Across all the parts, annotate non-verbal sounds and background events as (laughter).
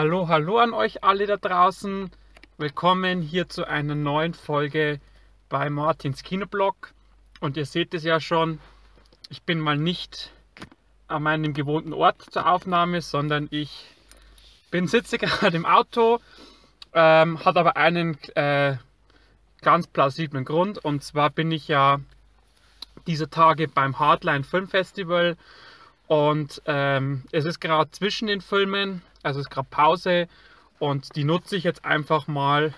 Hallo, hallo an euch alle da draußen. Willkommen hier zu einer neuen Folge bei Martins Kinoblog. Und ihr seht es ja schon, ich bin mal nicht an meinem gewohnten Ort zur Aufnahme, sondern ich bin sitze (laughs) gerade im Auto, ähm, hat aber einen äh, ganz plausiblen Grund. Und zwar bin ich ja diese Tage beim Hardline Film Festival und ähm, es ist gerade zwischen den Filmen, also es ist gerade Pause und die nutze ich jetzt einfach mal,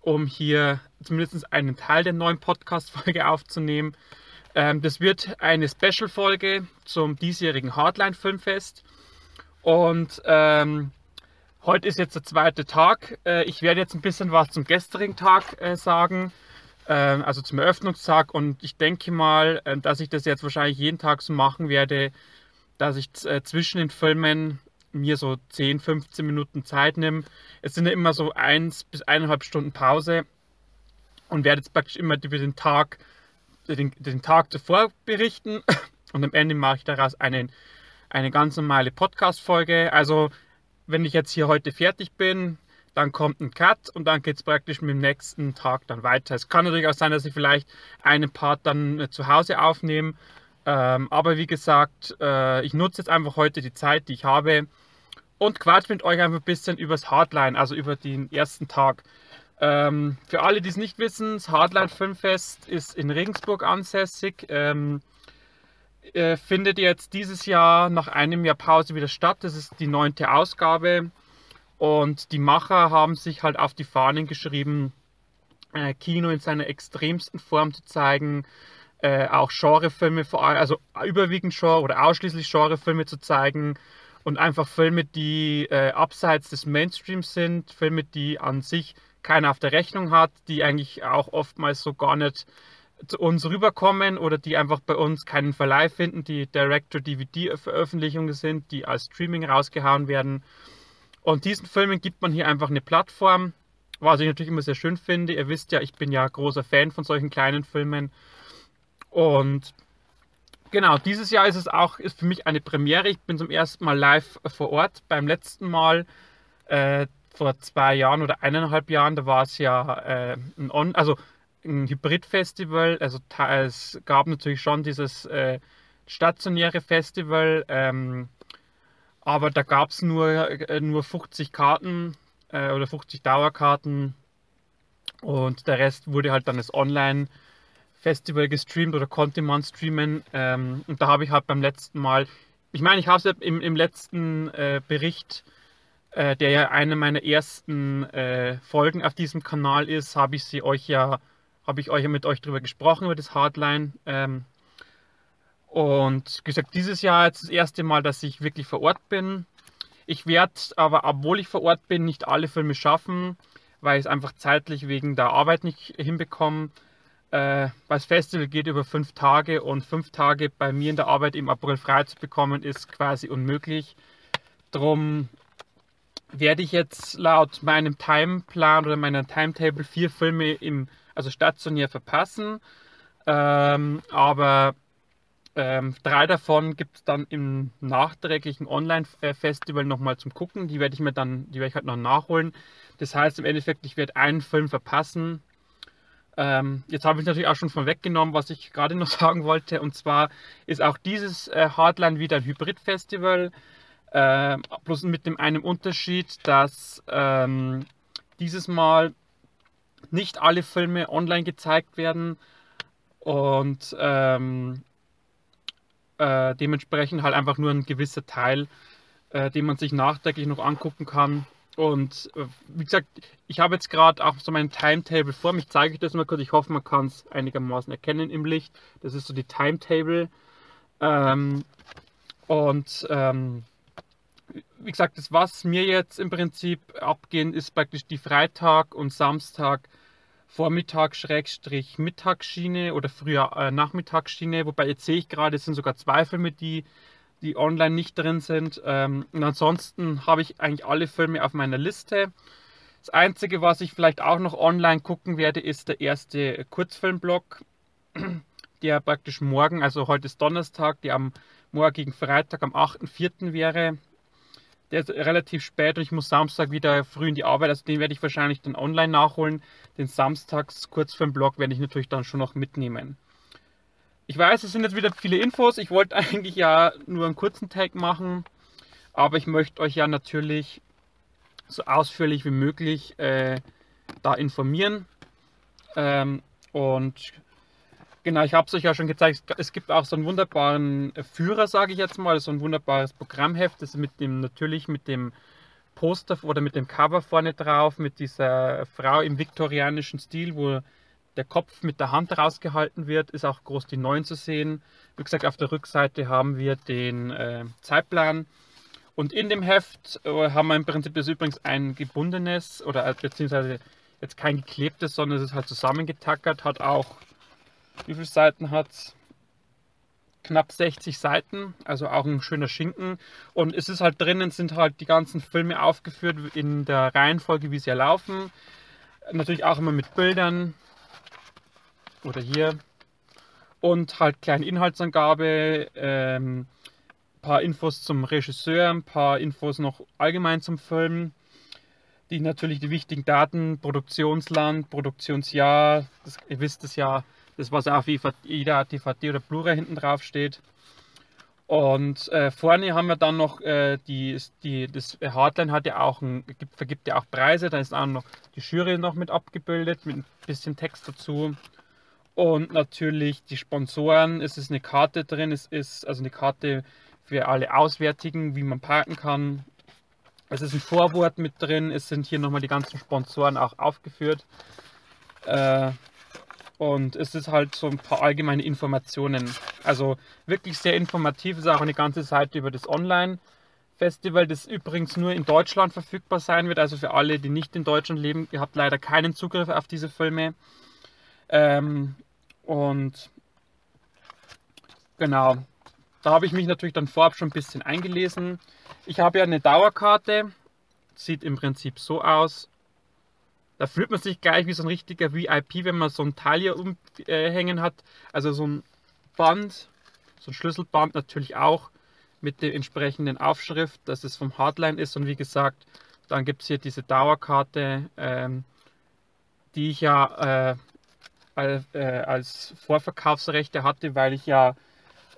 um hier zumindest einen Teil der neuen Podcast-Folge aufzunehmen. Ähm, das wird eine Special-Folge zum diesjährigen Hardline-Filmfest. Und ähm, heute ist jetzt der zweite Tag. Äh, ich werde jetzt ein bisschen was zum gestrigen Tag äh, sagen, also zum Eröffnungstag. Und ich denke mal, äh, dass ich das jetzt wahrscheinlich jeden Tag so machen werde, dass ich äh, zwischen den Filmen mir so 10, 15 Minuten Zeit nehme. Es sind ja immer so eins bis eineinhalb Stunden Pause und werde jetzt praktisch immer über den Tag, den, den Tag zuvor berichten (laughs) und am Ende mache ich daraus eine, eine ganz normale Podcast-Folge. Also, wenn ich jetzt hier heute fertig bin, dann kommt ein Cut und dann geht es praktisch mit dem nächsten Tag dann weiter. Es kann natürlich auch sein, dass ich vielleicht einen Part dann äh, zu Hause aufnehme. Ähm, aber wie gesagt, äh, ich nutze jetzt einfach heute die Zeit, die ich habe und quatsch mit euch einfach ein bisschen übers Hardline, also über den ersten Tag. Ähm, für alle, die es nicht wissen, das Hardline Filmfest ist in Regensburg ansässig. Ähm, äh, findet jetzt dieses Jahr nach einem Jahr Pause wieder statt. Das ist die neunte Ausgabe. Und die Macher haben sich halt auf die Fahnen geschrieben, äh, Kino in seiner extremsten Form zu zeigen, äh, auch Genrefilme, vor allem, also überwiegend Genre oder ausschließlich Genrefilme zu zeigen und einfach Filme, die äh, abseits des Mainstreams sind, Filme, die an sich keiner auf der Rechnung hat, die eigentlich auch oftmals so gar nicht zu uns rüberkommen oder die einfach bei uns keinen Verleih finden, die Director-DVD-Veröffentlichungen sind, die als Streaming rausgehauen werden. Und diesen Filmen gibt man hier einfach eine Plattform, was ich natürlich immer sehr schön finde. Ihr wisst ja, ich bin ja großer Fan von solchen kleinen Filmen. Und genau, dieses Jahr ist es auch ist für mich eine Premiere. Ich bin zum ersten Mal live vor Ort. Beim letzten Mal äh, vor zwei Jahren oder eineinhalb Jahren, da war es ja äh, ein, On also ein Hybrid-Festival. Also es gab natürlich schon dieses äh, stationäre Festival, ähm, aber da gab es nur, äh, nur 50 Karten äh, oder 50 Dauerkarten und der Rest wurde halt dann als Online-Festival gestreamt oder konnte man streamen. Ähm, und da habe ich halt beim letzten Mal, ich meine, ich habe es ja im, im letzten äh, Bericht äh, der ja eine meiner ersten äh, Folgen auf diesem Kanal ist, habe ich sie euch ja, habe ich euch ja mit euch darüber gesprochen, über das Hardline. Ähm, und gesagt, dieses Jahr jetzt das erste Mal, dass ich wirklich vor Ort bin. Ich werde aber, obwohl ich vor Ort bin, nicht alle Filme schaffen, weil ich es einfach zeitlich wegen der Arbeit nicht hinbekomme. Äh, das Festival geht über fünf Tage und fünf Tage bei mir in der Arbeit im April frei zu bekommen, ist quasi unmöglich. Drum werde ich jetzt laut meinem Timeplan oder meiner Timetable vier Filme im, also stationär verpassen. Ähm, aber ähm, drei davon gibt es dann im nachträglichen Online-Festival nochmal zum Gucken. Die werde ich mir dann, die werde ich halt noch nachholen. Das heißt im Endeffekt, ich werde einen Film verpassen. Ähm, jetzt habe ich natürlich auch schon von weggenommen, was ich gerade noch (laughs) sagen wollte. Und zwar ist auch dieses äh, Hardline wieder ein Hybrid-Festival. Äh, bloß mit dem einen Unterschied, dass ähm, dieses Mal nicht alle Filme online gezeigt werden und ähm, äh, dementsprechend halt einfach nur ein gewisser Teil, äh, den man sich nachträglich noch angucken kann. Und äh, wie gesagt, ich habe jetzt gerade auch so mein Timetable vor mich, zeige ich das mal kurz. Ich hoffe, man kann es einigermaßen erkennen im Licht. Das ist so die Timetable. Ähm, und ähm, wie gesagt, das was mir jetzt im Prinzip abgehen, ist praktisch die Freitag und Samstag Vormittag Schrägstrich Mittagsschiene oder früher äh, Nachmittagsschiene, wobei jetzt sehe ich gerade, es sind sogar zwei Filme, die, die online nicht drin sind. Ähm, und ansonsten habe ich eigentlich alle Filme auf meiner Liste. Das Einzige, was ich vielleicht auch noch online gucken werde, ist der erste Kurzfilmblock, (clears throat) der praktisch morgen, also heute ist Donnerstag, der am morgigen Freitag am 8.4. wäre Der ist relativ spät und ich muss Samstag wieder früh in die Arbeit. Also den werde ich wahrscheinlich dann online nachholen. Den samstags kurz vor dem Blog werde ich natürlich dann schon noch mitnehmen. Ich weiß, es sind jetzt wieder viele Infos. Ich wollte (laughs) eigentlich ja nur einen kurzen Tag machen. Aber ich möchte euch ja natürlich so ausführlich wie möglich äh, da informieren. Ähm, und genau, ich habe es euch ja schon gezeigt, es gibt auch so einen wunderbaren Führer, sage ich jetzt mal, so ein wunderbares Programmheft, das mit dem natürlich mit dem Poster oder mit dem Cover vorne drauf, mit dieser Frau im viktorianischen Stil, wo der Kopf mit der Hand rausgehalten wird, ist auch groß die 9 zu sehen. Wie gesagt, auf der Rückseite haben wir den äh, Zeitplan. Und in dem Heft äh, haben wir im Prinzip das übrigens ein gebundenes oder äh, beziehungsweise jetzt kein geklebtes, sondern es ist halt zusammengetackert, hat auch, wie viele Seiten hat es? Knapp 60 Seiten, also auch ein schöner Schinken. Und es ist halt drinnen, sind halt die ganzen Filme aufgeführt in der Reihenfolge, wie sie ja laufen. Natürlich auch immer mit Bildern. Oder hier. Und halt kleine Inhaltsangabe, ähm, paar Infos zum Regisseur, ein paar Infos noch allgemein zum Film die natürlich die wichtigen Daten, Produktionsland, Produktionsjahr, das, ihr wisst es ja, das was auf jeder DVD oder Blu-ray hinten drauf steht. Und äh, vorne haben wir dann noch äh, die, die, das Hardline hat ja auch ein, gibt, vergibt ja auch Preise, da ist auch noch die Jury noch mit abgebildet, mit ein bisschen Text dazu. Und natürlich die Sponsoren, es ist eine Karte drin, es ist also eine Karte für alle Auswärtigen, wie man parken kann, es ist ein Vorwort mit drin, es sind hier nochmal die ganzen Sponsoren auch aufgeführt. Äh, und es ist halt so ein paar allgemeine Informationen. Also wirklich sehr informativ, ist auch eine ganze Seite über das Online-Festival, das übrigens nur in Deutschland verfügbar sein wird. Also für alle, die nicht in Deutschland leben, ihr habt leider keinen Zugriff auf diese Filme. Ähm, und genau, da habe ich mich natürlich dann vorab schon ein bisschen eingelesen. Ich habe ja eine Dauerkarte. Sieht im Prinzip so aus. Da fühlt man sich gleich wie so ein richtiger VIP, wenn man so ein Teil hier umhängen hat. Also so ein Band, so ein Schlüsselband natürlich auch mit der entsprechenden Aufschrift, dass es vom Hardline ist. Und wie gesagt, dann gibt es hier diese Dauerkarte, ähm, die ich ja äh, als, äh, als Vorverkaufsrechte hatte, weil ich ja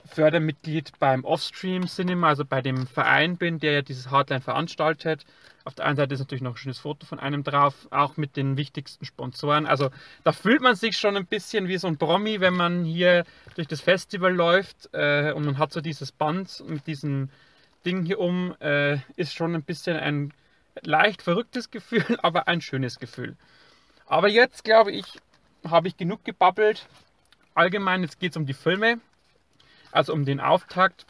Fördermitglied beim Offstream Cinema, also bei dem Verein bin, der ja dieses Hardline veranstaltet. Auf der einen Seite ist natürlich noch ein schönes Foto von einem drauf, auch mit den wichtigsten Sponsoren. Also da fühlt man sich schon ein bisschen wie so ein Promi, wenn man hier durch das Festival läuft äh, und man hat so dieses Band mit diesem Ding hier um. Äh, ist schon ein bisschen ein leicht verrücktes (laughs) Gefühl, aber ein schönes Gefühl. Aber jetzt glaube ich, habe ich genug gebabbelt. Allgemein, jetzt geht es um die Filme also um den Auftakt.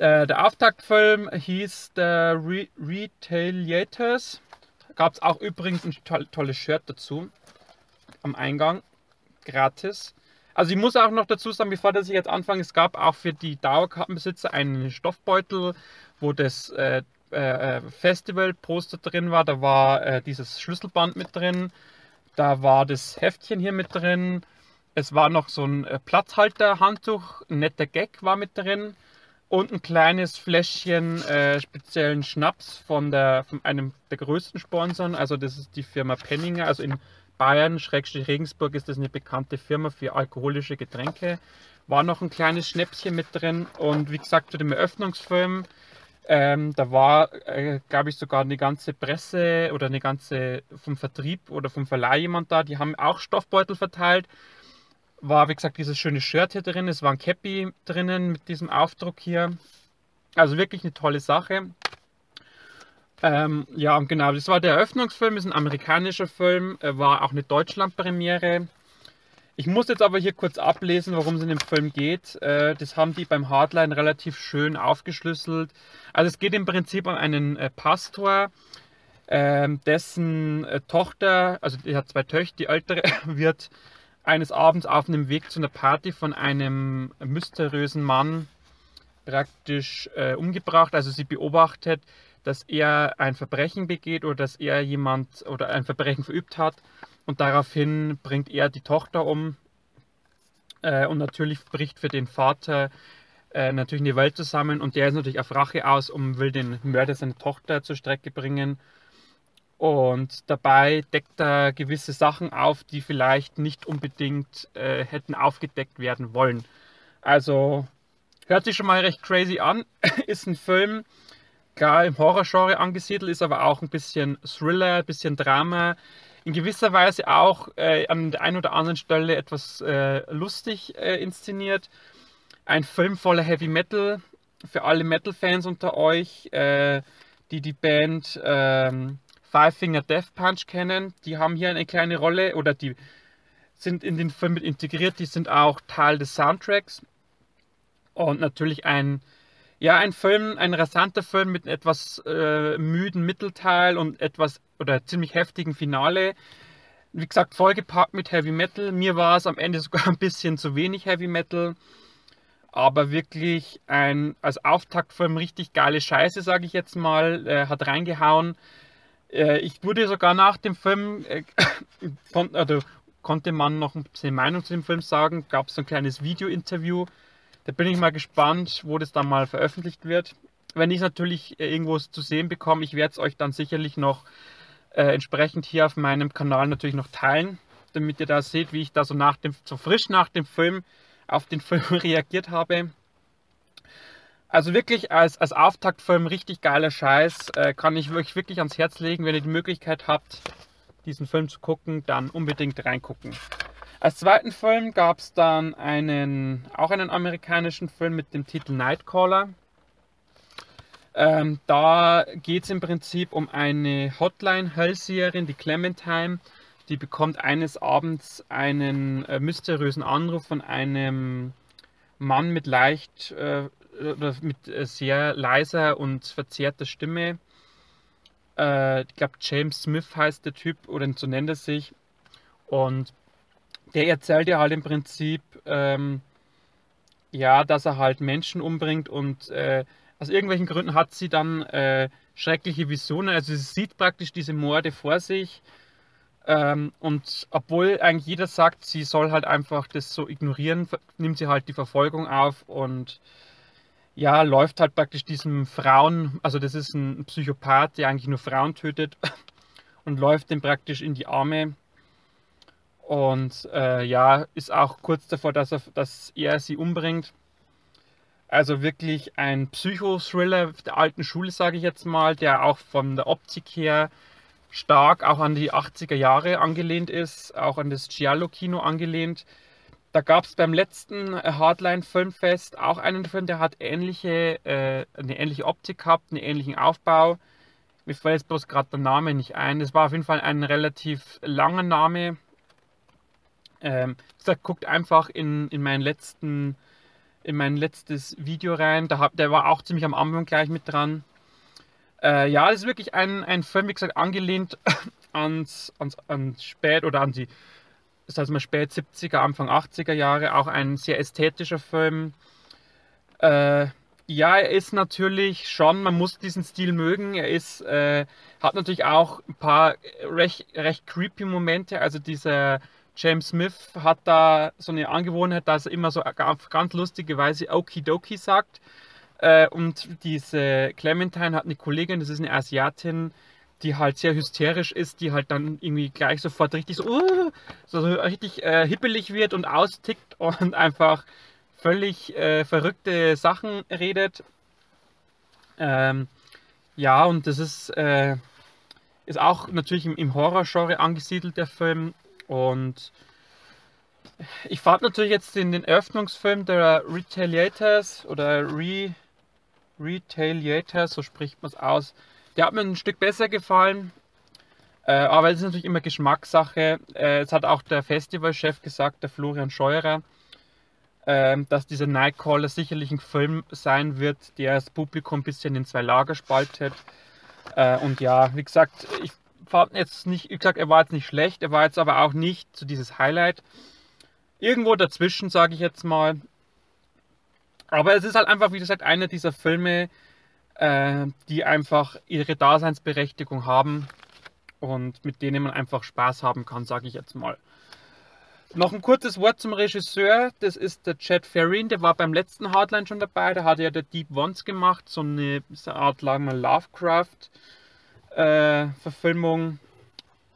Äh, der Auftaktfilm hieß The Re Retaliators. Gab es auch übrigens ein to tolles Shirt dazu am Eingang, gratis. Also ich muss auch noch dazu sagen, bevor dass ich jetzt anfange, es gab auch für die Dauerkartenbesitzer einen Stoffbeutel, wo das äh, äh, Festival-Poster drin war. Da war äh, dieses Schlüsselband mit drin. Da war das Heftchen hier mit drin. Es war noch so ein äh, Platzhalter-Handtuch, ein netter Gag war mit drin und ein kleines Fläschchen äh, speziellen Schnaps von, der, von einem der größten Sponsoren. Also das ist die Firma Penninger. Also in Bayern, Schrägstrich Regensburg ist das eine bekannte Firma für alkoholische Getränke. War noch ein kleines Schnäpschen mit drin und wie gesagt zu dem Eröffnungsfilm, ähm, da war, äh, glaube ich, sogar eine ganze Presse oder eine ganze vom Vertrieb oder vom Verleih jemand da. Die haben auch Stoffbeutel verteilt war, wie gesagt, dieses schöne Shirt hier drin. Es war ein Cappy drinnen mit diesem Aufdruck hier. Also wirklich eine tolle Sache. Ähm, ja, genau, das war der Eröffnungsfilm, ist ein amerikanischer Film, war auch eine Deutschlandpremiere. Ich muss jetzt aber hier kurz ablesen, worum es in dem Film geht. Äh, das haben die beim Hardline relativ schön aufgeschlüsselt. Also es geht im Prinzip um einen äh, Pastor, äh, dessen äh, Tochter, also die hat zwei Töchter, die ältere (laughs) wird eines Abends auf einem Weg zu einer Party von einem mysteriösen Mann praktisch äh, umgebracht. Also sie beobachtet, dass er ein Verbrechen begeht oder dass er jemand oder ein Verbrechen verübt hat. Und daraufhin bringt er die Tochter um. Äh, und natürlich bricht für den Vater äh, natürlich in die Welt zusammen und der ist natürlich auf Rache aus und will den Mörder seiner Tochter zur Strecke bringen. Und dabei deckt er gewisse Sachen auf, die vielleicht nicht unbedingt äh, hätten aufgedeckt werden wollen. Also hört sich schon mal recht crazy an. (laughs) ist ein Film, klar im Horrorgenre angesiedelt, ist aber auch ein bisschen Thriller, ein bisschen Drama. In gewisser Weise auch äh, an der einen oder anderen Stelle etwas äh, lustig äh, inszeniert. Ein Film voller Heavy Metal für alle Metal-Fans unter euch, äh, die die Band ähm, Five Finger Death Punch kennen. Die haben hier eine kleine Rolle oder die sind in den Film mit integriert. Die sind auch Teil des Soundtracks. Und natürlich ein, ja, ein Film, ein rasanter Film mit etwas äh, müden Mittelteil und etwas oder ziemlich heftigen Finale. Wie gesagt, vollgepackt mit Heavy Metal. Mir war es am Ende (laughs) sogar ein bisschen zu wenig Heavy Metal. Aber wirklich ein als Auftaktfilm richtig geile Scheiße, sage ich jetzt mal. Äh, hat reingehauen. Äh, ich wurde sogar nach dem Film, äh, (coughs) kon also konnte man noch ein bisschen Meinung zu dem Film sagen, gab es so ein kleines Video-Interview. Da bin ich mal gespannt, wo das dann mal veröffentlicht wird. Wenn ich es natürlich äh, irgendwo zu sehen bekomme, ich werde es euch dann sicherlich noch äh, entsprechend hier auf meinem Kanal natürlich noch teilen, damit ihr da seht, wie ich da so nach dem, so frisch nach dem Film auf den Film (laughs) reagiert habe. Also wirklich als, als Auftaktfilm richtig geiler Scheiß. Äh, kann ich euch wirklich ans Herz legen, wenn ihr die Möglichkeit habt, diesen Film zu gucken, dann unbedingt reingucken. Als zweiten Film gab es dann einen, auch einen amerikanischen Film mit dem Titel Nightcaller. Ähm, da geht es im Prinzip um eine Hotline-Hellseherin, die Clementine. Die bekommt eines Abends einen äh, mysteriösen Anruf von einem Mann mit leicht äh, oder mit äh, sehr leiser und verzerrter Stimme. Äh, ich glaube, James Smith heißt der Typ, oder so nennt er sich. Und der erzählt ja halt im Prinzip, ähm, ja, dass er halt Menschen umbringt und äh, aus irgendwelchen Gründen hat sie dann äh, schreckliche Visionen. Also sie sieht praktisch diese Morde vor sich. Ähm, und obwohl eigentlich jeder sagt, sie soll halt einfach das so ignorieren, nimmt sie halt die Verfolgung auf und ja, läuft halt praktisch diesem Frauen, also das ist ein Psychopath, der eigentlich nur Frauen tötet (laughs) und läuft dem praktisch in die Arme. Und äh, ja, ist auch kurz davor, dass er, dass er sie umbringt. Also wirklich ein Psychothriller der alten Schule, sage ich jetzt mal, der auch von der Optik her stark auch an die 80er Jahre angelehnt ist, auch an das Giallo-Kino angelehnt. Da gab es beim letzten äh, Hardline Filmfest auch einen Film, der hat ähnliche, äh, eine ähnliche Optik gehabt, einen ähnlichen Aufbau. Mir fällt jetzt bloß gerade der Name nicht ein. Es war auf jeden Fall ein relativ langer Name. Ähm, gesagt, guckt einfach in, in meinen letzten, in mein letztes Video rein. Da hab, der war auch ziemlich am Anfang gleich mit dran. Äh, ja, das ist wirklich ein, ein Film, wie gesagt, angelehnt (laughs) ans, ans, ans Spät- oder an die das heißt mal spät 70er, Anfang 80er Jahre, auch ein sehr ästhetischer Film. Äh, ja, er ist natürlich schon, man muss diesen Stil mögen. Er ist, äh, hat natürlich auch ein paar recht, recht creepy Momente. Also dieser James Smith hat da so eine Angewohnheit, dass er immer so auf ganz lustige Weise Okidoki sagt. Äh, und diese Clementine hat eine Kollegin, das ist eine Asiatin, die halt sehr hysterisch ist, die halt dann irgendwie gleich sofort richtig so, uh, so richtig äh, hippelig wird und austickt und (laughs) einfach völlig äh, verrückte Sachen redet. Ähm, ja, und das ist, äh, ist auch natürlich im, im Horror-Genre angesiedelt, der Film. Und ich fand natürlich jetzt in den Eröffnungsfilm der Retaliators oder Re Retaliators, so spricht man es aus, der hat mir ein Stück besser gefallen. Äh, aber es ist natürlich immer Geschmackssache. Äh, es hat auch der Festivalchef gesagt, der Florian Scheurer, äh, dass dieser Nightcaller sicherlich ein Film sein wird, der das Publikum ein bisschen in zwei Lager spaltet. Äh, und ja, wie gesagt, ich fand jetzt nicht, wie gesagt, er war jetzt nicht schlecht, er war jetzt aber auch nicht so dieses Highlight. Irgendwo dazwischen, sage ich jetzt mal. Aber es ist halt einfach, wie gesagt, einer dieser Filme, äh, die einfach ihre Daseinsberechtigung haben und mit denen man einfach Spaß haben kann, sage ich jetzt mal. Noch ein kurzes Wort zum Regisseur. Das ist der Chad Farin, der war beim letzten Hardline schon dabei. Der hat ja der Deep Ones gemacht, so eine, so eine Art Lovecraft-Verfilmung, äh,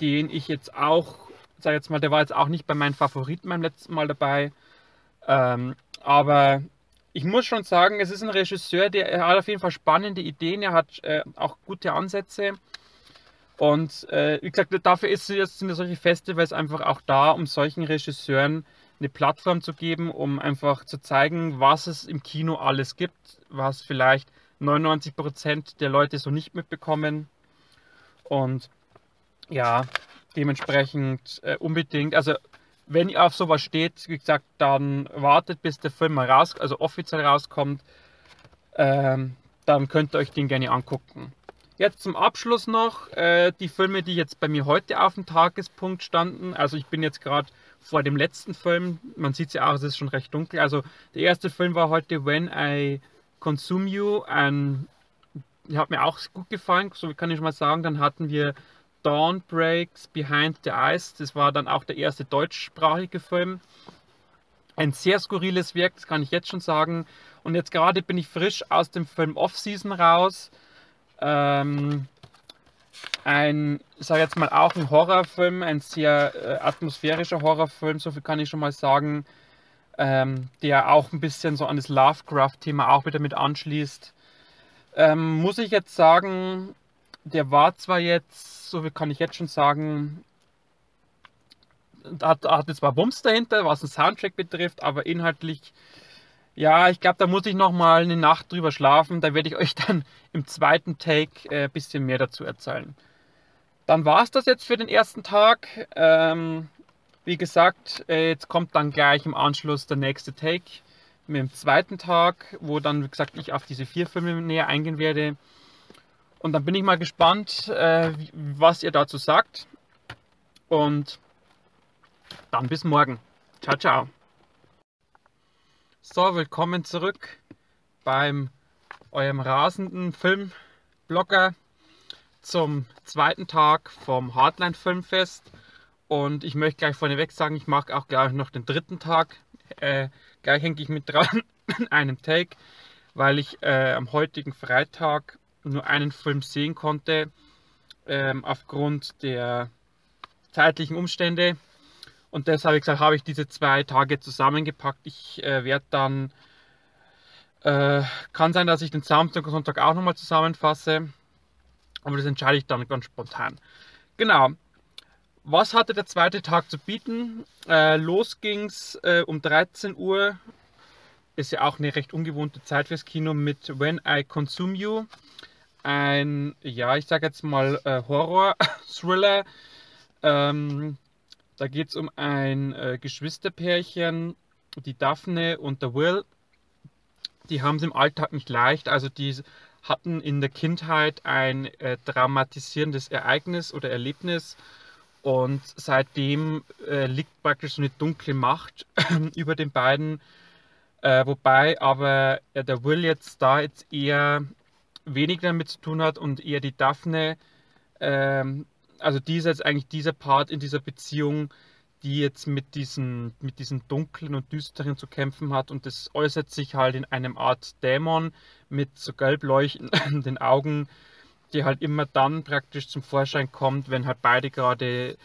den ich jetzt auch, sag jetzt mal, der war jetzt auch nicht bei meinen Favoriten beim letzten Mal dabei. Ähm, aber ich muss schon sagen, es ist ein Regisseur, der hat auf jeden Fall spannende Ideen, er hat äh, auch gute Ansätze. Und äh, wie gesagt, dafür ist, sind solche Festivals einfach auch da, um solchen Regisseuren eine Plattform zu geben, um einfach zu zeigen, was es im Kino alles gibt, was vielleicht 99 Prozent der Leute so nicht mitbekommen. Und ja, dementsprechend äh, unbedingt, also wenn ihr auf sowas steht, wie gesagt, dann wartet, bis der Film mal raus, also offiziell rauskommt. Ähm, dann könnt ihr euch den gerne angucken. Jetzt zum Abschluss noch äh, die Filme, die jetzt bei mir heute auf dem Tagespunkt standen. Also ich bin jetzt gerade vor dem letzten Film. Man sieht es ja auch, es ist schon recht dunkel. Also der erste Film war heute When I Consume You. Ein, hat mir auch gut gefallen, so kann ich mal sagen. Dann hatten wir Dawn Breaks Behind the Eyes. Das war dann auch der erste deutschsprachige Film. Ein sehr skurriles Werk, das kann ich jetzt schon sagen. Und jetzt gerade bin ich frisch aus dem Film Off-Season raus ähm, ein, ich sage jetzt mal auch ein Horrorfilm, ein sehr äh, atmosphärischer Horrorfilm, so viel kann ich schon mal sagen, ähm, der auch ein bisschen so an das Lovecraft-Thema auch wieder mit anschließt. Ähm, muss ich jetzt sagen, der war zwar jetzt, so viel kann ich jetzt schon sagen, hat, hatte zwar Bums dahinter, was den Soundtrack betrifft, aber inhaltlich ja, ich glaube, da muss ich noch mal eine Nacht drüber schlafen. Da werde ich euch dann im zweiten Take ein äh, bisschen mehr dazu erzählen. Dann war es das jetzt für den ersten Tag. Ähm, wie gesagt, äh, jetzt kommt dann gleich im Anschluss der nächste Take mit dem zweiten Tag, wo dann, wie gesagt, ich auf diese vier Filme näher eingehen werde. Und dann bin ich mal gespannt, äh, was ihr dazu sagt. Und dann bis morgen. Ciao, ciao. So, willkommen zurück beim eurem rasenden Filmblogger zum zweiten Tag vom Hardline Filmfest. Und ich möchte gleich vorneweg sagen, ich mache auch gleich noch den dritten Tag. Äh, gleich hänge ich mit dran in einem Take, weil ich äh, am heutigen Freitag nur einen Film sehen konnte, ähm, aufgrund der zeitlichen Umstände. Und deshalb gesagt, habe ich diese zwei Tage zusammengepackt. Ich äh, werde dann, äh, kann sein, dass ich den Samstag und Sonntag auch nochmal zusammenfasse. Aber das entscheide ich dann ganz spontan. Genau. Was hatte der zweite Tag zu bieten? Äh, los es äh, um 13 Uhr. Ist ja auch eine recht ungewohnte Zeit fürs Kino mit When I Consume You. Ein, ja, ich sage jetzt mal äh, Horror-Thriller. (laughs) Ähm, da geht es um ein äh, Geschwisterpärchen, die Daphne und der Will. Die haben es im Alltag nicht leicht. Also die hatten in der Kindheit ein äh, dramatisierendes Ereignis oder Erlebnis. Und seitdem äh, liegt praktisch so eine dunkle Macht (laughs) über den beiden. Äh, wobei aber äh, der Will jetzt da jetzt eher wenig damit zu tun hat und eher die Daphne ähm, also dieser jetzt eigentlich dieser Part in dieser Beziehung, die jetzt mit diesen, mit diesen dunklen und düsteren zu kämpfen hat und das äußert sich halt in einem Art Dämon mit so gelb leuchtenden (laughs) Augen, die halt immer dann praktisch zum Vorschein kommt, wenn halt beide gerade,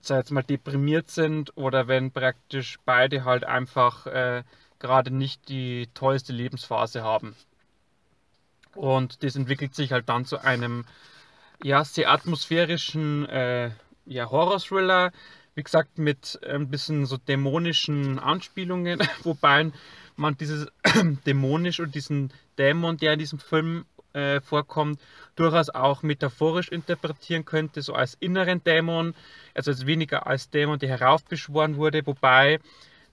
sag jetzt mal, deprimiert sind oder wenn praktisch beide halt einfach äh, gerade nicht die tollste Lebensphase haben. Und das entwickelt sich halt dann zu einem ja, sehr atmosphärischen äh, ja, Horror-Thriller. Wie gesagt, mit ein bisschen so dämonischen Anspielungen, (laughs) wobei man dieses (clears throat) dämonisch und diesen Dämon, der in diesem Film äh, vorkommt, durchaus auch metaphorisch interpretieren könnte, so als inneren Dämon, also als weniger als Dämon, der heraufbeschworen wurde, wobei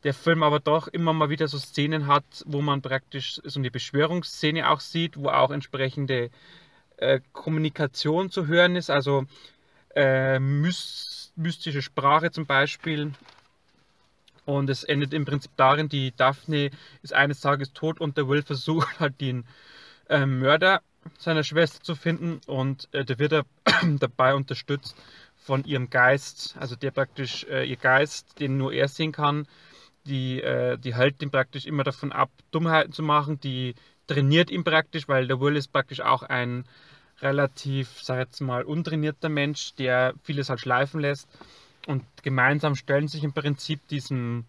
der Film aber doch immer mal wieder so Szenen hat, wo man praktisch so eine Beschwörungsszene auch sieht, wo auch entsprechende äh, Kommunikation zu hören ist, also äh, mystische Sprache zum Beispiel. Und es endet im Prinzip darin, die Daphne ist eines Tages tot und der Will versucht (laughs) halt den äh, Mörder seiner Schwester zu finden. Und äh, der wird er (clears throat) dabei unterstützt von ihrem Geist, also der praktisch äh, ihr Geist, den nur er sehen kann, die, äh, die hält ihn praktisch immer davon ab, Dummheiten zu machen, die trainiert ihn praktisch, weil der Will ist praktisch auch ein relativ, sag jetzt mal, untrainierter Mensch, der vieles halt schleifen lässt. Und gemeinsam stellen sich im Prinzip diesen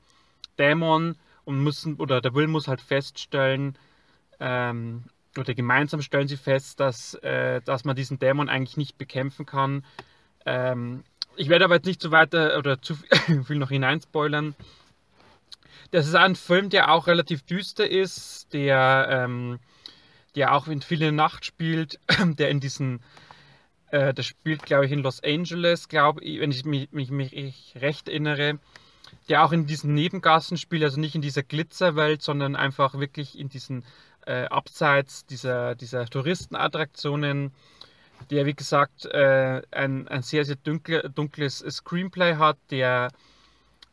Dämon und müssen, oder der Will muss halt feststellen, ähm, oder gemeinsam stellen sie fest, dass, äh, dass man diesen Dämon eigentlich nicht bekämpfen kann. Ähm, ich werde aber jetzt nicht zu weiter oder zu (laughs) viel noch hineinspoilern. Das ist ein Film, der auch relativ düster ist, der, ähm, der auch in viele Nacht spielt, (clears throat) der in diesen, äh, das spielt glaube ich in Los Angeles, glaube ich, wenn ich mich, mich, mich recht erinnere, der auch in diesen Nebengassen spielt, also nicht in dieser Glitzerwelt, sondern einfach wirklich in diesen äh, abseits dieser, dieser Touristenattraktionen, der wie gesagt äh, ein, ein sehr, sehr dunkle, dunkles Screenplay hat, der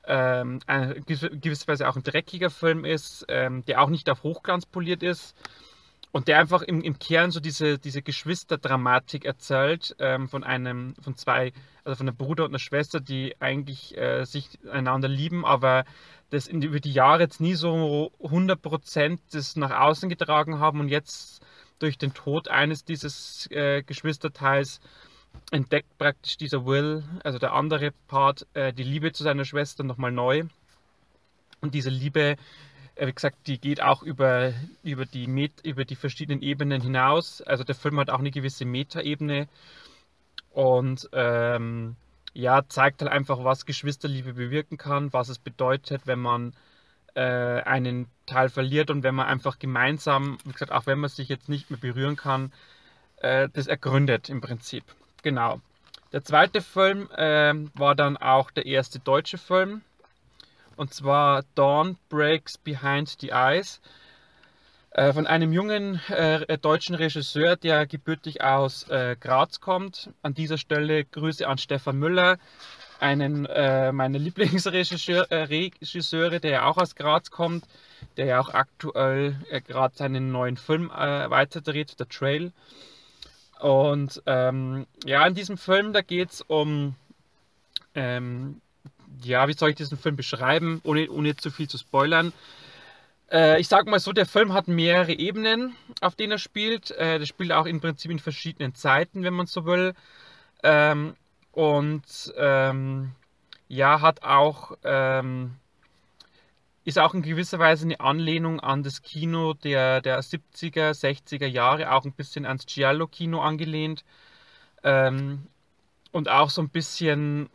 ähm, ein, gewisserweise auch ein dreckiger Film ist, ähm, der auch nicht auf Hochglanz poliert ist und der einfach im, im Kern so diese, diese Geschwisterdramatik erzählt ähm, von einem, von zwei, also von einem Bruder und einer Schwester, die eigentlich äh, sich einander lieben, aber das in, über die Jahre jetzt nie so 100% das nach außen getragen haben und jetzt durch den Tod eines dieses äh, Geschwisterteils entdeckt praktisch dieser Will, also der andere Part, äh, die Liebe zu seiner Schwester nochmal neu. Und diese Liebe, äh, wie gesagt, die geht auch über, über, die Met über die verschiedenen Ebenen hinaus. Also der Film hat auch eine gewisse Metaebene und ähm, ja, zeigt halt einfach, was Geschwisterliebe bewirken kann, was es bedeutet, wenn man äh, einen Teil verliert und wenn man einfach gemeinsam, wie gesagt, auch wenn man sich jetzt nicht mehr berühren kann, äh, das ergründet im Prinzip. Genau. Der zweite Film äh, war dann auch der erste deutsche Film. Und zwar Dawn Breaks Behind the Eyes äh, von einem jungen äh, deutschen Regisseur, der gebürtig aus äh, Graz kommt. An dieser Stelle Grüße an Stefan Müller, einen äh, meiner (laughs) Lieblingsregisseure, äh, der ja auch aus Graz kommt, der ja auch aktuell gerade seinen neuen Film weiterdreht, The Trail. Und ähm, ja, in diesem Film, da geht es um, ähm, ja, wie soll ich diesen Film beschreiben, ohne, ohne zu viel zu spoilern. Äh, ich sag mal so, der Film hat mehrere Ebenen, auf denen er spielt. Äh, der spielt auch im Prinzip in verschiedenen Zeiten, wenn man so will. Ähm, und ähm, ja, hat auch ähm, ist auch in gewisser Weise eine Anlehnung an das Kino der, der 70er, 60er Jahre, auch ein bisschen ans Giallo-Kino angelehnt. Ähm, und auch so ein bisschen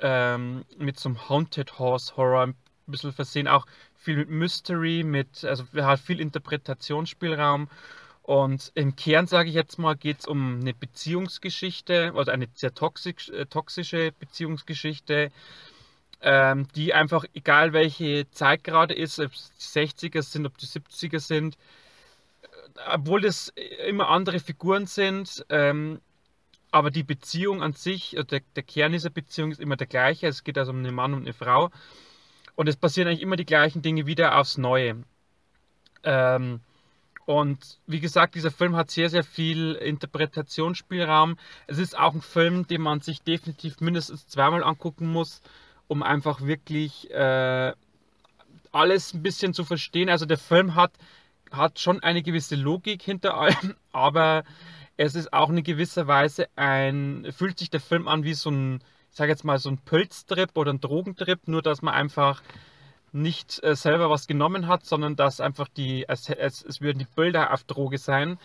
ähm, mit so einem Haunted Horse Horror ein bisschen versehen, auch viel mit Mystery, mit, also hat viel Interpretationsspielraum. Und im Kern, sage ich jetzt mal, geht es um eine Beziehungsgeschichte, also eine sehr toxisch, äh, toxische Beziehungsgeschichte ähm, die einfach, egal welche Zeit gerade ist, ob es die 60er sind, ob die 70er sind, äh, obwohl es immer andere Figuren sind, ähm, aber die Beziehung an sich, äh, der, der Kern dieser Beziehung ist immer der gleiche. Es geht also um einen Mann und eine Frau. Und es passieren eigentlich immer die gleichen Dinge wieder aufs Neue. Ähm, und wie gesagt, dieser Film hat sehr, sehr viel Interpretationsspielraum. Es ist auch ein Film, den man sich definitiv mindestens zweimal angucken muss, um einfach wirklich äh, alles ein bisschen zu verstehen. Also der Film hat, hat schon eine gewisse Logik hinter allem, (laughs) aber es ist auch in gewisser Weise ein, fühlt sich der Film an wie so ein, ich sage jetzt mal so ein Pilztrip oder ein Drogentrip, nur dass man einfach nicht äh, selber was genommen hat, sondern dass einfach die, es, es, es würden die Bilder auf Droge sein,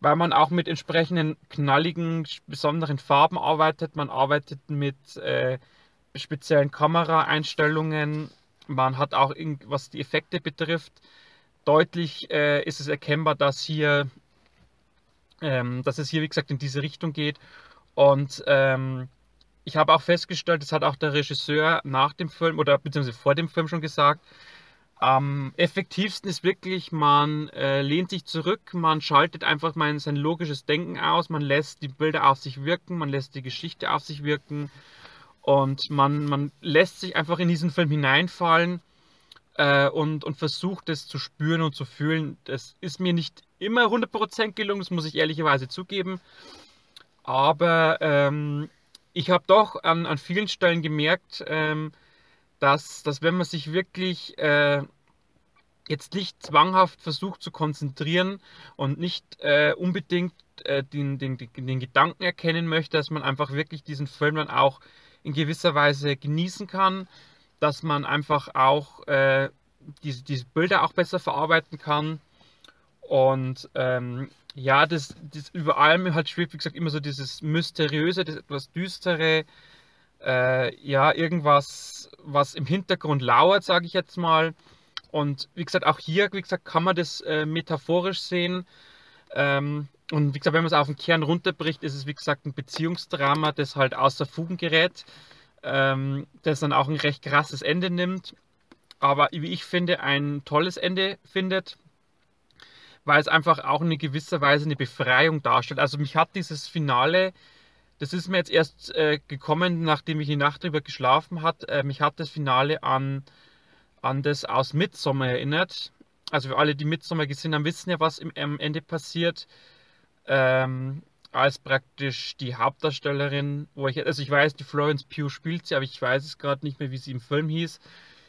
weil man auch mit entsprechenden knalligen, besonderen Farben arbeitet. Man arbeitet mit äh, speziellen Kameraeinstellungen. Man hat auch, was die Effekte betrifft, deutlich äh, ist es erkennbar, dass hier, ähm, dass es hier wie gesagt in diese Richtung geht. Und ähm, ich habe auch festgestellt, das hat auch der Regisseur nach dem Film oder beziehungsweise vor dem Film schon gesagt, am effektivsten ist wirklich, man äh, lehnt sich zurück, man schaltet einfach mal sein logisches Denken aus, man lässt die Bilder auf sich wirken, man lässt die Geschichte auf sich wirken und man, man lässt sich einfach in diesen Film hineinfallen äh, und, und versucht es zu spüren und zu fühlen. Das ist mir nicht immer 100% gelungen, das muss ich ehrlicherweise zugeben. Aber ähm, ich habe doch an, an vielen Stellen gemerkt, ähm, dass, dass wenn man sich wirklich äh, jetzt nicht zwanghaft versucht zu konzentrieren und nicht äh, unbedingt äh, den, den, den Gedanken erkennen möchte, dass man einfach wirklich diesen Film dann auch in gewisser Weise genießen kann, dass man einfach auch äh, diese, diese Bilder auch besser verarbeiten kann. Und ähm, ja, das, das über allem halt schwebt, wie gesagt, immer so dieses Mysteriöse, das etwas Düstere, äh, ja, irgendwas, was im Hintergrund lauert, sage ich jetzt mal. Und wie gesagt, auch hier, wie gesagt, kann man das äh, metaphorisch sehen. Ähm, und wie gesagt, wenn man es auf den Kern runterbricht, ist es wie gesagt ein Beziehungsdrama, das halt außer Fugen gerät, ähm, das dann auch ein recht krasses Ende nimmt. Aber wie ich finde, ein tolles Ende findet, weil es einfach auch in gewisser Weise eine Befreiung darstellt. Also mich hat dieses Finale das ist mir jetzt erst äh, gekommen, nachdem ich die Nacht drüber geschlafen habe. Äh, mich hat das Finale an, an das aus Midsommer erinnert. Also für alle, die Midsommer gesehen haben, wissen ja, was im, am Ende passiert. Ähm, als praktisch die Hauptdarstellerin, wo ich, also ich weiß, die Florence Pugh spielt sie, aber ich weiß es gerade nicht mehr, wie sie im Film hieß.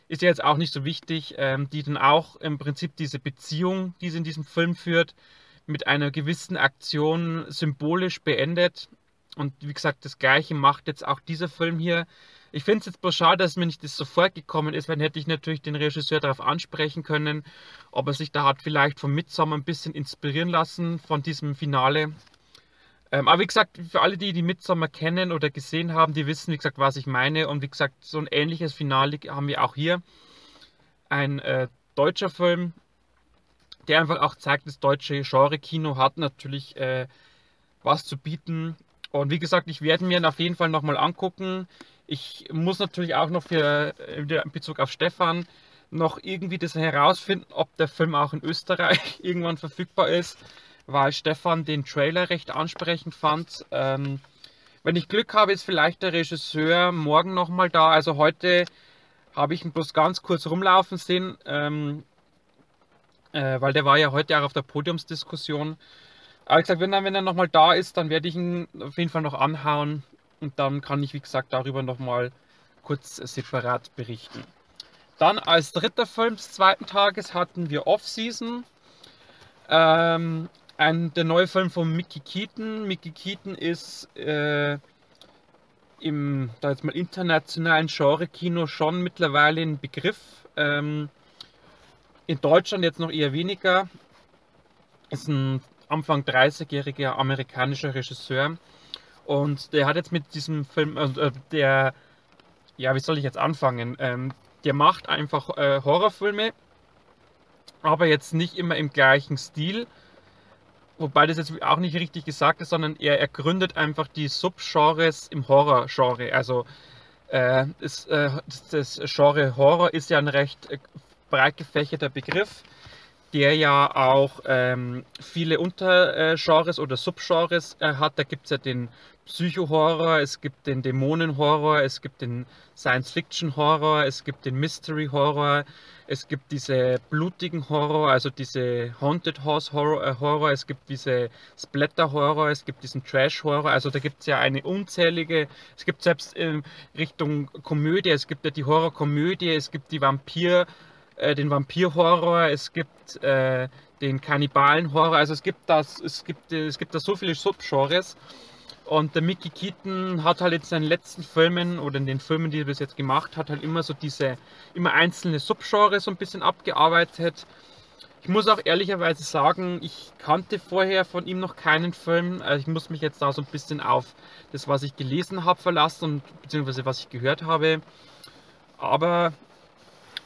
Ist ja jetzt auch nicht so wichtig, ähm, die dann auch im Prinzip diese Beziehung, die sie in diesem Film führt, mit einer gewissen Aktion symbolisch beendet. Und wie gesagt, das gleiche macht jetzt auch dieser Film hier. Ich finde es jetzt bloß schade, dass mir nicht das sofort gekommen ist, weil hätte ich natürlich den Regisseur darauf ansprechen können, ob er sich da hat vielleicht vom Midsommer ein bisschen inspirieren lassen von diesem Finale. Ähm, aber wie gesagt, für alle, die die Midsommer kennen oder gesehen haben, die wissen, wie gesagt, was ich meine. Und wie gesagt, so ein ähnliches Finale haben wir auch hier. Ein äh, deutscher Film, der einfach auch zeigt, das deutsche Genre-Kino hat natürlich äh, was zu bieten. Und wie gesagt, ich werde mir ihn auf jeden Fall nochmal angucken. Ich muss natürlich auch noch für in Bezug auf Stefan noch irgendwie das herausfinden, ob der Film auch in Österreich (laughs) irgendwann verfügbar ist, weil Stefan den Trailer recht ansprechend fand. Ähm, wenn ich Glück habe, ist vielleicht der Regisseur morgen nochmal da. Also heute habe ich ihn bloß ganz kurz rumlaufen sehen, ähm, äh, weil der war ja heute auch auf der Podiumsdiskussion. Aber ich gesagt, wenn er, wenn er nochmal da ist, dann werde ich ihn auf jeden Fall noch anhauen und dann kann ich, wie gesagt, darüber nochmal kurz separat berichten. Dann als dritter Film des zweiten Tages hatten wir Off-Season. Ähm, ein, der neue Film von Mickey Keaton. Mickey Keaton ist äh, im da jetzt mal internationalen Genre-Kino schon mittlerweile ein Begriff. Ähm, in Deutschland jetzt noch eher weniger. Ist ein Anfang 30-jähriger amerikanischer Regisseur. Und der hat jetzt mit diesem Film, äh, der, ja, wie soll ich jetzt anfangen? Ähm, der macht einfach äh, Horrorfilme, aber jetzt nicht immer im gleichen Stil. Wobei das jetzt auch nicht richtig gesagt ist, sondern er, er gründet einfach die Subgenres im Horrorgenre. Also äh, das, äh, das, das, Genre Horror ist ja ein recht äh, breit gefächerter Begriff der ja auch ähm, viele Untergenres oder Subgenres äh, hat. Da gibt es ja den Psycho-Horror, es gibt den Dämonen-Horror, es gibt den Science-Fiction-Horror, es gibt den Mystery-Horror, es gibt diese blutigen Horror, also diese Haunted House Horror, äh, Horror es gibt diese Splatter-Horror, es gibt diesen Trash-Horror, also da gibt es ja eine unzählige, es gibt selbst in Richtung Komödie, es gibt ja die Horror-Komödie, es gibt die Vampir- äh, den Vampir-Horror, es gibt äh, den Kannibalen-Horror, also es gibt das, es gibt, es gibt da so viele Subgenres. Und der Mickey Keaton hat halt in seinen letzten Filmen oder in den Filmen, die er bis jetzt gemacht hat, halt immer so diese, immer einzelne Subgenres so ein bisschen abgearbeitet. Ich muss auch ehrlicherweise sagen, ich kannte vorher von ihm noch keinen Film. Also ich muss mich jetzt da so ein bisschen auf das, was ich gelesen habe, verlassen und beziehungsweise was ich gehört habe. Aber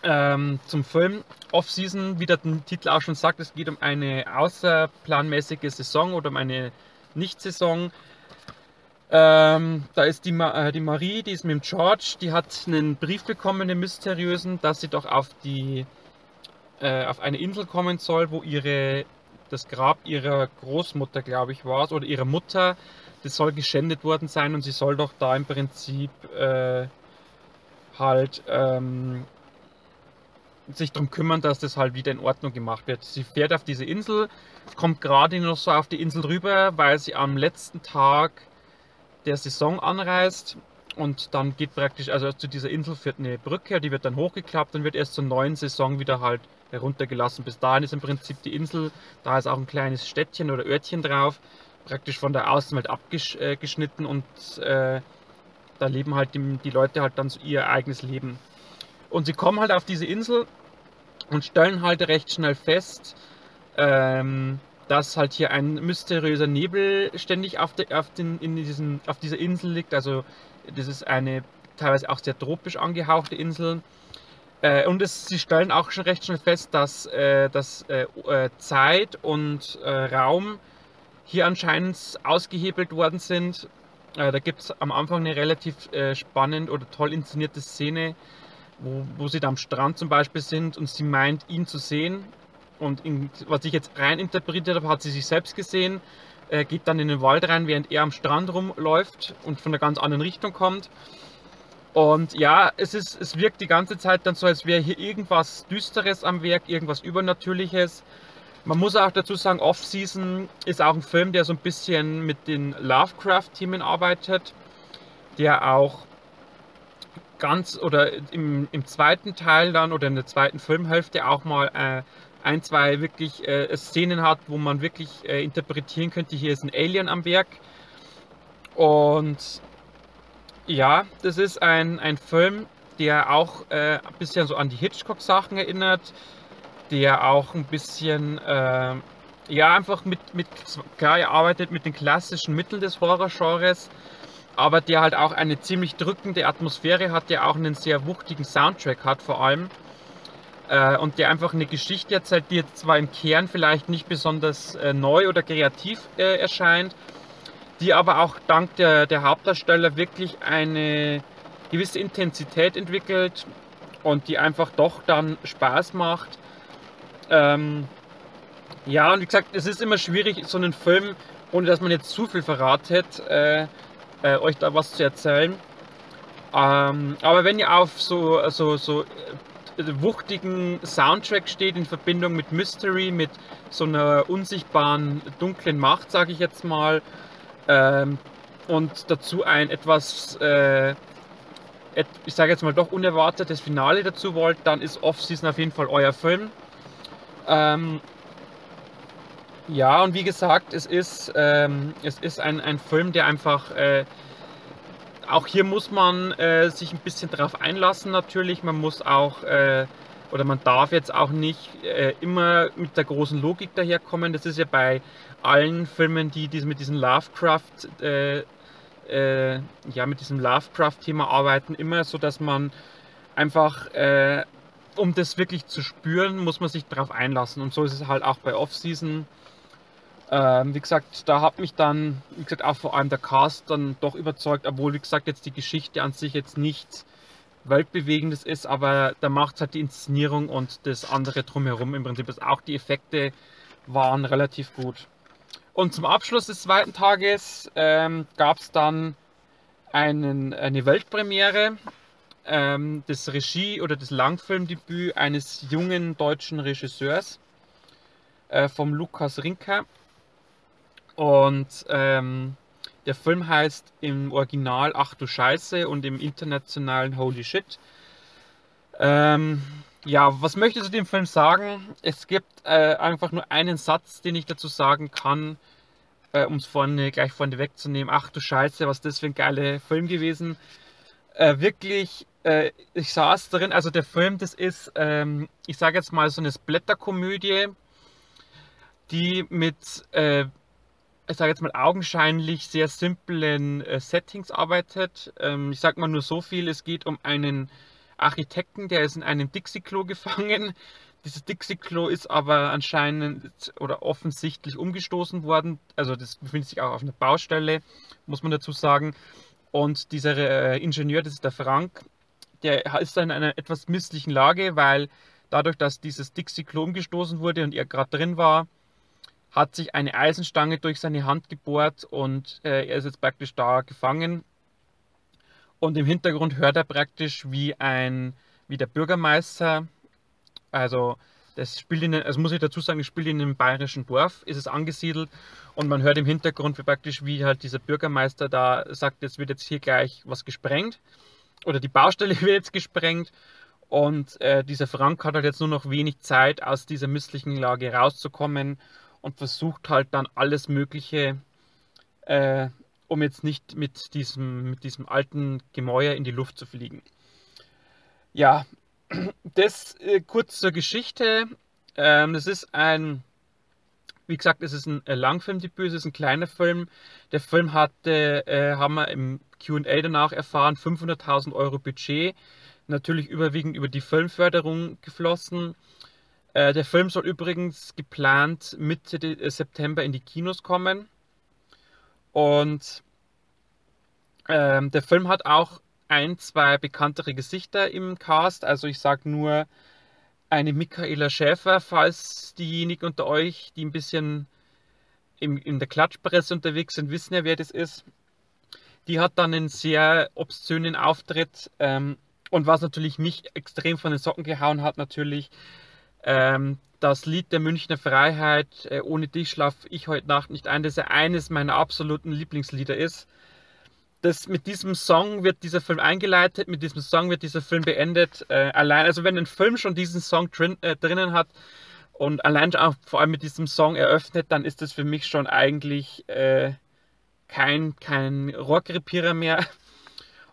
ähm, zum Film Off-Season, wie der Titel auch schon sagt, es geht um eine außerplanmäßige Saison oder um eine Nicht-Saison. Ähm, da ist die, Ma äh, die Marie, die ist mit dem George, die hat einen Brief bekommen, einen mysteriösen, dass sie doch auf die äh, auf eine Insel kommen soll, wo ihre das Grab ihrer Großmutter, glaube ich, war oder ihrer Mutter, das soll geschändet worden sein und sie soll doch da im Prinzip äh, halt ähm, sich darum kümmern, dass das halt wieder in Ordnung gemacht wird. Sie fährt auf diese Insel, kommt gerade noch so auf die Insel rüber, weil sie am letzten Tag der Saison anreist und dann geht praktisch, also zu dieser Insel führt eine Brücke, die wird dann hochgeklappt und wird erst zur neuen Saison wieder halt heruntergelassen. Bis dahin ist im Prinzip die Insel, da ist auch ein kleines Städtchen oder Örtchen drauf, praktisch von der Außenwelt abgeschnitten und äh, da leben halt die, die, Leute halt dann so ihr eigenes Leben. Und sie kommen halt auf diese Insel und stellen halt recht schnell fest, ähm, dass halt hier ein mysteriöser Nebel ständig auf, de, auf, den, in diesen, auf dieser Insel liegt. Also das ist eine teilweise auch sehr tropisch angehauchte Insel. Äh, und es, sie stellen auch schon recht schnell fest, dass, äh, dass äh, äh Zeit und äh, Raum hier anscheinend ausgehebelt worden sind. Äh, da gibt es am Anfang eine relativ spannend oder toll inszenierte Szene, wo, wo sie da am Strand zum Beispiel sind und sie meint, ihn zu sehen und in, was ich jetzt rein interpretiert habe, hat sie sich selbst gesehen, äh, geht dann in den Wald rein, während er am Strand rumläuft und von einer ganz anderen Richtung kommt. Und ja, es, ist, es wirkt die ganze Zeit dann so, als wäre hier irgendwas Düsteres am Werk, irgendwas Übernatürliches. Man muss auch dazu sagen, Off-Season ist auch ein Film, der so ein bisschen mit den Lovecraft-Themen arbeitet, der auch ganz oder im, im zweiten Teil dann oder in der zweiten Filmhälfte auch mal äh, ein, zwei wirklich äh, Szenen hat, wo man wirklich äh, interpretieren könnte, hier ist ein Alien am Werk. Und ja, das ist ein, ein Film, der auch äh, ein bisschen so an die Hitchcock-Sachen erinnert, der auch ein bisschen, äh, ja, einfach mit, mit, klar, er arbeitet mit den klassischen Mitteln des Horror-Genres, aber der halt auch eine ziemlich drückende Atmosphäre hat, der auch einen sehr wuchtigen Soundtrack hat vor allem äh, und der einfach eine Geschichte erzählt, die jetzt zwar im Kern vielleicht nicht besonders äh, neu oder kreativ äh, erscheint, die aber auch dank der, der Hauptdarsteller wirklich eine gewisse Intensität entwickelt und die einfach doch dann Spaß macht. Ähm, ja, und wie gesagt, es ist immer schwierig, so einen Film, ohne dass man jetzt zu viel verratet, äh, äh, euch da was zu erzählen. Ähm, aber wenn ihr auf so, so, so wuchtigen Soundtrack steht in Verbindung mit Mystery, mit so einer unsichtbaren dunklen Macht, sage ich jetzt mal, ähm, und dazu ein etwas, äh, et, ich sage jetzt mal doch unerwartetes Finale dazu wollt, dann ist Off-Season auf jeden Fall euer Film. Ähm, ja, und wie gesagt, es ist, ähm, es ist ein, ein Film, der einfach äh, auch hier muss man äh, sich ein bisschen darauf einlassen natürlich. Man muss auch äh, oder man darf jetzt auch nicht äh, immer mit der großen Logik daherkommen. Das ist ja bei allen Filmen, die, die mit diesem Lovecraft äh, äh, ja mit diesem Lovecraft-Thema arbeiten, immer so, dass man einfach äh, um das wirklich zu spüren, muss man sich darauf einlassen. Und so ist es halt auch bei Off-Season. Ähm, wie gesagt, da hat mich dann, wie gesagt, auch vor allem der Cast dann doch überzeugt, obwohl, wie gesagt, jetzt die Geschichte an sich jetzt nicht weltbewegendes ist, aber da macht halt die Inszenierung und das andere drumherum im Prinzip. Ist auch die Effekte waren relativ gut. Und zum Abschluss des zweiten Tages ähm, gab es dann einen, eine Weltpremiere ähm, des Regie- oder des Langfilmdebüt eines jungen deutschen Regisseurs äh, vom Lukas Rinker. Und ähm, der Film heißt im Original Ach du Scheiße und im internationalen Holy Shit. Ähm, ja, was möchte ich zu dem Film sagen? Es gibt äh, einfach nur einen Satz, den ich dazu sagen kann, äh, um es vorne, gleich vorne wegzunehmen. Ach du Scheiße, was das für ein geiler Film gewesen. Äh, wirklich, äh, ich saß drin, also der Film, das ist, ähm, ich sage jetzt mal so eine Splatterkomödie, die mit äh, ich sage jetzt mal, augenscheinlich sehr simplen äh, Settings arbeitet. Ähm, ich sage mal nur so viel, es geht um einen Architekten, der ist in einem Dixie-Klo gefangen. (laughs) Dieses Dixie-Klo ist aber anscheinend oder offensichtlich umgestoßen worden. Also das befindet sich auch auf einer Baustelle, muss man dazu sagen. Und dieser äh, Ingenieur, das ist der Frank, der ist in einer etwas misslichen Lage, weil dadurch, dass dieses Dixie-Klo umgestoßen wurde und er gerade drin war, hat sich eine Eisenstange durch seine Hand gebohrt und äh, er ist jetzt praktisch da gefangen. Und im Hintergrund hört er praktisch, wie ein, wie der Bürgermeister, also Das spielt in, also muss ich dazu sagen, es spielt in einem bayerischen Dorf, ist es angesiedelt. Und man hört im Hintergrund wie praktisch, wie halt dieser Bürgermeister da sagt, jetzt wird jetzt hier gleich was gesprengt. Oder die Baustelle (laughs) wird jetzt gesprengt. Und äh, dieser Frank hat halt jetzt nur noch wenig Zeit, aus dieser misslichen Lage rauszukommen und versucht halt dann alles Mögliche, äh, um jetzt nicht mit diesem, mit diesem alten Gemäuer in die Luft zu fliegen. Ja, (clears throat) das äh, kurz zur Geschichte. Ähm, das ist ein, wie gesagt, es ist ein äh, Langfilmdebüt, es ist ein kleiner Film. Der Film hatte, äh, haben wir im QA danach erfahren, 500.000 Euro Budget. Natürlich überwiegend über die Filmförderung geflossen. Äh, der Film soll übrigens geplant Mitte äh, September in die Kinos kommen. Und ähm, der Film hat auch ein, zwei bekanntere Gesichter im Cast. Also ich sage nur eine Michaela Schäfer, falls diejenigen unter euch, die ein bisschen im, in der Klatschpresse unterwegs sind, wissen ja, wer das ist. Die hat dann einen sehr obszönen Auftritt. Ähm, und was natürlich mich extrem von den Socken gehauen hat, natürlich ähm, das Lied der Münchner Freiheit, äh, Ohne dich schlaf ich heute Nacht nicht ein, das ja eines meiner absoluten Lieblingslieder ist das, mit diesem Song wird dieser Film eingeleitet, mit diesem Song wird dieser Film beendet. Äh, allein, also wenn ein Film schon diesen Song drin, äh, drinnen hat und allein auch vor allem mit diesem Song eröffnet, dann ist das für mich schon eigentlich äh, kein, kein Rockrepierer mehr.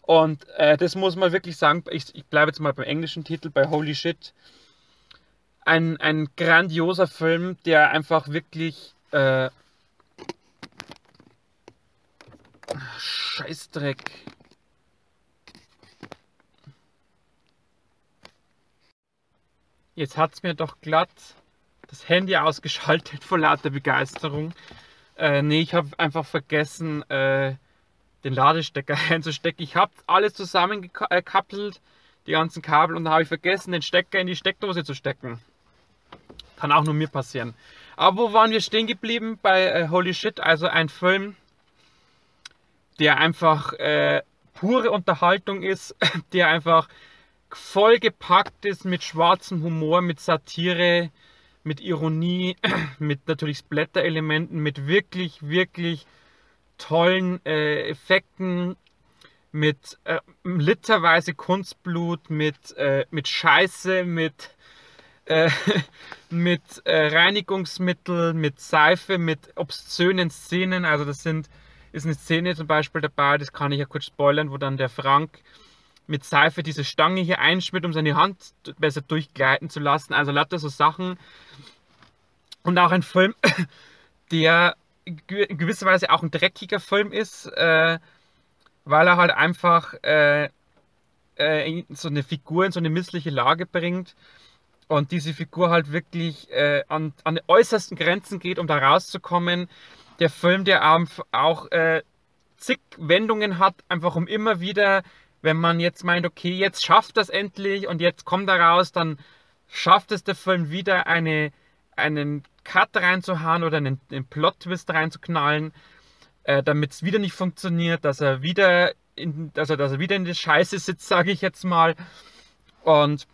Und äh, das muss man wirklich sagen, ich, ich bleibe jetzt mal beim englischen Titel, bei Holy Shit. Ein, ein grandioser Film, der einfach wirklich äh, Scheißdreck. Jetzt hat es mir doch glatt das Handy ausgeschaltet vor lauter Begeisterung. Äh, nee, ich habe einfach vergessen, äh, den Ladestecker (laughs) einzustecken. Ich habe alles zusammengekappelt, die ganzen Kabel, und da habe ich vergessen, den Stecker in die Steckdose zu stecken. Kann auch nur mir passieren. Aber wo waren wir stehen geblieben? Bei äh, Holy Shit, also ein Film, der einfach äh, pure Unterhaltung ist, (laughs) der einfach vollgepackt ist mit schwarzem Humor, mit Satire, mit Ironie, (clears throat) mit natürlich Splatter-Elementen, mit wirklich, wirklich tollen äh, Effekten, mit äh, literweise Kunstblut, mit, äh, mit Scheiße, mit, äh, (laughs) mit äh, Reinigungsmittel, mit Seife, mit obszönen Szenen. Also das sind ist eine Szene zum Beispiel dabei, das kann ich ja kurz spoilern, wo dann der Frank mit Seife diese Stange hier einschmiert, um seine Hand besser durchgleiten zu lassen. Also lauter so Sachen. Und auch ein Film, (laughs) der in gewisser Weise auch ein dreckiger Film ist, äh, weil er halt einfach äh, äh, so eine Figur in so eine missliche Lage bringt und diese Figur halt wirklich äh, an, an die äußersten Grenzen geht, um da rauszukommen der Film, der auch äh, zig Wendungen hat, einfach um immer wieder, wenn man jetzt meint, okay, jetzt schafft das endlich und jetzt kommt er raus, dann schafft es der Film wieder eine, einen Cut reinzuhauen oder einen, einen Plot-Twist reinzuknallen, äh, damit es wieder nicht funktioniert, dass er wieder in, also dass er wieder in der Scheiße sitzt, sage ich jetzt mal. Und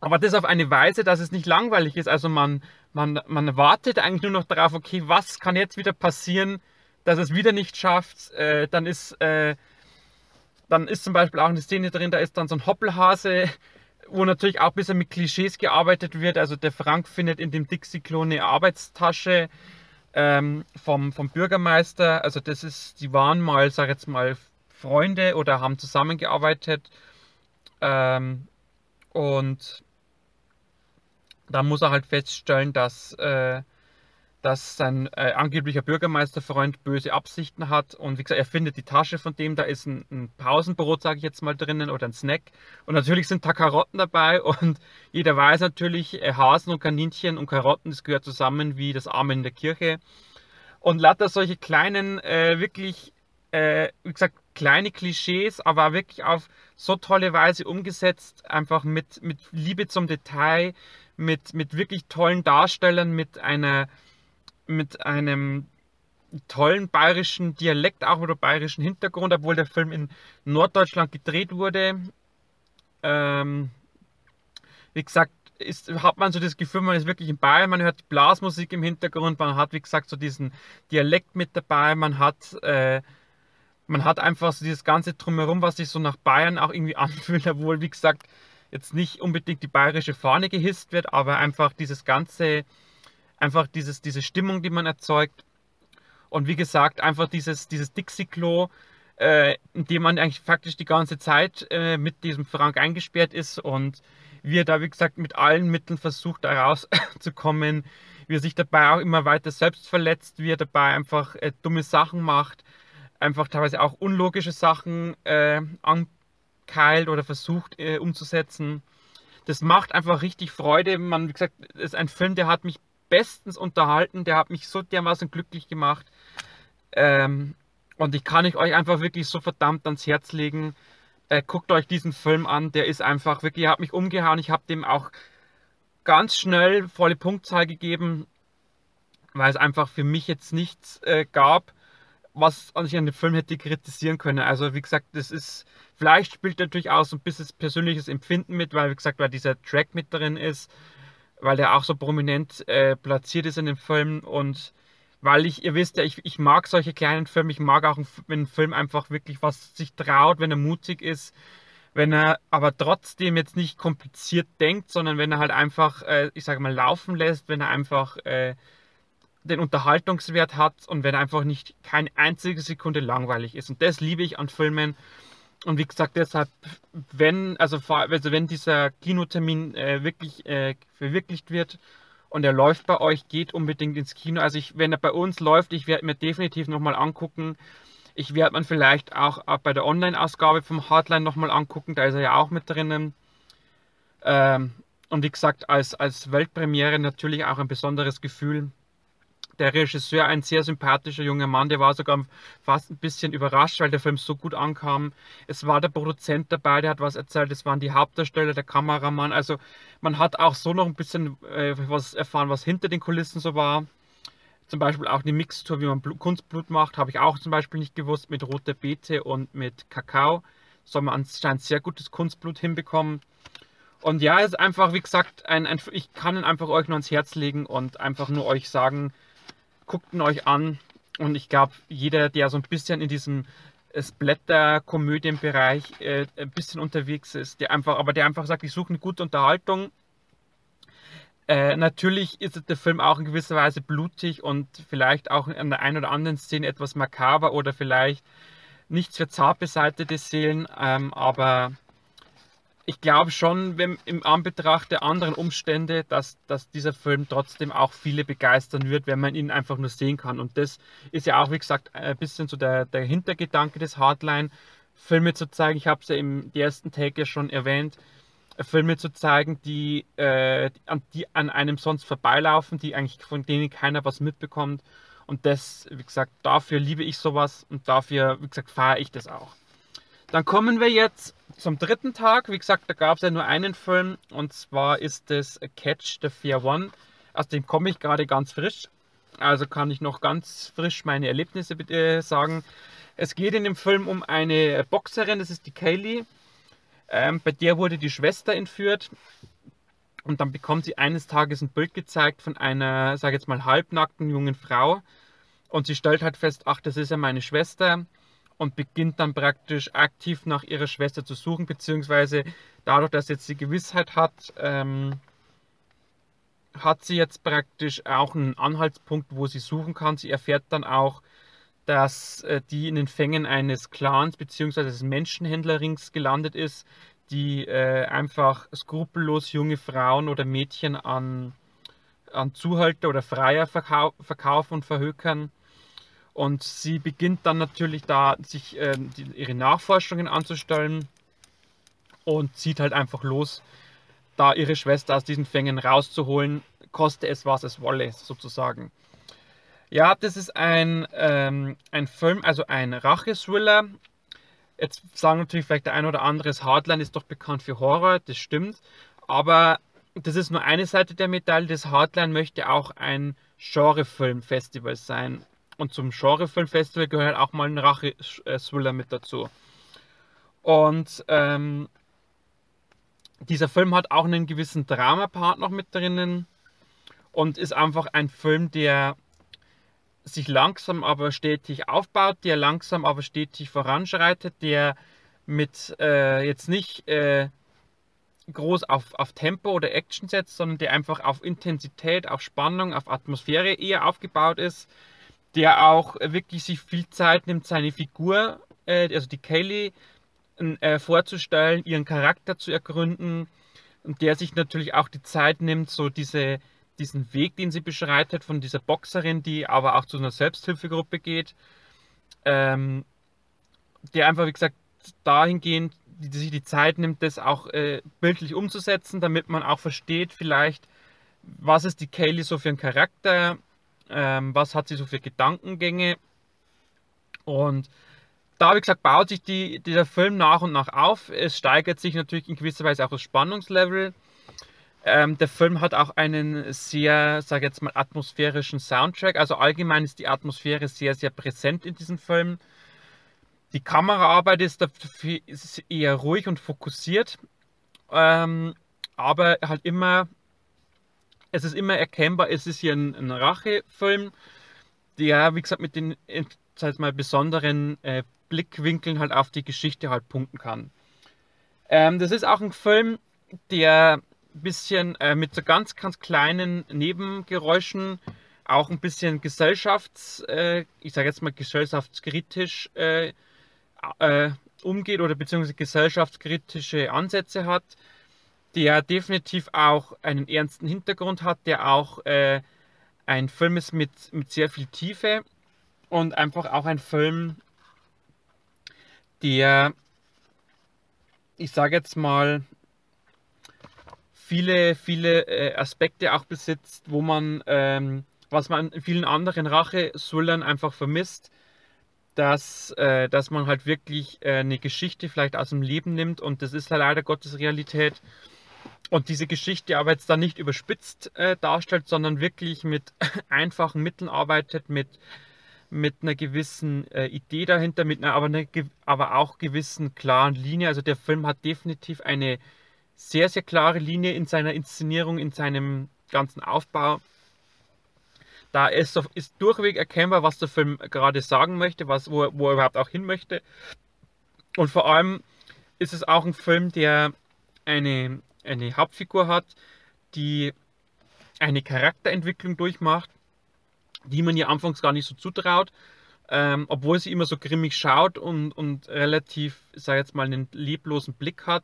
aber das auf eine Weise, dass es nicht langweilig ist. Also man, man, man wartet eigentlich nur noch darauf, okay, was kann jetzt wieder passieren, dass es wieder nicht schafft. Äh, dann ist äh, dann ist zum Beispiel auch eine Szene drin, da ist dann so ein Hoppelhase, wo natürlich auch ein bisschen mit Klischees gearbeitet wird. Also der Frank findet in dem Dixie-Klo eine Arbeitstasche ähm, vom, vom Bürgermeister. Also das ist, die waren mal, sag jetzt mal, Freunde oder haben zusammengearbeitet. Ähm, und da muss er halt feststellen, dass, äh, dass sein äh, angeblicher Bürgermeisterfreund böse Absichten hat. Und wie gesagt, er findet die Tasche von dem, da ist ein, ein Pausenbrot, sage ich jetzt mal, drinnen oder ein Snack. Und natürlich sind da Karotten dabei. (laughs) Und jeder weiß natürlich, äh, Hasen und Kaninchen und Karotten, das gehört zusammen wie das Amen in der Kirche. Und lauter solche kleinen, äh, wirklich, äh, wie gesagt, kleine Klischees, aber wirklich auf so tolle Weise umgesetzt, einfach mit, mit Liebe zum Detail, mit, mit wirklich tollen Darstellern, mit einer mit einem tollen bayerischen Dialekt, auch oder bayerischen Hintergrund, obwohl der Film in Norddeutschland gedreht wurde. Ähm, wie gesagt, ist, hat man so das Gefühl, man ist wirklich in Bayern, man hört Blasmusik im Hintergrund, man hat, wie gesagt, so diesen Dialekt mit dabei, man hat, äh, man hat einfach so dieses ganze Drumherum, was sich so nach Bayern auch irgendwie (laughs) anfühlt, obwohl, wie gesagt, jetzt nicht unbedingt die bayerische Fahne gehisst wird, aber einfach dieses ganze, einfach dieses, diese Stimmung, die man erzeugt. Und wie gesagt, einfach dieses, dieses Dixie-Klo, äh, in dem man eigentlich faktisch die ganze Zeit äh, mit diesem Frank eingesperrt ist und wie er da, wie gesagt, mit allen Mitteln versucht, da rauszukommen, wie er sich dabei auch immer weiter selbst verletzt, wie er dabei einfach äh, dumme Sachen macht, einfach teilweise auch unlogische Sachen äh, ankeilt oder versucht äh, umzusetzen. Das macht einfach richtig Freude. Man, wie gesagt, ist ein Film, der hat mich bestens unterhalten, der hat mich so dermaßen glücklich gemacht. Ähm, und ich kann euch einfach wirklich so verdammt ans Herz legen. Äh, guckt euch diesen Film an, der ist einfach wirklich, hat mich umgehauen. Ich habe dem auch ganz schnell volle Punktzahl gegeben, weil es einfach für mich jetzt nichts äh, gab, was ich an dem Film hätte kritisieren können. Also wie gesagt, das ist, vielleicht spielt natürlich auch so ein bisschen persönliches Empfinden mit, weil wie gesagt, weil dieser Track mit drin ist, weil der auch so prominent äh, platziert ist in dem Film. Und weil ich, ihr wisst ja, ich, ich mag solche kleinen Filme, ich mag auch, wenn ein Film einfach wirklich was sich traut, wenn er mutig ist, wenn er aber trotzdem jetzt nicht kompliziert denkt, sondern wenn er halt einfach, äh, ich sage mal, laufen lässt, wenn er einfach äh, den Unterhaltungswert hat und wenn einfach nicht keine einzige Sekunde langweilig ist. Und das liebe ich an Filmen. Und wie gesagt, deshalb, wenn, also, also wenn dieser Kinotermin äh, wirklich äh, verwirklicht wird, und er läuft bei euch, geht unbedingt ins Kino. Also ich, wenn er bei uns läuft, ich werde mir definitiv nochmal angucken. Ich werde man vielleicht auch bei der Online-Ausgabe vom Hardline nochmal angucken, da ist er ja auch mit drinnen. Ähm, und wie gesagt, als, als Weltpremiere natürlich auch ein besonderes Gefühl der Regisseur, ein sehr sympathischer junger Mann, der war sogar fast ein bisschen überrascht, weil der Film so gut ankam. Es war der Produzent dabei, der hat was erzählt, es waren die Hauptdarsteller, der Kameramann. Also man hat auch so noch ein bisschen äh, was erfahren, was hinter den Kulissen so war. Zum Beispiel auch eine Mixtur, wie man Blut, Kunstblut macht, habe ich auch zum Beispiel nicht gewusst, mit roter Beete und mit Kakao. Soll man anscheinend sehr gutes Kunstblut hinbekommen. Und ja, es ist einfach, wie gesagt, ein, ein, ich kann ihn einfach euch nur ans Herz legen und einfach nur euch sagen, guckt ihn euch an. Und ich glaube, jeder, der so ein bisschen in diesem Splatter-Komödienbereich äh, ein bisschen unterwegs ist, der einfach, aber der einfach sagt, ich suche eine gute Unterhaltung. Äh, natürlich ist der Film auch in gewisser Weise blutig und vielleicht auch an der einen oder anderen Szene etwas makaber oder vielleicht nichts für zart beseitete Seelen, ähm, aber ich glaube schon, wenn, im Anbetracht der anderen Umstände, dass, dass dieser Film trotzdem auch viele begeistern wird, wenn man ihn einfach nur sehen kann. Und das ist ja auch, wie gesagt, ein bisschen so der, der Hintergedanke des Hardline, Filme zu zeigen. Ich habe es ja im ersten Take ja schon erwähnt, Filme zu zeigen, die, äh, an, die an einem sonst vorbeilaufen, die eigentlich von denen keiner was mitbekommt. Und das, wie gesagt, dafür liebe ich sowas und dafür, wie gesagt, feiere ich das auch. Dann kommen wir jetzt zum dritten Tag. Wie gesagt, da gab es ja nur einen Film und zwar ist es Catch the Fair One. Aus dem komme ich gerade ganz frisch. Also kann ich noch ganz frisch meine Erlebnisse äh, sagen. Es geht in dem Film um eine Boxerin, das ist die Kaylee. Ähm, bei der wurde die Schwester entführt. Und dann bekommt sie eines Tages ein Bild gezeigt von einer, sage jetzt mal, halbnackten jungen Frau. Und sie stellt halt fest, ach, das ist ja meine Schwester und beginnt dann praktisch aktiv nach ihrer Schwester zu suchen, beziehungsweise dadurch, dass jetzt die Gewissheit hat, ähm, hat sie jetzt praktisch auch einen Anhaltspunkt, wo sie suchen kann. Sie erfährt dann auch, dass äh, die in den Fängen eines Clans bzw. des Menschenhändlerrings gelandet ist, die äh, einfach skrupellos junge Frauen oder Mädchen an, an Zuhälter oder Freier verkau verkaufen und verhökern. Und sie beginnt dann natürlich da, sich äh, die, ihre Nachforschungen anzustellen und zieht halt einfach los, da ihre Schwester aus diesen Fängen rauszuholen, koste es, was es wolle, sozusagen. Ja, das ist ein, ähm, ein Film, also ein Rachethriller. Jetzt sagen natürlich vielleicht der ein oder andere, das Hardline ist doch bekannt für Horror, das stimmt. Aber das ist nur eine Seite der Medaille. Das Hardline möchte auch ein Genrefilmfestival sein. Und zum Genrefilmfestival gehört auch mal ein Rache-Thriller mit dazu. Und ähm, dieser Film hat auch einen gewissen Drama-Part noch mit drinnen und ist einfach ein Film, der sich langsam aber stetig aufbaut, der langsam aber stetig voranschreitet, der mit äh, jetzt nicht äh, groß auf, auf Tempo oder Action setzt, sondern der einfach auf Intensität, auf Spannung, auf Atmosphäre eher aufgebaut ist, der auch wirklich sich viel Zeit nimmt, seine Figur, äh, also die Kaylee, äh, vorzustellen, ihren Charakter zu ergründen und der sich natürlich auch die Zeit nimmt, so diese, diesen Weg, den sie beschreitet, von dieser Boxerin, die aber auch zu einer Selbsthilfegruppe geht, ähm, der einfach, wie gesagt, dahingehend die sich die Zeit nimmt, das auch äh, bildlich umzusetzen, damit man auch versteht, vielleicht, was ist die Kaylee so für ein Charakter, ähm, was hat sie so für Gedankengänge. Und da, wie gesagt, baut sich die, dieser Film nach und nach auf. Es steigert sich natürlich in gewisser Weise auch das Spannungslevel. Ähm, der Film hat auch einen sehr, sage jetzt mal, atmosphärischen Soundtrack. Also allgemein ist die Atmosphäre sehr, sehr präsent in diesem Film. Die Kameraarbeit ist ist eher ruhig und fokussiert, ähm, aber halt immer, es ist immer erkennbar, es ist hier ein, ein Rachefilm, der, wie gesagt, mit den sag mal, besonderen äh, Blickwinkeln halt auf die Geschichte halt punkten kann. Ähm, das ist auch ein Film, der ein bisschen äh, mit so ganz, ganz kleinen Nebengeräuschen auch ein bisschen gesellschafts, äh, ich sage jetzt mal gesellschaftskritisch äh, äh, umgeht oder beziehungsweise gesellschaftskritische Ansätze hat, der definitiv auch einen ernsten Hintergrund hat, der auch äh, ein Film ist mit, mit sehr viel Tiefe und einfach auch ein Film, der, ich sage jetzt mal, viele, viele äh, Aspekte auch besitzt, wo man, ähm, was man in vielen anderen Rache-Thrillern einfach vermisst, dass, äh, dass man halt wirklich äh, eine Geschichte vielleicht aus dem Leben nimmt und das ist halt leider Gottes Realität. Und diese Geschichte aber jetzt dann nicht überspitzt äh, darstellt, sondern wirklich mit (laughs) einfachen Mitteln arbeitet, mit, mit einer gewissen äh, Idee dahinter, mit einer aber, eine, aber auch gewissen klaren Linie. Also der Film hat definitiv eine sehr, sehr klare Linie in seiner Inszenierung, in seinem ganzen Aufbau da ist, ist durchweg erkennbar, was der Film gerade sagen möchte, was, wo, wo er überhaupt auch hin möchte. Und vor allem ist es auch ein Film, der eine, eine Hauptfigur hat, die eine Charakterentwicklung durchmacht, die man ihr anfangs gar nicht so zutraut. Ähm, obwohl sie immer so grimmig schaut und, und relativ, sag jetzt mal, einen leblosen Blick hat,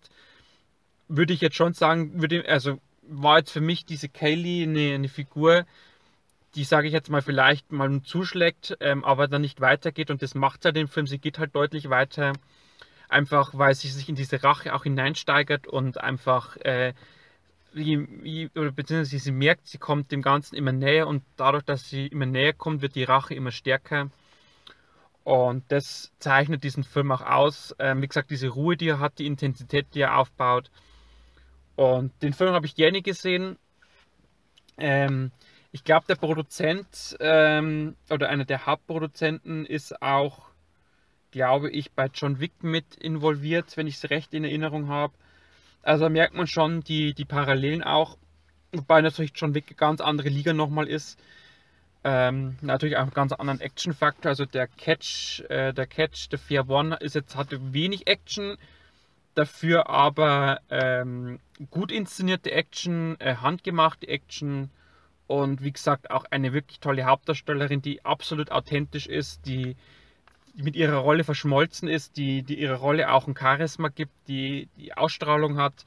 würde ich jetzt schon sagen, würde, also war jetzt für mich diese Kaylee eine, eine Figur, die, sage ich jetzt mal, vielleicht mal zuschlägt, ähm, aber dann nicht weitergeht. Und das macht halt den Film. Sie geht halt deutlich weiter, einfach weil sie sich in diese Rache auch hineinsteigert und einfach, äh, wie, wie, oder beziehungsweise sie merkt, sie kommt dem Ganzen immer näher und dadurch, dass sie immer näher kommt, wird die Rache immer stärker. Und das zeichnet diesen Film auch aus. Ähm, wie gesagt, diese Ruhe, die er hat, die Intensität, die er aufbaut. Und den Film habe ich gerne gesehen. Ähm, ich glaube, der Produzent ähm, oder einer der Hauptproduzenten ist auch, glaube ich, bei John Wick mit involviert, wenn ich es recht in Erinnerung habe. Also merkt man schon die, die Parallelen auch, wobei natürlich John Wick eine ganz andere Liga nochmal ist. Ähm, natürlich auch einen ganz anderen Action-Faktor. Also der Catch, äh, der Catch, der Fair One ist jetzt hatte wenig Action, dafür aber ähm, gut inszenierte Action, äh, handgemachte Action und wie gesagt, auch eine wirklich tolle Hauptdarstellerin, die absolut authentisch ist, die mit ihrer Rolle verschmolzen ist, die, die ihrer Rolle auch ein Charisma gibt, die, die Ausstrahlung hat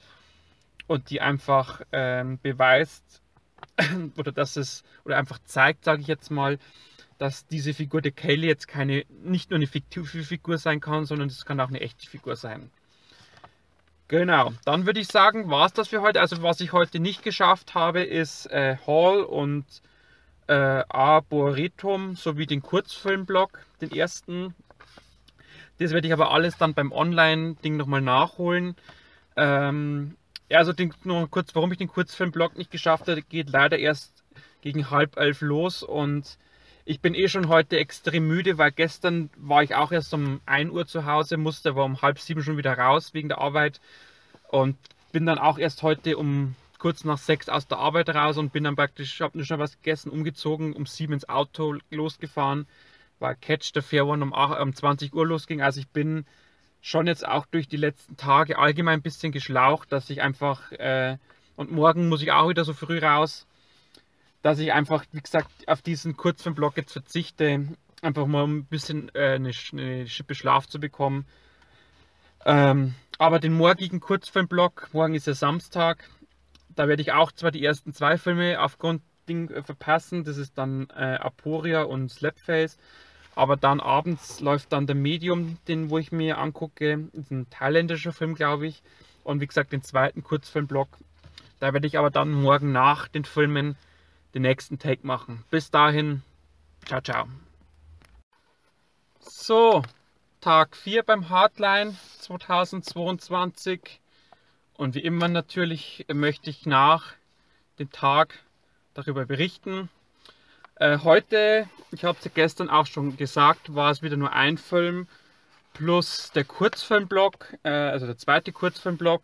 und die einfach ähm, beweist (clears throat) oder dass es oder einfach zeigt, sage ich jetzt mal, dass diese Figur der Kaylee jetzt keine nicht nur eine fiktive Figur sein kann, sondern es kann auch eine echte Figur sein. Genau, dann würde ich sagen, war es das für heute. Also was ich heute nicht geschafft habe, ist äh, Hall und äh, Arboretum sowie den Kurzfilmblog, den ersten. Das werde ich aber alles dann beim Online-Ding nochmal nachholen. Ähm, ja, also den, nur kurz, warum ich den Kurzfilmblog nicht geschafft habe, geht leider erst gegen halb elf los und ich bin eh schon heute extrem müde, weil gestern war ich auch erst um 1 Uhr zu Hause, musste aber um halb sieben schon wieder raus wegen der Arbeit. Und bin dann auch erst heute um kurz nach sechs aus der Arbeit raus und bin dann praktisch, habe nur schon was gegessen, umgezogen, um sieben ins Auto losgefahren, weil Catch der Fair One um, um 20 Uhr losging. Also ich bin schon jetzt auch durch die letzten Tage allgemein ein bisschen geschlaucht, dass ich einfach, äh, und morgen muss ich auch wieder so früh raus, dass ich einfach, wie gesagt, auf diesen Kurzfilmblock jetzt verzichte, einfach mal ein bisschen äh, eine, eine Schippe Schlaf zu bekommen. Ähm, aber den morgigen Kurzfilmblock, morgen ist ja Samstag, da werde ich auch zwar die ersten zwei Filme aufgrund Ding äh, verpassen, das ist dann äh, Aporia und Slapface, aber dann abends läuft dann der Medium, den wo ich mir angucke, das ist ein thailändischer Film, glaube ich, und wie gesagt den zweiten Kurzfilmblock, da werde ich aber dann morgen nach den Filmen den nächsten Take machen. Bis dahin, ciao, ciao. So, Tag 4 beim Hardline 2022. Und wie immer natürlich möchte ich nach dem Tag darüber berichten. Äh, heute, ich habe es gestern auch schon gesagt, war es wieder nur ein Film plus der Kurzfilmblock, äh, also der zweite Kurzfilmblock.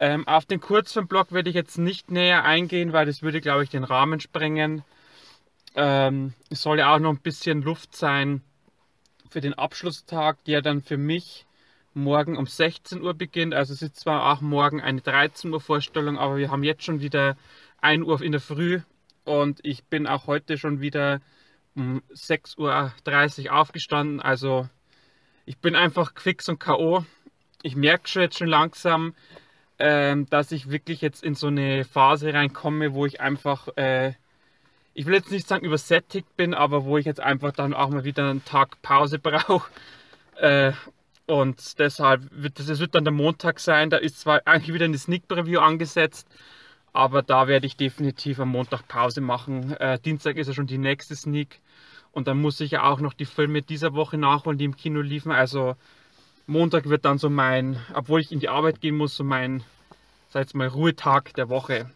Ähm, auf den Kurzfilmblock werde ich jetzt nicht näher eingehen, weil das würde, glaube ich, den Rahmen sprengen. Ähm, es soll ja auch noch ein bisschen Luft sein für den Abschlusstag, der dann für mich morgen um 16 Uhr beginnt. Also es ist zwar auch morgen eine 13 Uhr Vorstellung, aber wir haben jetzt schon wieder 1 Uhr in der Früh und ich bin auch heute schon wieder um 6.30 Uhr aufgestanden. Also ich bin einfach fix und K.O. Ich merke schon jetzt schon langsam, ähm, dass ich wirklich jetzt in so eine Phase reinkomme, wo ich einfach, äh, ich will jetzt nicht sagen übersättigt bin, aber wo ich jetzt einfach dann auch mal wieder einen Tag Pause (laughs) brauche. Äh, und deshalb wird das, wird dann der Montag sein. Da ist zwar eigentlich wieder eine Sneak Preview angesetzt, aber da werde ich definitiv am Montag Pause machen. Äh, Dienstag ist ja schon die nächste Sneak. Und dann muss ich ja auch noch die Filme dieser Woche nachholen, die im Kino liefen. Also Montag wird dann so mein, obwohl ich in die Arbeit gehen muss, so mein, sag jetzt mal, Ruhetag der Woche.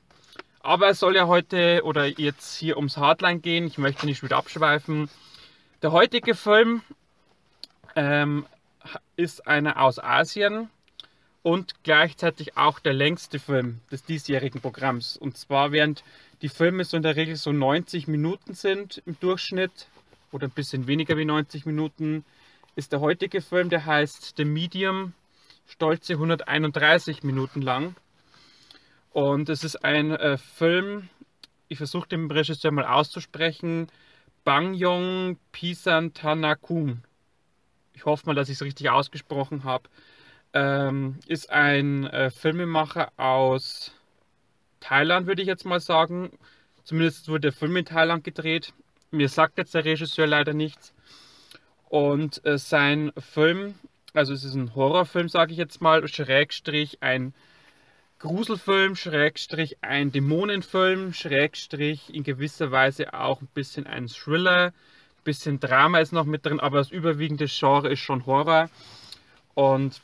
Aber es soll ja heute oder jetzt hier ums Hardline gehen. Ich möchte nicht wieder abschweifen. Der heutige Film ähm, ist einer aus Asien und gleichzeitig auch der längste Film des diesjährigen Programms. Und zwar während die Filme so in der Regel so 90 Minuten sind im Durchschnitt oder ein bisschen weniger wie 90 Minuten, ist der heutige Film, der heißt The Medium, stolze 131 Minuten lang. Und es ist ein äh, Film, ich versuche den Regisseur mal auszusprechen, Bangyong Pisantanakung ich hoffe mal, dass ich es richtig ausgesprochen habe, ähm, ist ein äh, Filmemacher aus Thailand, würde ich jetzt mal sagen. Zumindest wurde der Film in Thailand gedreht. Mir sagt jetzt der Regisseur leider nichts. Und äh, sein Film, also es ist ein Horrorfilm, sage ich jetzt mal, Schrägstrich ein Gruselfilm, Schrägstrich ein Dämonenfilm, Schrägstrich in gewisser Weise auch ein bisschen ein Thriller, bisschen Drama ist noch mit drin, aber das überwiegende Genre ist schon Horror. Und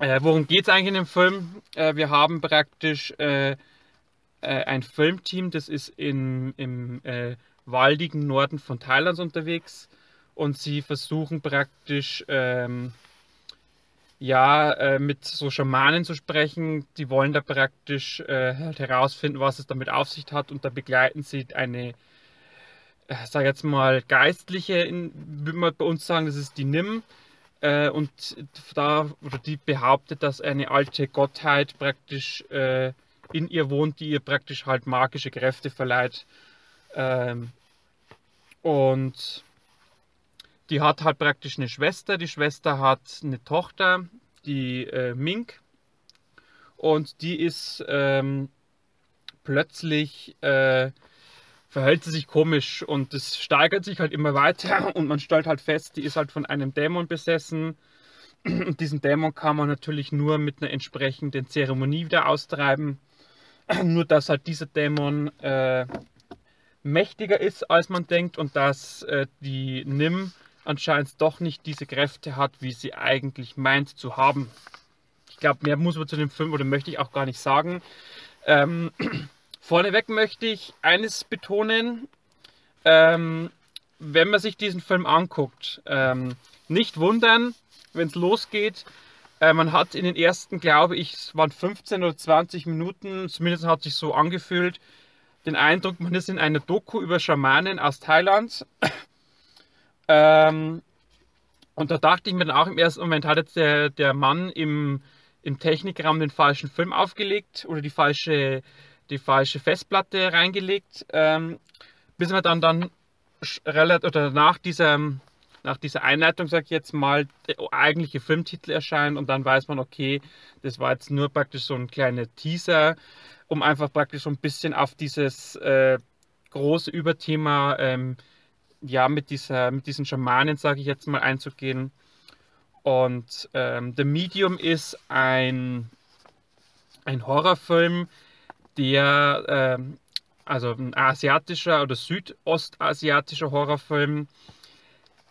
äh, worum geht es eigentlich in dem Film? Äh, wir haben praktisch äh, äh ein Filmteam, das ist in, im äh, waldigen Norden von Thailand unterwegs und sie versuchen praktisch ähm, ja, äh, mit so Schamanen zu sprechen. Die wollen da praktisch herausfinden, was es damit auf sich hat und da begleiten sie eine sag jetzt mal, Geistliche, würde man bei uns sagen, das ist die Nim. Äh, und da, oder die behauptet, dass eine alte Gottheit praktisch äh, in ihr wohnt, die ihr praktisch halt magische Kräfte verleiht. Ähm, und die hat halt praktisch eine Schwester. Die Schwester hat eine Tochter, die äh, Mink. Und die ist ähm, plötzlich äh, verhält sie sich komisch und es steigert sich halt immer weiter (clears throat) und man stellt halt fest, die ist halt von einem Dämon besessen. (clears throat) Und diesen Dämon kann man natürlich nur mit einer entsprechenden Zeremonie wieder austreiben. (clears throat) Nur dass halt dieser Dämon äh, mächtiger ist, als man denkt und dass äh, die Nim anscheinend doch nicht diese Kräfte hat, wie sie eigentlich meint zu haben. Ich glaube, mehr muss man zu dem Film oder möchte ich auch gar nicht sagen. Ähm, Vorneweg möchte ich eines betonen, ähm, wenn man sich diesen Film anguckt, ähm, nicht wundern, wenn es losgeht. Äh, man hat in den ersten, glaube ich, es waren 15 oder 20 Minuten, zumindest hat sich so angefühlt, den Eindruck, man ist in einer Doku über Schamanen aus Thailand. (clears throat) ähm, und da dachte ich mir dann auch im ersten Moment, hat jetzt der, der Mann im, im Technikraum den falschen Film aufgelegt oder die falsche, die falsche Festplatte reingelegt, ähm, bis man dann, dann relativ oder nach diesem nach dieser Einleitung, sage ich jetzt mal, der eigentliche Filmtitel erscheint und dann weiß man, okay, das war jetzt nur praktisch so ein kleiner Teaser, um einfach praktisch so ein bisschen auf dieses äh, große Überthema, ähm, ja, mit, dieser, mit diesen Schamanen, sage ich jetzt mal, einzugehen. Und ähm, The Medium ist ein, ein Horrorfilm, der, ähm, also ein asiatischer oder südostasiatischer Horrorfilm,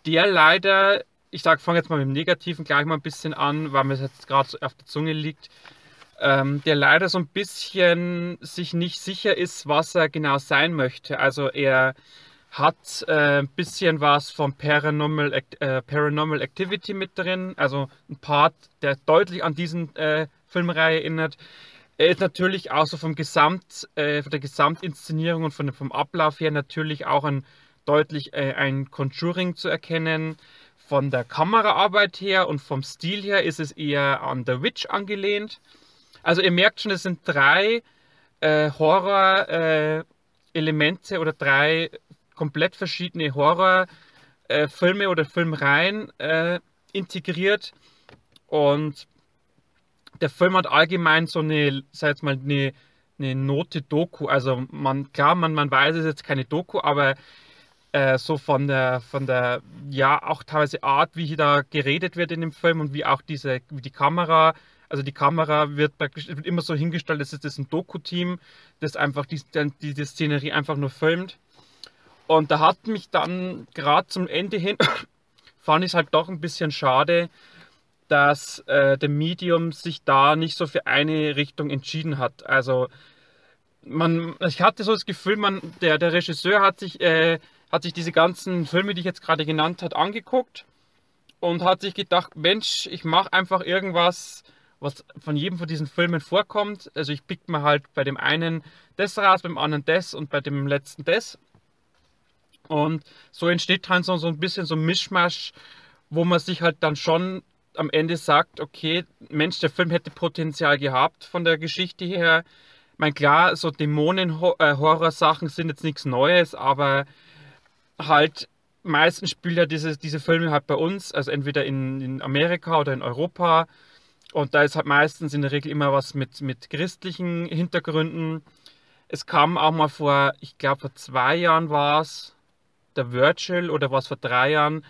der leider, ich sage, fange jetzt mal mit dem Negativen gleich mal ein bisschen an, weil mir es jetzt gerade so auf der Zunge liegt, ähm, der leider so ein bisschen sich nicht sicher ist, was er genau sein möchte. Also er hat äh, ein bisschen was von Paranormal, äh, Paranormal Activity mit drin, also ein Part, der deutlich an diesen äh, Filmreihe erinnert. Er ist natürlich auch so vom Gesamt, äh, von der Gesamtinszenierung und von, vom Ablauf her natürlich auch ein deutlich äh, ein Conjuring zu erkennen. Von der Kameraarbeit her und vom Stil her ist es eher an The Witch angelehnt. Also ihr merkt schon, es sind drei äh, Horror-Elemente äh, oder drei komplett verschiedene Horror-Filme äh, oder Filmreihen äh, integriert. Und der Film hat allgemein so eine, sag jetzt mal, eine, eine Note Doku. Also man, klar, man, man weiß, es ist jetzt keine Doku, aber äh, so von der, von der, ja, auch teilweise Art, wie hier da geredet wird in dem Film und wie auch diese, wie die Kamera, also die Kamera wird wird immer so hingestellt, das ist das ein Doku-Team, das einfach die, die, die Szenerie einfach nur filmt. Und da hat mich dann gerade zum Ende hin, (coughs) fand ich es halt doch ein bisschen schade, dass äh, der Medium sich da nicht so für eine Richtung entschieden hat. Also man, ich hatte so das Gefühl, man, der, der Regisseur hat sich äh, hat sich diese ganzen Filme, die ich jetzt gerade genannt habe, angeguckt und hat sich gedacht, Mensch, ich mache einfach irgendwas, was von jedem von diesen Filmen vorkommt. Also ich pick mir halt bei dem einen das raus, beim anderen das und bei dem letzten das. Und so entsteht dann so, so ein bisschen so ein Mischmasch, wo man sich halt dann schon am Ende sagt, okay, Mensch, der Film hätte Potenzial gehabt von der Geschichte her. Ich meine, klar, so Dämonen-Horror-Sachen sind jetzt nichts Neues, aber halt meistens spielt ja diese, diese Filme halt bei uns, also entweder in, in Amerika oder in Europa. Und da ist halt meistens in der Regel immer was mit, mit christlichen Hintergründen. Es kam auch mal vor, ich glaube vor zwei Jahren war es, der Virgil oder was vor drei Jahren,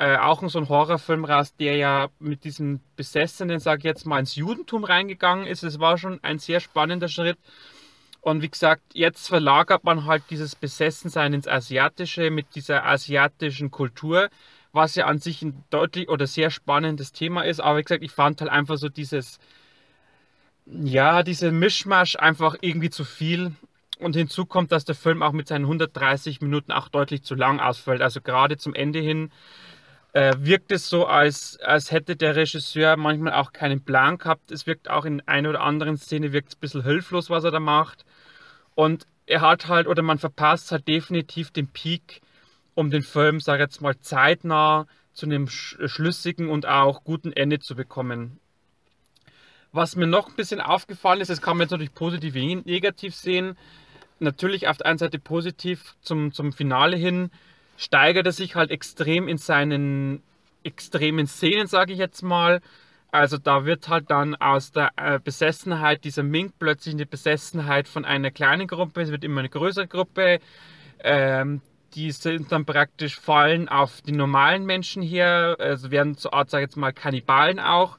äh, auch so ein Horrorfilm raus, der ja mit diesem Besessenen, sage ich jetzt mal, ins Judentum reingegangen ist. Es war schon ein sehr spannender Schritt. Und wie gesagt, jetzt verlagert man halt dieses Besessensein ins Asiatische mit dieser asiatischen Kultur, was ja an sich ein deutlich oder sehr spannendes Thema ist. Aber wie gesagt, ich fand halt einfach so dieses, ja, diese Mischmasch einfach irgendwie zu viel. Und hinzu kommt, dass der Film auch mit seinen 130 Minuten auch deutlich zu lang ausfällt. Also gerade zum Ende hin äh, wirkt es so, als, als hätte der Regisseur manchmal auch keinen Plan gehabt. Es wirkt auch in einer oder anderen Szene wirkt es ein bisschen hilflos, was er da macht. Und er hat halt, oder man verpasst halt definitiv den Peak, um den Film, sage ich jetzt mal, zeitnah zu einem schlüssigen und auch guten Ende zu bekommen. Was mir noch ein bisschen aufgefallen ist, das kann man jetzt natürlich positiv wie negativ sehen. Natürlich auf der einen Seite positiv zum, zum Finale hin, steigert er sich halt extrem in seinen extremen Szenen, sage ich jetzt mal. Also da wird halt dann aus der äh, Besessenheit dieser Mink plötzlich eine Besessenheit von einer kleinen Gruppe, es wird immer eine größere Gruppe. Ähm, die sind dann praktisch fallen auf die normalen Menschen hier, also werden zur Art, sage ich jetzt mal, Kannibalen auch.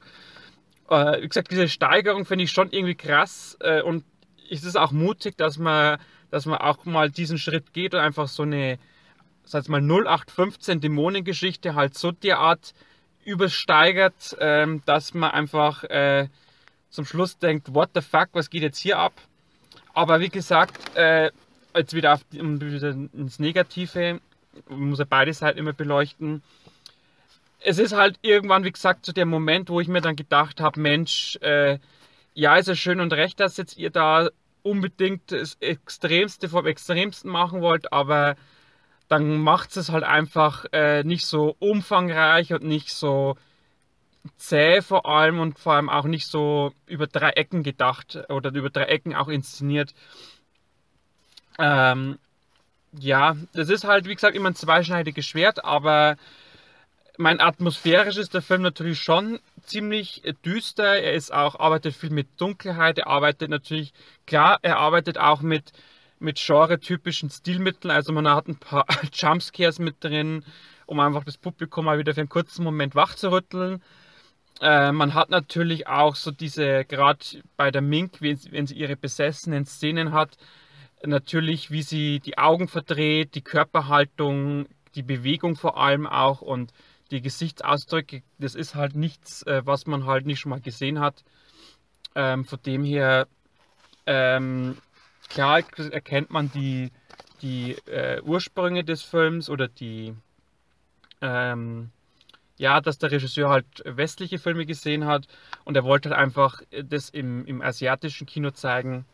Äh, wie gesagt, diese Steigerung finde ich schon irgendwie krass äh, und es ist auch mutig, dass man, dass man auch mal diesen Schritt geht und einfach so eine, sag ich mal, 0815 Dämonengeschichte halt so derart übersteigert, ähm, dass man einfach äh, zum Schluss denkt, what the fuck, was geht jetzt hier ab? Aber wie gesagt, äh, jetzt wieder, auf, wieder ins Negative, man muss ja beide Seiten immer beleuchten. es ist halt irgendwann, wie gesagt, so der Moment, wo ich mir dann gedacht habe, Mensch, äh, ja, ist ja schön und recht, dass jetzt ihr da unbedingt das Extremste vom Extremsten machen wollt, aber dann macht es halt einfach äh, nicht so umfangreich und nicht so zäh vor allem und vor allem auch nicht so über drei Ecken gedacht oder über drei Ecken auch inszeniert. Ähm, ja, das ist halt, wie gesagt, immer ein zweischneidiges Schwert, aber mein atmosphärisch ist der Film natürlich schon ziemlich düster. Er ist auch, arbeitet viel mit Dunkelheit. Er arbeitet natürlich, klar, er arbeitet auch mit, mit genre-typischen Stilmitteln. Also man hat ein paar (laughs) Jumpscares mit drin, um einfach das Publikum mal wieder für einen kurzen Moment wach zu rütteln. Äh, man hat natürlich auch so diese, gerade bei der Mink, wenn, wenn sie ihre besessenen Szenen hat, natürlich, wie sie die Augen verdreht, die Körperhaltung, die Bewegung vor allem auch und die Gesichtsausdrücke, das ist halt nichts, äh, was man halt nicht schon mal gesehen hat. Ähm, von dem her, ähm, klar erkennt man die, die äh, Ursprünge des Films oder die, ähm, ja, dass der Regisseur halt westliche Filme gesehen hat und er wollte halt einfach das im, im asiatischen Kino zeigen.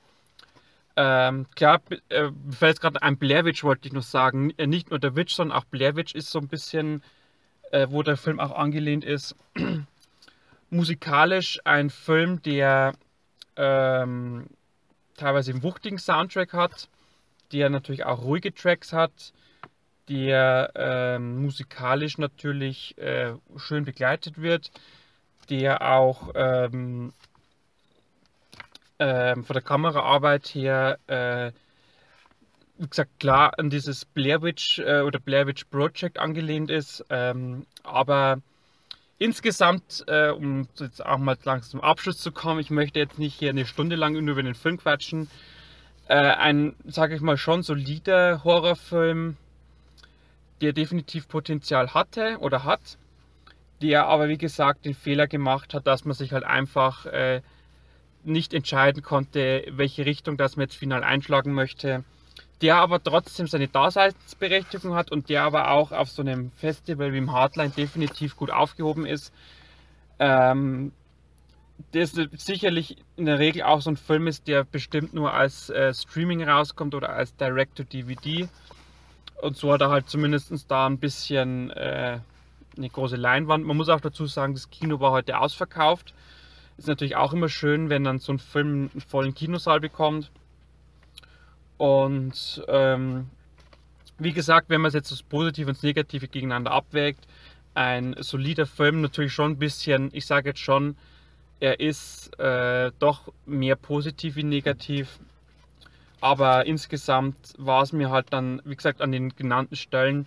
Ähm, klar, äh, fällt gerade ein Blair Witch, wollte ich noch sagen. Äh, nicht nur der Witch, sondern auch Blair Witch ist so ein bisschen äh, wo der Film auch angelehnt ist. (clears throat) Musikalisch ein Film, der ähm, teilweise einen wuchtigen Soundtrack hat, der natürlich auch ruhige Tracks hat, der ähm, musikalisch natürlich äh, schön begleitet wird, der auch ähm, ähm, von der Kameraarbeit her äh, wie gesagt, klar an dieses Blair Witch äh, oder Blair Witch Project angelehnt ist, ähm, aber insgesamt, äh, um jetzt auch mal langsam zum Abschluss zu kommen, ich möchte jetzt nicht hier eine Stunde lang nur über den Film quatschen, äh, ein, sage ich mal, schon solider Horrorfilm, der definitiv Potenzial hatte oder hat, der aber wie gesagt den Fehler gemacht hat, dass man sich halt einfach äh, nicht entscheiden konnte, welche Richtung das man jetzt final einschlagen möchte der aber trotzdem seine Daseinsberechtigung hat und der aber auch auf so einem Festival wie im Hardline definitiv gut aufgehoben ist. Ähm, das sicherlich in der Regel auch so ein Film ist, der bestimmt nur als äh, Streaming rauskommt oder als Direct-to-DVD. Und so hat er halt zumindest da ein bisschen äh, eine große Leinwand. Man muss auch dazu sagen, das Kino war heute ausverkauft. Ist natürlich auch immer schön, wenn dann so ein Film einen vollen Kinosaal bekommt. Und ähm, wie gesagt, wenn man es jetzt das Positive und das Negative gegeneinander abwägt, ein solider Film natürlich schon ein bisschen, ich sage jetzt schon, er ist äh, doch mehr positiv wie negativ. Aber insgesamt war es mir halt dann, wie gesagt, an den genannten Stellen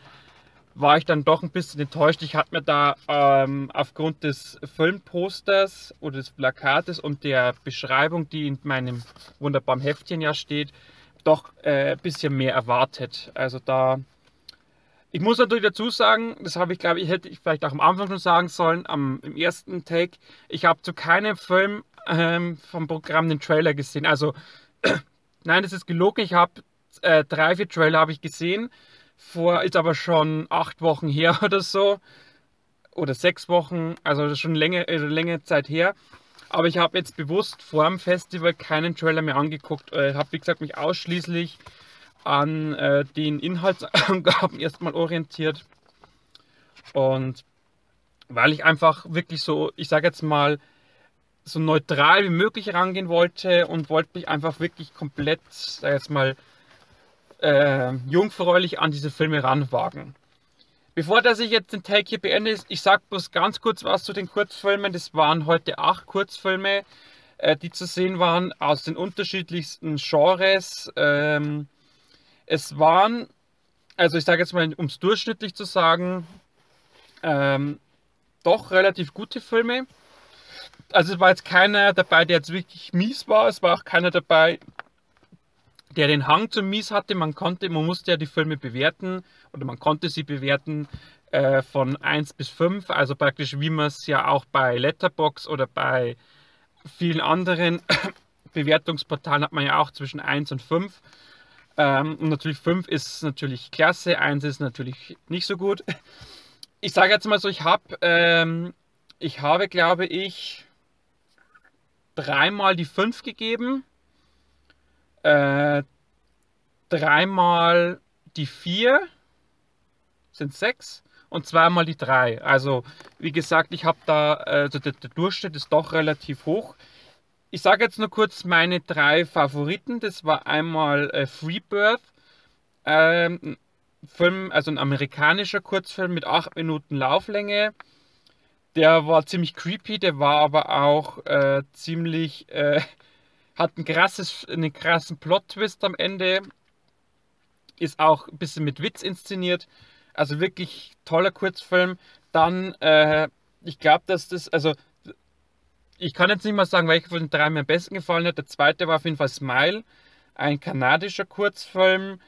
war ich dann doch ein bisschen enttäuscht. Ich hatte mir da ähm, aufgrund des Filmposters oder des Plakates und der Beschreibung, die in meinem wunderbaren Heftchen ja steht, doch äh, ein bisschen mehr erwartet. Also da, ich muss natürlich dazu sagen, das habe ich glaube ich, hätte ich vielleicht auch am Anfang schon sagen sollen, am, im ersten Take, ich habe zu keinem Film ähm, vom Programm den Trailer gesehen. Also, (clears throat) nein, das ist gelogen, ich habe äh, drei, vier Trailer habe ich gesehen, vor, ist aber schon acht Wochen her (laughs) oder so, oder sechs Wochen, also schon länger, äh, längere Zeit her. Aber ich habe jetzt bewusst vor dem Festival keinen Trailer mehr angeguckt. Ich äh, habe, wie gesagt, mich ausschließlich an äh, den Inhaltsangaben (laughs) erstmal orientiert. Und weil ich einfach wirklich so, ich sage jetzt mal, so neutral wie möglich rangehen wollte und wollte mich einfach wirklich komplett, sag jetzt mal, äh, jungfräulich an diese Filme ranwagen. Bevor dass ich jetzt den Take hier beende, ich sage bloß ganz kurz was zu den Kurzfilmen. Das waren heute acht Kurzfilme, äh, die zu sehen waren aus den unterschiedlichsten Genres. Ähm, es waren, also ich sage jetzt mal, um es durchschnittlich zu sagen, ähm, doch relativ gute Filme. Also es war jetzt keiner dabei, der jetzt wirklich mies war. Es war auch keiner dabei, der den Hang zum Mies hatte. Man konnte, man musste ja die Filme bewerten oder man konnte sie bewerten äh, von 1 bis 5, also praktisch wie man es ja auch bei Letterbox oder bei vielen anderen (coughs) Bewertungsportalen hat man ja auch zwischen 1 und 5. Ähm, und natürlich 5 ist natürlich klasse, 1 ist natürlich nicht so gut. (laughs) ich sage jetzt mal so, ich habe, ähm, ich habe, glaube ich, dreimal die 5 gegeben, äh, dreimal die 4, sind 6 und zweimal die 3. Also, wie gesagt, ich habe da, also der, der Durchschnitt ist doch relativ hoch. Ich sage jetzt nur kurz meine drei Favoriten. Das war einmal äh, Freebirth, ähm, Film, also ein amerikanischer Kurzfilm mit 8 Minuten Lauflänge. Der war ziemlich creepy, der war aber auch äh, ziemlich, äh, hat ein krasses, einen krassen Plot-Twist am Ende. Ist auch ein bisschen mit Witz inszeniert. Also wirklich toller Kurzfilm. Dann, äh, ich glaube, dass das, also ich kann jetzt nicht mal sagen, welcher von den drei mir am besten gefallen hat. Der zweite war auf jeden Fall Smile, ein kanadischer Kurzfilm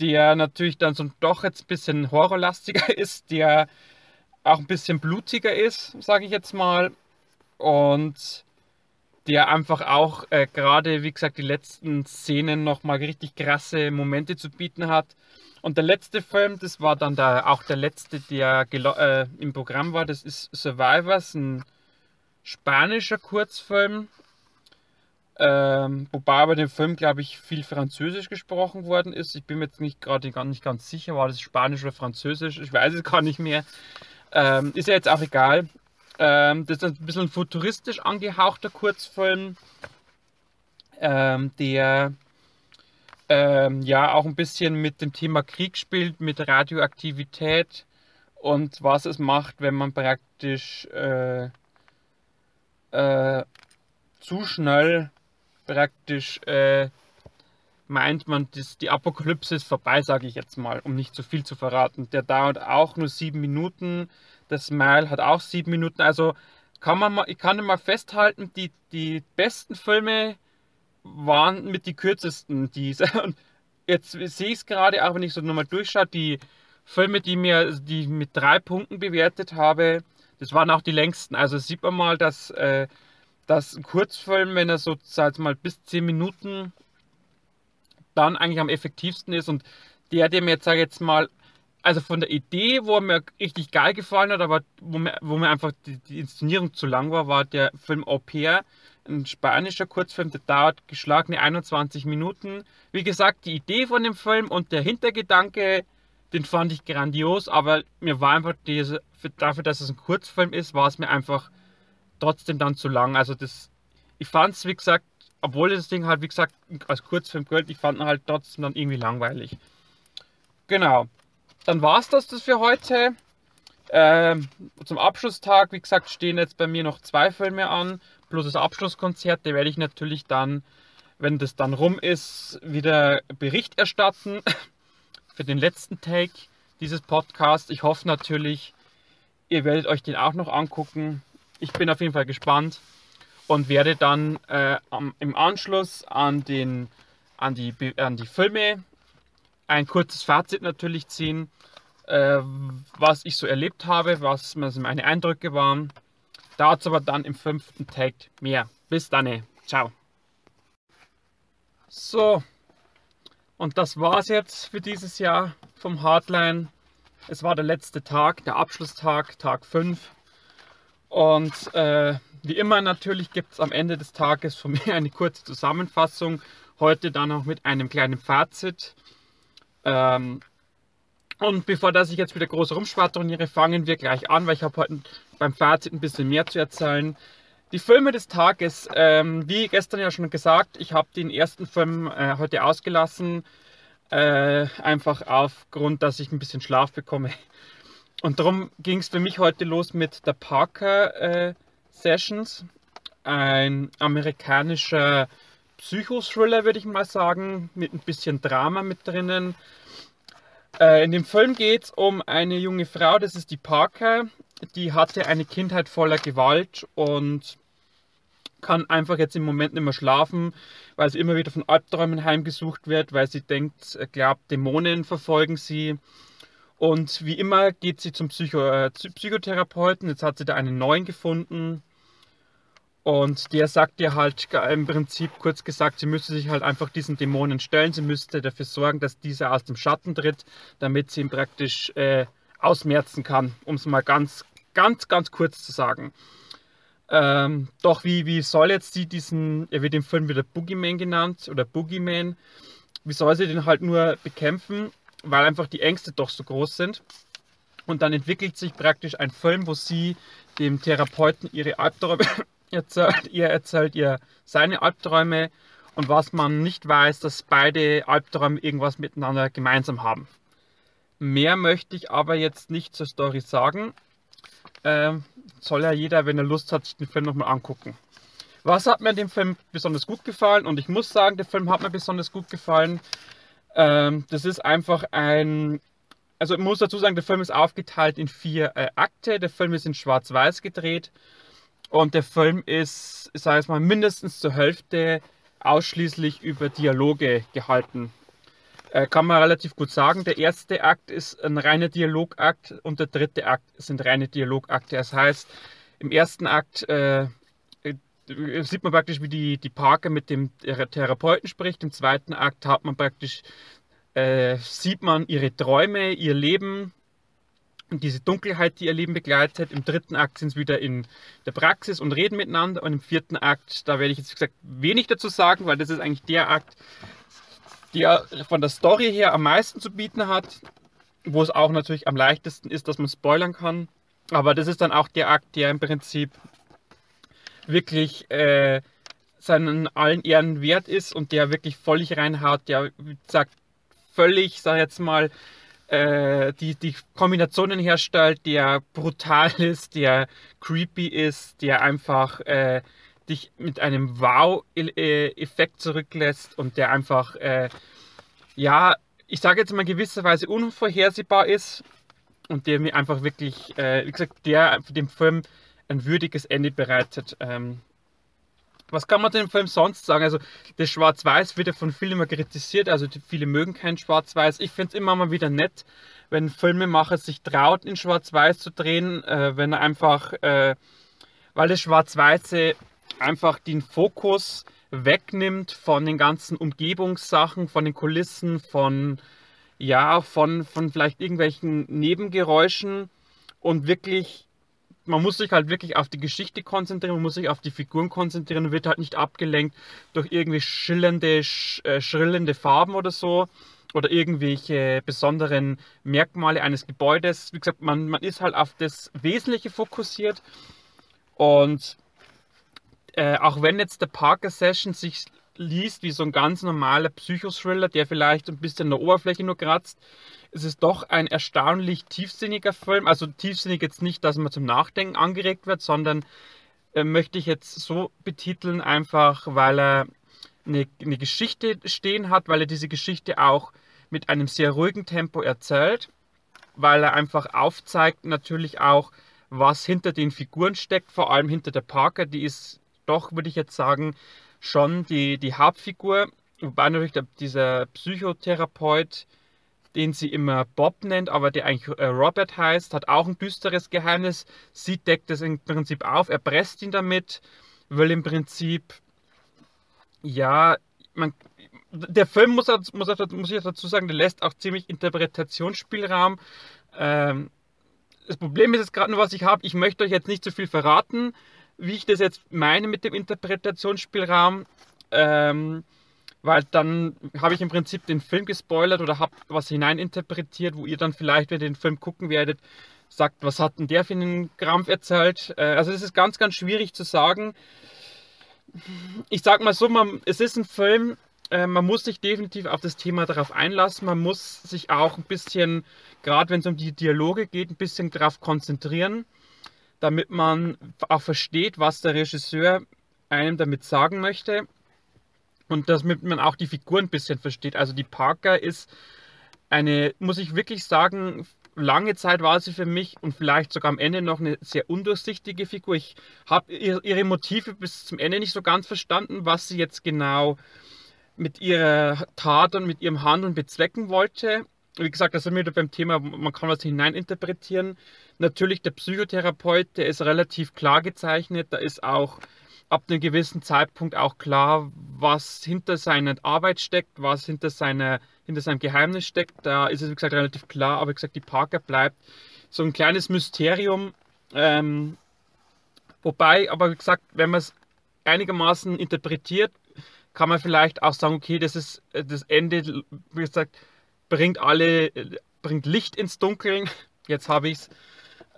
der natürlich dann so doch jetzt ein bisschen horrorlastiger (laughs) ist, der auch ein bisschen blutiger ist, sage ich jetzt mal. Und der einfach auch äh, gerade, wie gesagt, die letzten Szenen nochmal richtig krasse Momente zu bieten hat. Und der letzte Film, das war dann der, auch der letzte, der äh, im Programm war, das ist Survivors, ein spanischer Kurzfilm, ähm, wobei bei dem Film, glaube ich, viel Französisch gesprochen worden ist. Ich bin mir jetzt nicht gerade nicht ganz sicher, war das Spanisch oder Französisch? Ich weiß es gar nicht mehr. Ähm, ist ja jetzt auch egal. Ähm, das ist ein bisschen ein futuristisch angehauchter Kurzfilm, ähm, der ähm, ja auch ein bisschen mit dem Thema Krieg spielt, mit Radioaktivität und was es macht, wenn man praktisch äh, äh, zu schnell praktisch äh, meint man, das, die Apokalypse ist vorbei, sage ich jetzt mal, um nicht zu viel zu verraten. Der dauert auch nur sieben Minuten. Das Smile hat auch sieben Minuten. Also kann man mal, ich kann mal festhalten, die, die besten Filme waren mit die kürzesten. Diese. (laughs) Und jetzt sehe ich es gerade, auch wenn ich so nochmal durchschaue, die Filme, die mir, die mit drei Punkten bewertet habe, das waren auch die längsten. Also sieht man mal, dass äh, dass ein Kurzfilm, wenn er so sag mal bis 10 Minuten dann eigentlich am effektivsten ist und der, der mir jetzt sage jetzt mal, also von der Idee, wo er mir richtig geil gefallen hat, aber wo mir, wo mir einfach die, die Inszenierung zu lang war, war der Film Au pair, ein spanischer Kurzfilm, der dauert geschlagene 21 Minuten. Wie gesagt, die Idee von dem Film und der Hintergedanke, den fand ich grandios, aber mir war einfach diese, dafür, dass es ein Kurzfilm ist, war es mir einfach trotzdem dann zu lang. Also das, ich fand es, wie gesagt, obwohl das Ding halt, wie gesagt, als Kurzfilm gilt, ich fand ihn halt trotzdem dann irgendwie langweilig. Genau. Dann war es das, das für heute. Ähm, zum Abschlusstag, wie gesagt, stehen jetzt bei mir noch zwei Filme an, plus das Abschlusskonzert. Da werde ich natürlich dann, wenn das dann rum ist, wieder Bericht erstatten (laughs) für den letzten Take dieses Podcasts. Ich hoffe natürlich, ihr werdet euch den auch noch angucken ich bin auf jeden Fall gespannt und werde dann äh, im Anschluss an, den, an, die, an die Filme ein kurzes Fazit natürlich ziehen, äh, was ich so erlebt habe, was meine Eindrücke waren. Dazu aber dann im fünften Tag mehr. Bis dann, ciao. So, und das war's jetzt für dieses Jahr vom Hardline. Es war der letzte Tag, der Abschlusstag, Tag 5. Und äh, wie immer natürlich gibt es am Ende des Tages von (laughs) mir eine kurze Zusammenfassung. Heute dann auch mit einem kleinen Fazit. Ähm, und bevor dass ich jetzt wieder groß rumschwadroniere, fangen wir gleich an, weil ich habe heute beim Fazit ein bisschen mehr zu erzählen. Die Filme des Tages, ähm, wie gestern ja schon gesagt, ich habe den ersten Film äh, heute ausgelassen, äh, einfach aufgrund, dass ich ein bisschen Schlaf bekomme. Und darum ging es für mich heute los mit der Parker äh, Sessions, ein amerikanischer Psychothriller, würde ich mal sagen, mit ein bisschen Drama mit drinnen. Äh, in dem Film geht es um eine junge Frau, das ist die Parker, die hatte eine Kindheit voller Gewalt und kann einfach jetzt im Moment nicht mehr schlafen, weil sie immer wieder von Albträumen heimgesucht wird, weil sie denkt, glaubt, Dämonen verfolgen sie und wie immer geht sie zum Psycho äh, Psychotherapeuten. Jetzt hat sie da einen neuen gefunden. Und der sagt ihr halt im Prinzip kurz gesagt, sie müsste sich halt einfach diesen Dämonen stellen. Sie müsste dafür sorgen, dass dieser aus dem Schatten tritt, damit sie ihn praktisch äh, ausmerzen kann, um es mal ganz, ganz, ganz kurz zu sagen. Ähm, doch wie, wie soll jetzt sie diesen, er wird im Film wieder Boogeyman genannt oder Boogeyman, wie soll sie den halt nur bekämpfen, weil einfach die Ängste doch so groß sind. Und dann entwickelt sich praktisch ein Film, wo sie dem Therapeuten ihre Albträume erzählt, (laughs) ihr erzählt ihr seine Albträume und was man nicht weiß, dass beide Albträume irgendwas miteinander gemeinsam haben. Mehr möchte ich aber jetzt nicht zur Story sagen. Ähm, soll ja jeder, wenn er Lust hat, sich den Film nochmal angucken. Was hat mir in dem Film besonders gut gefallen? Und ich muss sagen, der Film hat mir besonders gut gefallen. Ähm, das ist einfach ein. Also ich muss dazu sagen, der Film ist aufgeteilt in vier äh, Akte. Der Film ist in Schwarz-Weiß gedreht. Und der Film ist, ich sage es mal, mindestens zur Hälfte ausschließlich über Dialoge gehalten. Äh, kann man relativ gut sagen. Der erste Akt ist ein reiner Dialogakt und der dritte Akt sind reine Dialogakte. Das heißt, im ersten Akt äh, sieht man praktisch, wie die, die Parker mit dem Therapeuten spricht. Im zweiten Akt hat man praktisch, äh, sieht man ihre Träume, ihr Leben und diese Dunkelheit, die ihr Leben begleitet. Im dritten Akt sind sie wieder in der Praxis und reden miteinander. Und im vierten Akt, da werde ich jetzt gesagt wenig dazu sagen, weil das ist eigentlich der Akt, der von der Story her am meisten zu bieten hat, wo es auch natürlich am leichtesten ist, dass man spoilern kann. Aber das ist dann auch der Akt, der im Prinzip wirklich äh, seinen allen Ehren wert ist und der wirklich völlig reinhaut, der sagt völlig, sag jetzt mal, äh, die, die Kombinationen herstellt, der brutal (laughs) ist, der creepy ist, der einfach äh, dich mit einem Wow-Effekt zurücklässt und der einfach, äh, ja, ich sage jetzt mal gewisserweise unvorhersehbar ist und der mir einfach wirklich, äh, wie gesagt, der dem Film ein würdiges Ende bereitet. Ähm, was kann man dem Film sonst sagen? Also, das Schwarz-Weiß wird ja von vielen immer kritisiert. Also, viele mögen kein Schwarz-Weiß. Ich finde es immer mal wieder nett, wenn Filmemacher sich traut, in Schwarz-Weiß zu drehen, äh, wenn er einfach, äh, weil das Schwarz-Weiße einfach den Fokus wegnimmt von den ganzen Umgebungssachen, von den Kulissen, von, ja, von, von vielleicht irgendwelchen Nebengeräuschen und wirklich man muss sich halt wirklich auf die Geschichte konzentrieren, man muss sich auf die Figuren konzentrieren und wird halt nicht abgelenkt durch irgendwie schillernde, sch, äh, schrillende Farben oder so oder irgendwelche besonderen Merkmale eines Gebäudes. Wie gesagt, man, man ist halt auf das Wesentliche fokussiert und äh, auch wenn jetzt der Parker Session sich liest wie so ein ganz normaler Psychothriller, der vielleicht ein bisschen an der Oberfläche nur kratzt, es ist doch ein erstaunlich tiefsinniger Film. Also tiefsinnig jetzt nicht, dass man zum Nachdenken angeregt wird, sondern äh, möchte ich jetzt so betiteln, einfach weil er eine, eine Geschichte stehen hat, weil er diese Geschichte auch mit einem sehr ruhigen Tempo erzählt, weil er einfach aufzeigt natürlich auch, was hinter den Figuren steckt, vor allem hinter der Parker, die ist doch, würde ich jetzt sagen, schon die, die Hauptfigur, wobei natürlich der, dieser Psychotherapeut den sie immer Bob nennt, aber der eigentlich äh, Robert heißt, hat auch ein düsteres Geheimnis. Sie deckt es im Prinzip auf, er presst ihn damit, will im Prinzip, ja, man, der Film muss, muss, muss ich dazu sagen, der lässt auch ziemlich Interpretationsspielraum. Ähm, das Problem ist jetzt gerade nur, was ich habe. Ich möchte euch jetzt nicht zu viel verraten, wie ich das jetzt meine mit dem Interpretationsspielraum. Ähm, weil dann habe ich im Prinzip den Film gespoilert oder habe was hineininterpretiert, wo ihr dann vielleicht, wenn ihr den Film gucken werdet, sagt, was hat denn der für einen Krampf erzählt. Äh, also es ist ganz, ganz schwierig zu sagen. Ich sage mal so, man, es ist ein Film, äh, man muss sich definitiv auf das Thema darauf einlassen. Man muss sich auch ein bisschen, gerade wenn es um die Dialoge geht, ein bisschen darauf konzentrieren, damit man auch versteht, was der Regisseur einem damit sagen möchte. Und damit man auch die Figuren ein bisschen versteht. Also die Parker ist eine, muss ich wirklich sagen, lange Zeit war sie für mich und vielleicht sogar am Ende noch eine sehr undurchsichtige Figur. Ich habe ihre Motive bis zum Ende nicht so ganz verstanden, was sie jetzt genau mit ihrer Tat und mit ihrem Handeln bezwecken wollte. Wie gesagt, das sind wir wieder beim Thema, man kann was hineininterpretieren. Natürlich der Psychotherapeut, der ist relativ klar gezeichnet, da ist auch ab einem gewissen Zeitpunkt auch klar, was hinter seiner Arbeit steckt, was hinter seiner hinter seinem Geheimnis steckt. Da ist es, wie gesagt, relativ klar, aber wie gesagt, die Parker bleibt so ein kleines Mysterium. Ähm, wobei, aber wie gesagt, wenn man es einigermaßen interpretiert, kann man vielleicht auch sagen, okay, das ist äh, das Ende, wie gesagt, bringt alle, bringt Licht ins Dunkeln. (laughs) Jetzt habe ich es.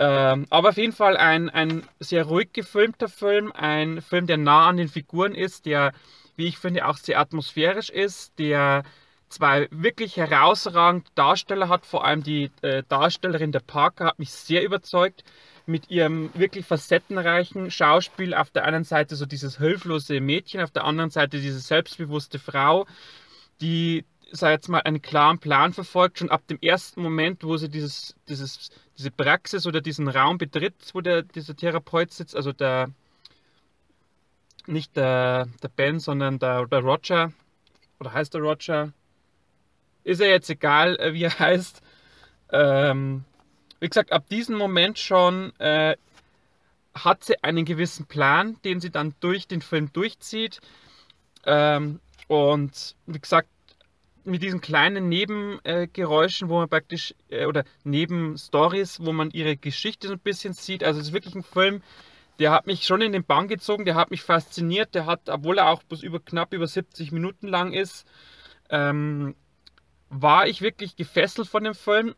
Ähm, aber auf jeden Fall ein, ein sehr ruhig gefilmter Film, ein Film, der nah an den Figuren ist, der, wie ich finde, auch sehr atmosphärisch ist, der zwei wirklich herausragende Darsteller hat, vor allem die äh, Darstellerin der Parker hat mich sehr überzeugt mit ihrem wirklich facettenreichen Schauspiel. Auf der einen Seite so dieses hilflose Mädchen, auf der anderen Seite diese selbstbewusste Frau, die, sag jetzt mal, einen klaren Plan verfolgt. Schon ab dem ersten Moment, wo sie dieses, dieses, diese Praxis oder diesen Raum betritt, wo der, dieser Therapeut sitzt, also der, nicht der, der Ben, sondern der, der Roger, oder heißt der Roger? Ist ja jetzt egal, äh, wie er (laughs) heißt. Ähm, wie gesagt, ab diesem Moment schon äh, hat sie einen gewissen Plan, den sie dann durch den Film durchzieht. Ähm, und wie gesagt, mit diesen kleinen Nebengeräuschen, wo man praktisch, äh, oder Nebenstories, wo man ihre Geschichte so ein bisschen sieht. Also es ist wirklich ein Film, der hat mich schon in den Bann gezogen, der hat mich fasziniert, der hat, obwohl er auch bis über knapp über 70 Minuten lang ist, ähm, war ich wirklich gefesselt von dem Film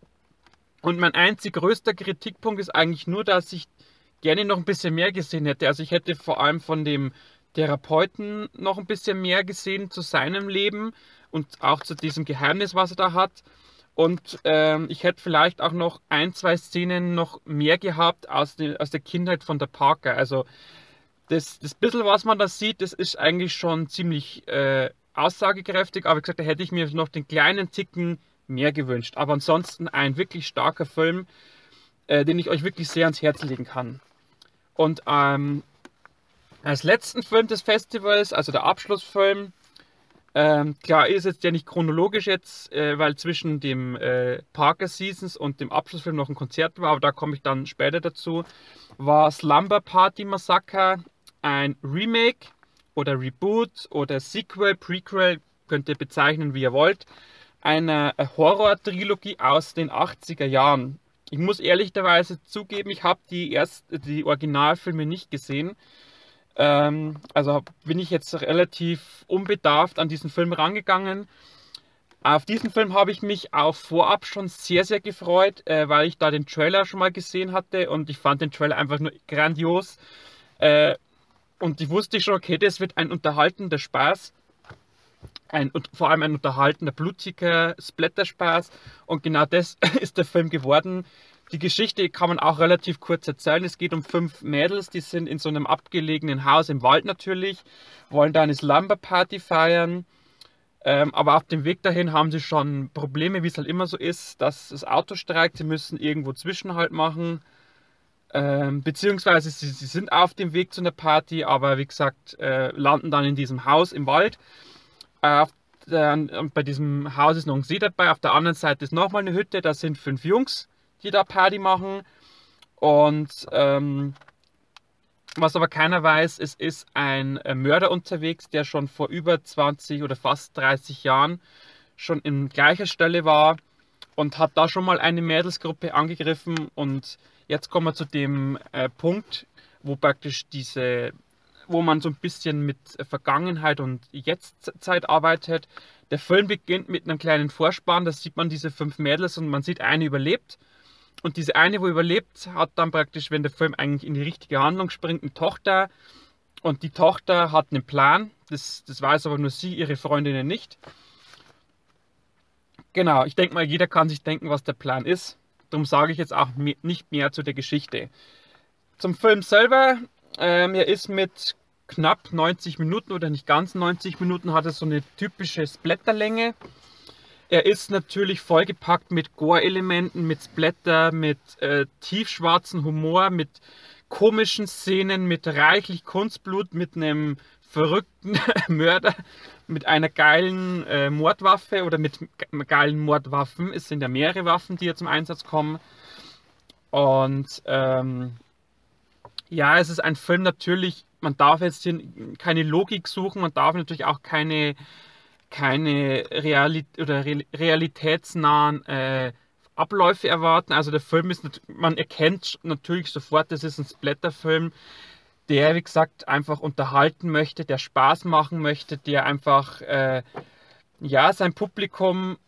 und mein einzig größter Kritikpunkt ist eigentlich nur, dass ich gerne noch ein bisschen mehr gesehen hätte. Also ich hätte vor allem von dem Therapeuten noch ein bisschen mehr gesehen zu seinem Leben und auch zu diesem Geheimnis, was er da hat. Und ähm, ich hätte vielleicht auch noch ein, zwei Szenen noch mehr gehabt aus, den, aus der Kindheit von der Parker. Also das, das bisschen, was man da sieht, das ist eigentlich schon ziemlich äh, aussagekräftig. Aber wie gesagt, da hätte ich mir noch den kleinen Ticken mehr gewünscht. Aber ansonsten ein wirklich starker Film, äh, den ich euch wirklich sehr ans Herz legen kann. Und ähm, als letzten Film des Festivals, also der Abschlussfilm, ähm, klar ist jetzt ja nicht chronologisch jetzt, äh, weil zwischen dem äh, Parker Seasons und dem Abschlussfilm noch ein Konzert war, aber da komme ich dann später dazu, war Slumber Party Massacre ein Remake oder Reboot oder Sequel, Prequel, könnt ihr bezeichnen, wie ihr wollt, einer Horror-Trilogie aus den 80er Jahren. Ich muss ehrlicherweise zugeben, ich habe die, erst, die Originalfilme nicht gesehen. Ähm, also bin ich jetzt relativ unbedarft an diesen Film rangegangen. Auf diesen Film habe ich mich auch vorab schon sehr, sehr gefreut, äh, weil ich da den Trailer schon mal gesehen hatte und ich fand den Trailer einfach nur grandios. Äh, und ich wusste schon, okay, das wird ein unterhaltender Spaß ein, und vor allem ein unterhaltender, blutiger Splatterspaß. Und genau das (laughs) ist der Film geworden. Die Geschichte kann man auch relativ kurz erzählen. Es geht um fünf Mädels, die sind in so einem abgelegenen Haus im Wald natürlich, wollen da eine Slumber-Party feiern. Ähm, aber auf dem Weg dahin haben sie schon Probleme, wie es halt immer so ist, dass das Auto streikt, sie müssen irgendwo Zwischenhalt machen. Ähm, beziehungsweise sie, sie, sind auf dem Weg zu einer Party, aber wie gesagt, äh, landen dann in diesem Haus im Wald. Äh, der, bei diesem Haus ist noch ein See dabei. Auf der anderen Seite ist nochmal eine Hütte. Da sind fünf Jungs, die da Party machen. Und ähm, was aber keiner weiß, es ist ein äh, Mörder unterwegs, der schon vor über 20 oder fast 30 Jahren schon in gleicher Stelle war und hat da schon mal eine Mädelsgruppe angegriffen. Und jetzt kommen wir zu dem äh, Punkt, wo praktisch diese wo man so ein bisschen mit Vergangenheit und Jetztzeit arbeitet. Der Film beginnt mit einem kleinen Vorspann, da sieht man diese fünf Mädels und man sieht eine überlebt. Und diese eine, wo überlebt, hat dann praktisch, wenn der Film eigentlich in die richtige Handlung springt, eine Tochter. Und die Tochter hat einen Plan, das, das weiß aber nur sie, ihre Freundinnen nicht. Genau, ich denke mal, jeder kann sich denken, was der Plan ist. Darum sage ich jetzt auch nicht mehr zu der Geschichte. Zum Film selber, ähm, er ist mit knapp 90 Minuten oder nicht ganz 90 Minuten hat er so eine typische Splatterlänge. Er ist natürlich vollgepackt mit Gore-Elementen, mit Splatter, mit äh, tiefschwarzen Humor, mit komischen Szenen, mit reichlich Kunstblut, mit einem verrückten (laughs) Mörder, mit einer geilen äh, Mordwaffe oder mit geilen Mordwaffen. Es sind ja mehrere Waffen, die hier zum Einsatz kommen. Und ähm, ja, es ist ein Film natürlich man darf jetzt hier keine Logik suchen, man darf natürlich auch keine keine Reali oder realitätsnahen äh, Abläufe erwarten. Also der Film ist, man erkennt natürlich sofort, das ist ein Splatterfilm, der, wie gesagt, einfach unterhalten möchte, der Spaß machen möchte, der einfach, äh, ja, sein Publikum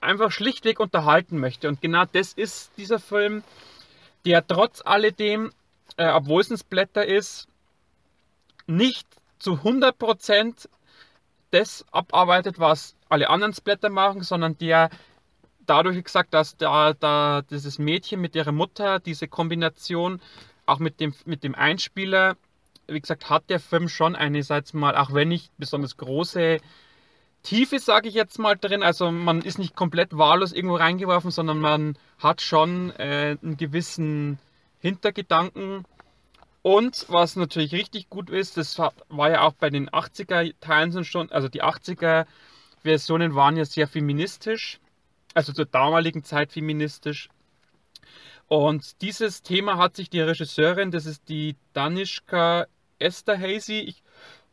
einfach schlichtweg unterhalten möchte. Und genau das ist dieser Film, der trotz alledem, äh, obwohl es ein Splatter ist, nicht zu 100% das abarbeitet, was alle anderen Splatter machen, sondern der dadurch gesagt, dass da, da dieses Mädchen mit ihrer Mutter, diese Kombination auch mit dem, mit dem Einspieler, wie gesagt, hat der Film schon einerseits mal, auch wenn nicht besonders große Tiefe, sage ich jetzt mal, drin. Also man ist nicht komplett wahllos irgendwo reingeworfen, sondern man hat schon äh, einen gewissen Hintergedanken. Und was natürlich richtig gut ist, das war ja auch bei den 80er Teilen schon, also die 80er Versionen waren ja sehr feministisch, also zur damaligen Zeit feministisch. Und dieses Thema hat sich die Regisseurin, das ist die Danishka Esterhazy, ich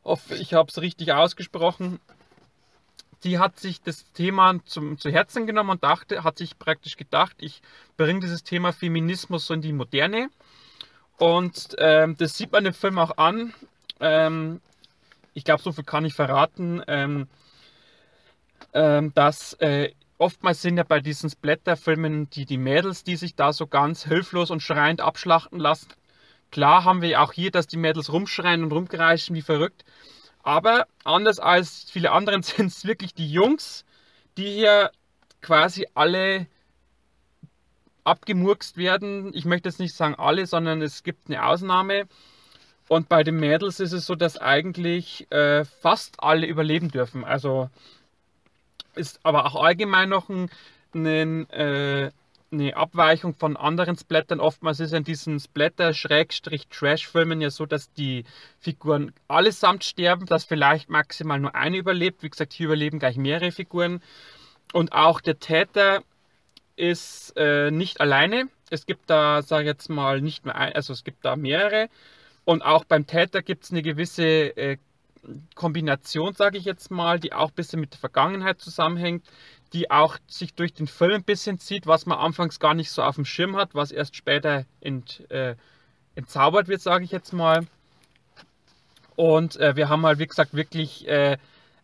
hoffe, ich habe es richtig ausgesprochen, die hat sich das Thema zum, zu Herzen genommen und dachte, hat sich praktisch gedacht, ich bringe dieses Thema Feminismus so in die Moderne. Und ähm, das sieht man im Film auch an. Ähm, ich glaube, so viel kann ich verraten, ähm, ähm dass äh, oftmals sind ja bei diesen Splatter-Filmen die, die Mädels, die sich da so ganz hilflos und schreiend abschlachten lassen. Klar haben wir auch hier, dass die Mädels rumschreien und rumkreischen wie verrückt. Aber anders als viele anderen (laughs) sind es wirklich die Jungs, die hier quasi alle abgemurkst werden. Ich möchte jetzt nicht sagen alle, sondern es gibt eine Ausnahme. Und bei den Mädels ist es so, dass eigentlich äh, fast alle überleben dürfen. Also ist aber auch allgemein noch ein, ein, äh, eine Abweichung von anderen Splattern. Oftmals ist in diesen Splatter-Trash-Filmen ja so, dass die Figuren allesamt sterben, dass vielleicht maximal nur eine überlebt. Wie gesagt, hier überleben gleich mehrere Figuren. Und auch der Täter ist äh, nicht alleine. Es gibt da, sage ich jetzt mal, nicht nur ein, also es gibt da mehrere. Und auch beim Täter gibt es eine gewisse äh, Kombination, sage ich jetzt mal, die auch ein bisschen mit der Vergangenheit zusammenhängt, die auch sich durch den Film ein bisschen zieht, was man anfangs gar nicht so auf dem Schirm hat, was erst später ent, äh, entzaubert wird, sage ich jetzt mal. Und äh, wir haben halt, wie gesagt, wirklich äh,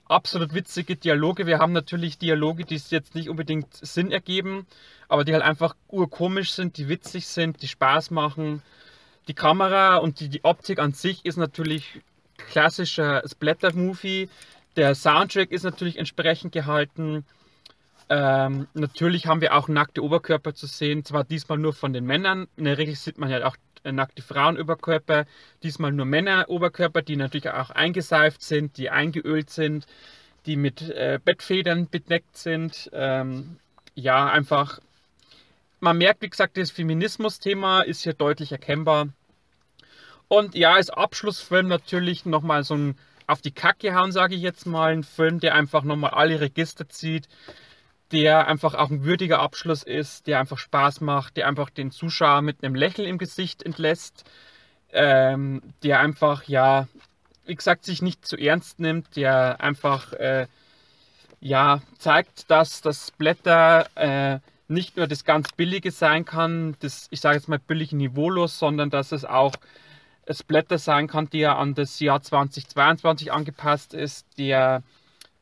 absolut witzige Dialoge. Wir haben natürlich Dialoge, die es jetzt nicht unbedingt Sinn ergeben, aber die halt einfach urkomisch sind, die witzig sind, die Spaß machen. Die Kamera und die, die Optik an sich ist natürlich klassischer Splatter-Movie. Der Soundtrack ist natürlich entsprechend gehalten. Ähm, natürlich haben wir auch nackte Oberkörper zu sehen, zwar diesmal nur von den Männern. In der Regel sieht man ja auch nackte Frauenoberkörper, diesmal nur Männeroberkörper, die natürlich auch eingeseift sind, die eingeölt sind, die mit äh, Bettfedern bedeckt sind. Ähm, ja, einfach, man merkt, wie gesagt, das Feminismus-Thema ist hier deutlich erkennbar. Und ja, als Abschlussfilm natürlich nochmal so ein auf die Kacke hauen, sage ich jetzt mal. Ein Film, der einfach nochmal alle Register zieht, der einfach auch ein würdiger Abschluss ist, der einfach Spaß macht, der einfach den Zuschauer mit einem Lächeln im Gesicht entlässt, ähm, der einfach, ja, wie gesagt, sich nicht zu ernst nimmt, der einfach, äh, ja, zeigt, dass das Blätter äh, nicht nur das ganz Billige sein kann, das, ich sage jetzt mal billig niveaulos, sondern dass es auch Splatter sein kann, der an das Jahr 2022 angepasst ist, der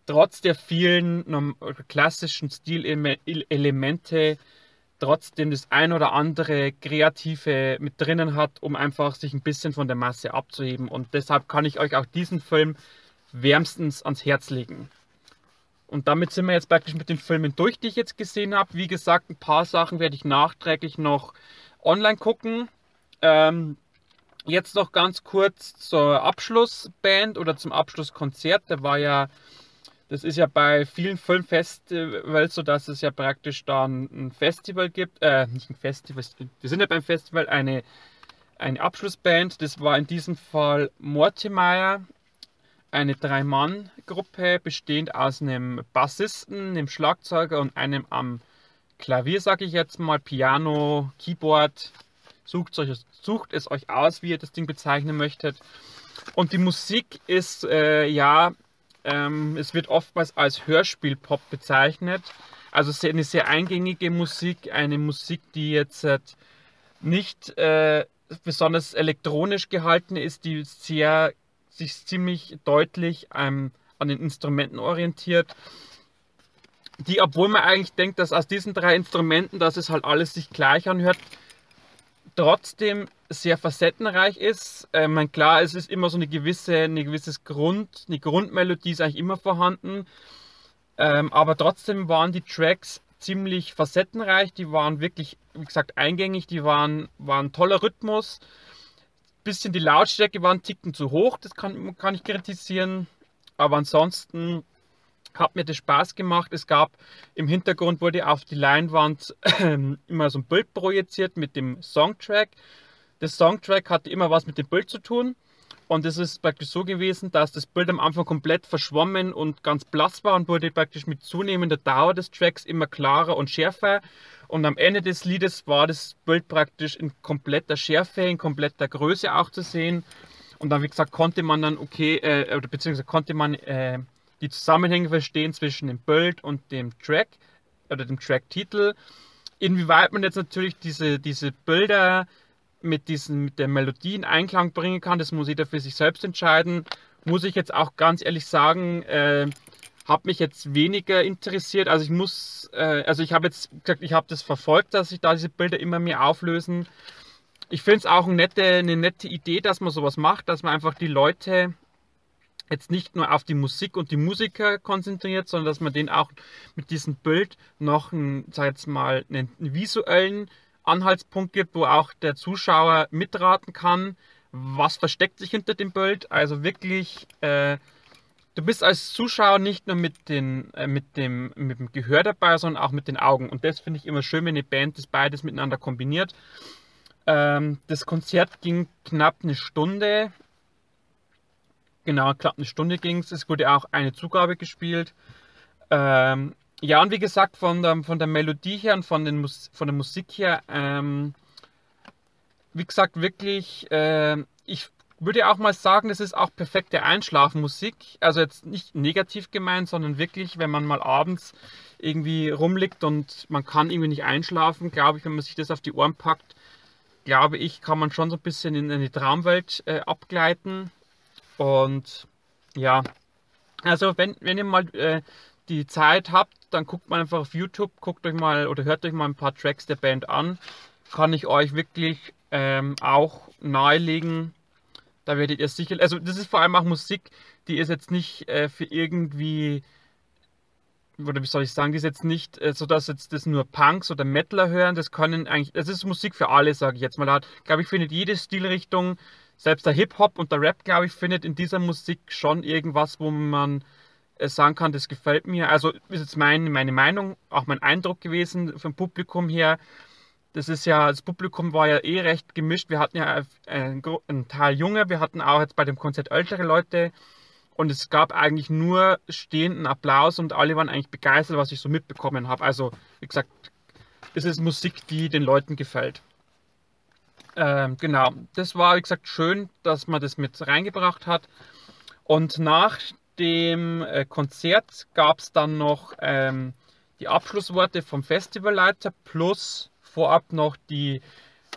trotz der vielen klassischen Stilelemente trotzdem das ein oder andere Kreative mit drinnen hat, um einfach sich ein bisschen von der Masse abzuheben. Und deshalb kann ich euch auch diesen Film wärmstens ans Herz legen. Und damit sind wir jetzt praktisch mit den Filmen durch, die ich jetzt gesehen habe. Wie gesagt, ein paar Sachen werde ich nachträglich noch online gucken. Ähm, jetzt noch ganz kurz zur Abschlussband oder zum Abschlusskonzert. Da war ja das ist ja bei vielen Filmfestivals so, dass es ja praktisch dann ein Festival gibt, äh, nicht ein Festival, wir sind ja beim Festival eine, eine Abschlussband. Das war in diesem Fall Mortimer, eine Drei-Mann-Gruppe bestehend aus einem Bassisten, einem Schlagzeuger und einem am Klavier, sage ich jetzt mal, Piano, Keyboard. Sucht, euch, sucht es euch aus, wie ihr das Ding bezeichnen möchtet. Und die Musik ist äh, ja Ähm, es wird oftmals als Hörspielpop bezeichnet. Also eine sehr eingängige Musik, eine Musik, die jetzt nicht äh, besonders elektronisch gehalten ist, die sehr sich ziemlich deutlich ähm, an den Instrumenten orientiert. Die, obwohl man eigentlich denkt, dass aus diesen drei Instrumenten, dass es halt alles sich gleich anhört, trotzdem sehr facettenreich ist. Äh, mein, klar, es ist immer so eine gewisse, eine gewisses Grund, eine Grundmelodie ist eigentlich immer vorhanden. Ähm, aber trotzdem waren die Tracks ziemlich facettenreich, die waren wirklich, wie gesagt, eingängig, die waren, waren toller Rhythmus. Bisschen die Lautstärke war ein Ticken zu hoch, das kann, kann ich kritisieren. Aber ansonsten hat mir das Spaß gemacht. Es gab im Hintergrund wurde auf die Leinwand (clears throat) immer so ein Bild projiziert mit dem Songtrack. Der Songtrack hatte immer was mit dem Bild zu tun. Und es ist praktisch so gewesen, dass das Bild am Anfang komplett verschwommen und ganz blass war und wurde praktisch mit zunehmender Dauer des Tracks immer klarer und schärfer. Und am Ende des Liedes war das Bild praktisch in kompletter Schärfe, in kompletter Größe auch zu sehen. Und dann, wie gesagt, konnte man dann, okay, äh, oder beziehungsweise konnte man äh, die Zusammenhänge verstehen zwischen dem Bild und dem Track oder dem Track-Titel. Inwieweit man jetzt natürlich diese, diese Bilder mit, diesen, mit der Melodie in Einklang bringen kann, das muss jeder für sich selbst entscheiden. Muss ich jetzt auch ganz ehrlich sagen, äh, hat mich jetzt weniger interessiert. Also ich muss, äh, also ich habe jetzt gesagt, ich habe das verfolgt, dass sich da diese Bilder immer mehr auflösen. Ich finde es auch eine nette, eine nette Idee, dass man sowas macht, dass man einfach die Leute jetzt nicht nur auf die Musik und die Musiker konzentriert, sondern dass man denen auch mit diesem Bild noch einen, sag jetzt mal, einen visuellen Anhaltspunkt gibt, wo auch der Zuschauer mitraten kann, was versteckt sich hinter dem Bild. Also wirklich, äh, du bist als Zuschauer nicht nur mit, den, äh, mit, dem, mit dem Gehör dabei, sondern auch mit den Augen. Und das finde ich immer schön, wenn eine Band das beides miteinander kombiniert. Ähm, das Konzert ging knapp eine Stunde. Genau, knapp eine Stunde ging es. Es wurde auch eine Zugabe gespielt. Ähm, ja, und wie gesagt, von der, von der Melodie her und von, den von der Musik her, ähm, wie gesagt, wirklich, äh, ich würde auch mal sagen, das ist auch perfekte Einschlafmusik. Also jetzt nicht negativ gemeint, sondern wirklich, wenn man mal abends irgendwie rumliegt und man kann irgendwie nicht einschlafen, glaube ich, wenn man sich das auf die Ohren packt, glaube ich, kann man schon so ein bisschen in eine Traumwelt äh, abgleiten. Und ja, also wenn, wenn ihr mal äh, die Zeit habt, dann guckt mal einfach auf YouTube, guckt euch mal oder hört euch mal ein paar Tracks der Band an. Kann ich euch wirklich ähm, auch nahelegen. Da werdet ihr sicher, also das ist vor allem auch Musik, die ist jetzt nicht äh, für irgendwie, oder wie soll ich sagen, die ist jetzt nicht äh, so, dass jetzt das nur Punks oder Metaler hören. Das können eigentlich, das ist Musik für alle, sage ich jetzt mal. Da glaube ich, findet jede Stilrichtung, selbst der Hip-Hop und der Rap, glaube ich, findet in dieser Musik schon irgendwas, wo man äh, sagen kann, das gefällt mir. Also ist jetzt mein, meine Meinung, auch mein Eindruck gewesen vom Publikum her. Das ist ja, das Publikum war ja eh recht gemischt. Wir hatten ja einen, einen Teil junge, wir hatten auch jetzt bei dem Konzert ältere Leute und es gab eigentlich nur stehenden Applaus und alle waren eigentlich begeistert, was ich so mitbekommen habe. Also, wie gesagt, es ist Musik, die den Leuten gefällt. Ähm, genau, das war, wie gesagt, schön, dass man das mit reingebracht hat. Und nach dem äh, Konzert gab es dann noch ähm, die Abschlussworte vom Festivalleiter plus vorab noch die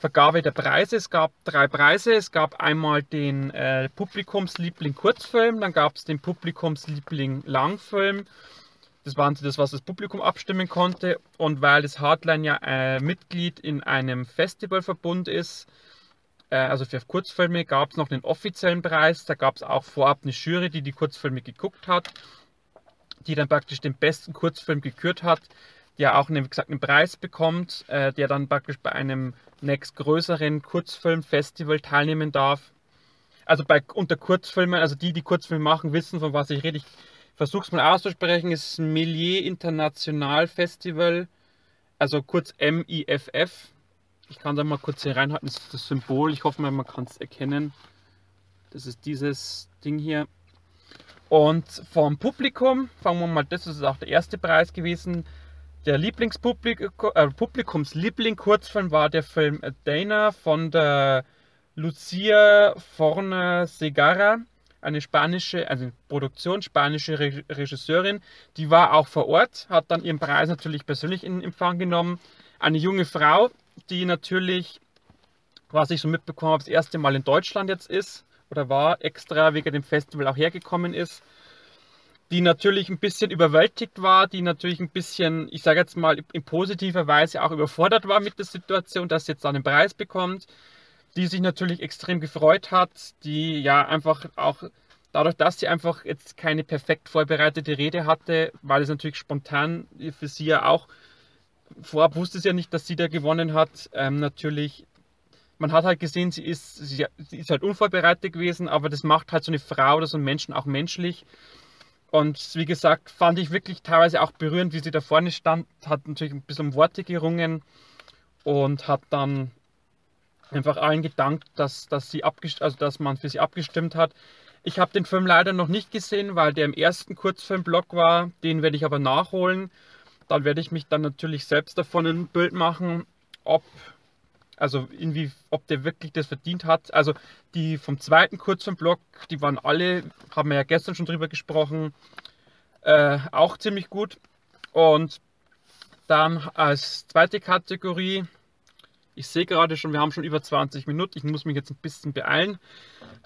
Vergabe der Preise. Es gab drei Preise. Es gab einmal den äh, Publikumsliebling Kurzfilm, dann gab es den Publikumsliebling Langfilm. Das waren das, was das Publikum abstimmen konnte. Und weil das Hardline ja äh, Mitglied in einem Festivalverbund ist, äh, also für Kurzfilme gab es noch einen offiziellen Preis. Da gab es auch vorab eine Jury, die die Kurzfilme geguckt hat, die dann praktisch den besten Kurzfilm gekürt hat, der auch, wie gesagt, einen Preis bekommt, äh, der dann praktisch bei einem nächstgrößeren Kurzfilmfestival teilnehmen darf. Also bei unter Kurzfilmen, also die, die Kurzfilme machen, wissen, von was ich rede. Ich versuche es mal auszusprechen, ist Millier International Festival, also kurz MIFF. Ich kann da mal kurz hier reinhalten, das ist das Symbol. Ich hoffe mal, man kann es erkennen. Das ist dieses Ding hier. Und vom Publikum, fangen wir mal, das ist auch der erste Preis gewesen. Der Lieblingspublikumsliebling äh, Kurzfilm war der Film Dana von der Lucia Forner Segarra. Eine spanische, also Produktion, spanische Re Regisseurin, die war auch vor Ort, hat dann ihren Preis natürlich persönlich in Empfang genommen. Eine junge Frau, die natürlich, was ich so mitbekommen habe, das erste Mal in Deutschland jetzt ist oder war, extra wegen dem Festival auch hergekommen ist die natürlich ein bisschen überwältigt war, die natürlich ein bisschen, ich sage jetzt mal in positiver Weise auch überfordert war mit der Situation, dass sie jetzt einen Preis bekommt, die sich natürlich extrem gefreut hat, die ja einfach auch dadurch, dass sie einfach jetzt keine perfekt vorbereitete Rede hatte, weil es natürlich spontan für sie ja auch, vorab wusste sie ja nicht, dass sie da gewonnen hat, ähm, natürlich man hat halt gesehen, sie ist, sie, ist halt unvorbereitet gewesen, aber das macht halt so eine Frau oder so einen Menschen auch menschlich. Und wie gesagt, fand ich wirklich teilweise auch berührend, wie sie da vorne stand, hat natürlich ein bisschen um Worte gerungen und hat dann einfach allen gedankt, dass, dass, sie also dass man für sie abgestimmt hat. Ich habe den Film leider noch nicht gesehen, weil der im ersten Kurzfilmblock war. Den werde ich aber nachholen. Dann werde ich mich dann natürlich selbst davon ein Bild machen, ob also irgendwie, ob der wirklich das verdient hat. Also die vom zweiten Kurzfilmblock, die waren alle, haben wir ja gestern schon drüber gesprochen, äh, auch ziemlich gut. Und dann als zweite Kategorie, ich sehe gerade schon, wir haben schon über 20 Minuten, ich muss mich jetzt ein bisschen beeilen.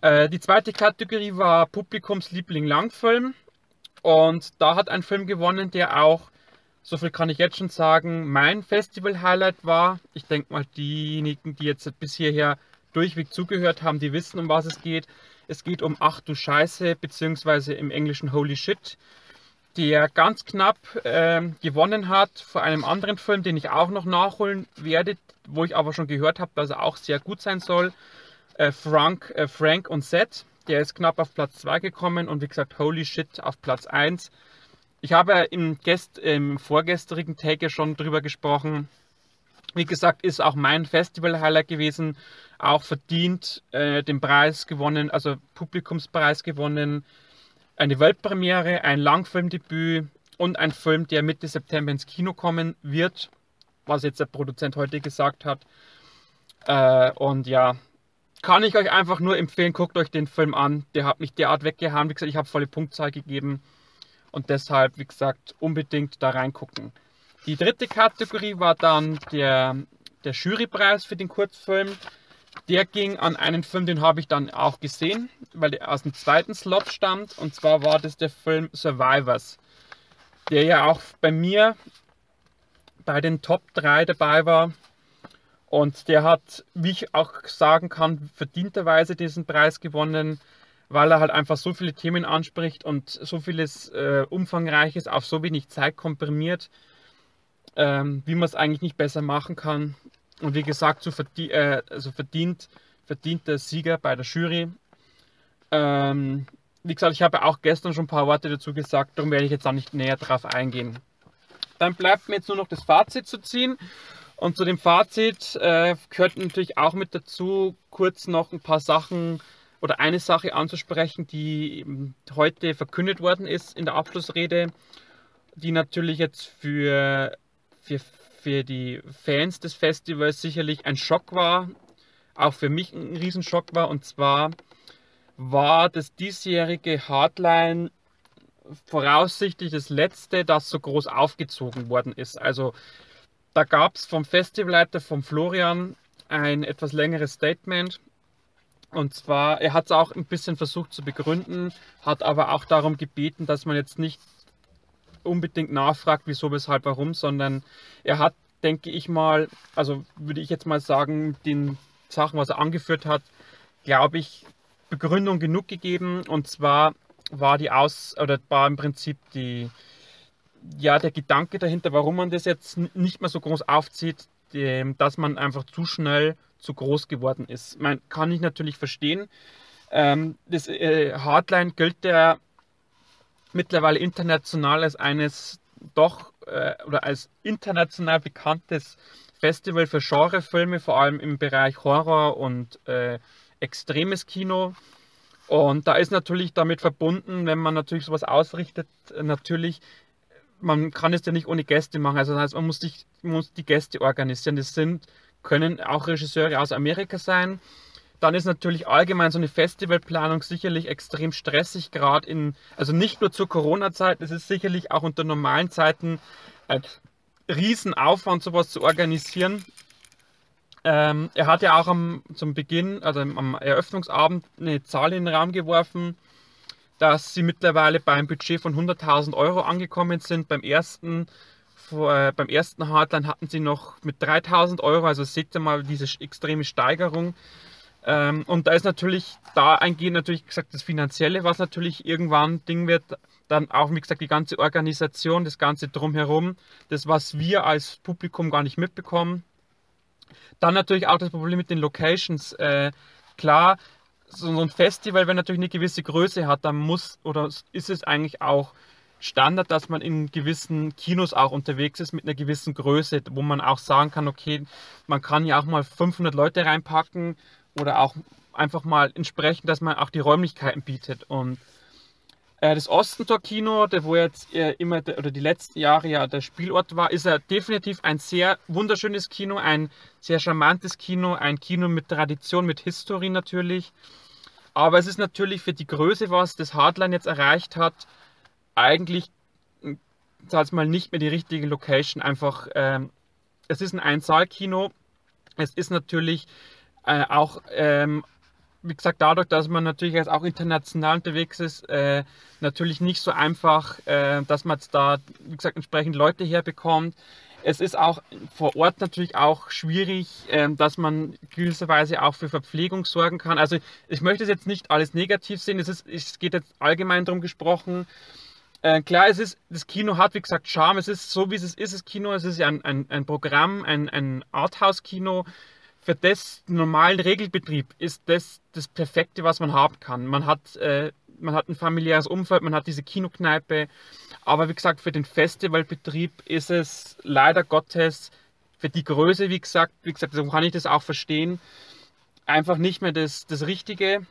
Äh, die zweite Kategorie war Publikumsliebling Langfilm. Und da hat ein Film gewonnen, der auch so viel kann ich jetzt schon sagen. Mein Festival-Highlight war, ich denke mal, diejenigen, die jetzt bis hierher durchweg zugehört haben, die wissen, um was es geht. Es geht um Ach du Scheiße, beziehungsweise im Englischen Holy Shit, der ganz knapp äh, gewonnen hat vor einem anderen Film, den ich auch noch nachholen werde, wo ich aber schon gehört habe, dass er auch sehr gut sein soll. Äh, Frank, äh, Frank und Seth, der ist knapp auf Platz 2 gekommen und wie gesagt, Holy Shit auf Platz 1. Ich habe im, Gest, im vorgestrigen Tag ja schon drüber gesprochen. Wie gesagt, ist auch mein Festival-Highlight gewesen. Auch verdient äh, den Preis gewonnen, also Publikumspreis gewonnen. Eine Weltpremiere, ein Langfilmdebüt und ein Film, der Mitte September ins Kino kommen wird, was jetzt der Produzent heute gesagt hat. Äh, und ja, kann ich euch einfach nur empfehlen, guckt euch den Film an. Der hat mich derart weggehauen. Wie gesagt, ich habe volle Punktzahl gegeben. Und deshalb, wie gesagt, unbedingt da reingucken. Die dritte Kategorie war dann der, der Jurypreis für den Kurzfilm. Der ging an einen Film, den habe ich dann auch gesehen, weil der aus dem zweiten Slot stammt. Und zwar war das der Film Survivors, der ja auch bei mir bei den Top 3 dabei war. Und der hat, wie ich auch sagen kann, verdienterweise diesen Preis gewonnen weil er halt einfach so viele Themen anspricht und so vieles äh, Umfangreiches auf so wenig Zeit komprimiert, ähm, wie man es eigentlich nicht besser machen kann. Und wie gesagt, so verdient, äh, also verdient, verdient der Sieger bei der Jury. Ähm, wie gesagt, ich habe auch gestern schon ein paar Worte dazu gesagt, darum werde ich jetzt auch nicht näher drauf eingehen. Dann bleibt mir jetzt nur noch das Fazit zu ziehen. Und zu dem Fazit äh, gehört natürlich auch mit dazu, kurz noch ein paar Sachen oder eine Sache anzusprechen, die heute verkündet worden ist in der Abschlussrede, die natürlich jetzt für, für, für die Fans des Festivals sicherlich ein Schock war, auch für mich ein Riesenschock war. Und zwar war das diesjährige Hardline voraussichtlich das letzte, das so groß aufgezogen worden ist. Also da gab es vom Festivalleiter, vom Florian, ein etwas längeres Statement und zwar, er hat es auch ein bisschen versucht zu begründen, hat aber auch darum gebeten, dass man jetzt nicht unbedingt nachfragt, wieso, weshalb, warum, sondern er hat, denke ich mal, also würde ich jetzt mal sagen, den Sachen, was er angeführt hat, glaube ich, Begründung genug gegeben. Und zwar war die Aus, oder war im Prinzip die, ja, der Gedanke dahinter, warum man das jetzt nicht mehr so groß aufzieht, dass man einfach zu schnell zu groß geworden ist. Man kann ich natürlich verstehen. Ähm, das äh, Hardline gilt ja mittlerweile international als eines doch äh, oder als international bekanntes Festival für Genrefilme, vor allem im Bereich Horror und äh, extremes Kino. Und da ist natürlich damit verbunden, wenn man natürlich sowas ausrichtet, natürlich, man kann es ja nicht ohne Gäste machen. Also das heißt, man muss, sich, muss die Gäste organisieren. Das sind können auch Regisseure aus Amerika sein, Dann ist natürlich allgemein so eine Festivalplanung sicherlich extrem stressig, gerade in, also nicht nur zur Corona-Zeit, es ist sicherlich auch unter normalen Zeiten ein Riesenaufwand, sowas zu organisieren. Ähm, er hat ja auch am, zum Beginn, also am Eröffnungsabend, eine Zahl in den Raum geworfen, dass sie mittlerweile beim Budget von 100.000 Euro angekommen sind. Beim ersten, äh, beim ersten Hardline hatten sie noch mit 3.000 Euro, also seht ihr mal diese extreme Steigerung. Ähm, und da ist natürlich, da eingehend natürlich gesagt, das Finanzielle, was natürlich irgendwann Ding wird, dann auch, wie gesagt, die ganze Organisation, das Ganze drumherum, das, was wir als Publikum gar nicht mitbekommen. Dann natürlich auch das Problem mit den Locations. Äh, klar, so, so ein Festival, wenn natürlich eine gewisse Größe hat, dann muss oder ist es eigentlich auch Standard, dass man in gewissen Kinos auch unterwegs ist mit einer gewissen Größe, wo man auch sagen kann, okay, man kann ja auch mal 500 Leute reinpacken oder auch einfach mal entsprechend, dass man auch die Räumlichkeiten bietet. Und äh, das Ostentor-Kino, der wo jetzt äh, immer de, oder die letzten Jahre ja der Spielort war, ist ja definitiv ein sehr wunderschönes Kino, ein sehr charmantes Kino, ein Kino mit Tradition, mit Historie natürlich. Aber es ist natürlich für die Größe, was das Hardline jetzt erreicht hat, eigentlich, hm, sag mal, nicht mehr die richtige Location. Einfach, ähm, es ist ein Einsaal-Kino. Es ist natürlich äh, auch, ähm, wie gesagt, dadurch, dass man natürlich jetzt auch international unterwegs ist, äh, natürlich nicht so einfach, äh, dass man da, wie gesagt, entsprechend Leute herbekommt. Es ist auch vor Ort natürlich auch schwierig, ähm, dass man gewisserweise auch für Verpflegung sorgen kann. Also ich möchte es jetzt nicht alles negativ sehen, es, ist, es geht jetzt allgemein darum gesprochen, äh, klar, es ist, das Kino hat, wie gesagt, Charme. Es ist so, wie es ist, das Kino. Es ist ja ein, ein, ein Programm, ein, ein Arthouse-Kino für das normalen Regelbetrieb ist das das Perfekte, was man haben kann. Man hat, äh, man hat ein familiäres Umfeld, man hat diese Kinokneipe, aber wie gesagt, für den Festivalbetrieb ist es leider Gottes für die Größe, wie gesagt, wie gesagt, so kann ich das auch verstehen, einfach nicht mehr das, das Richtige.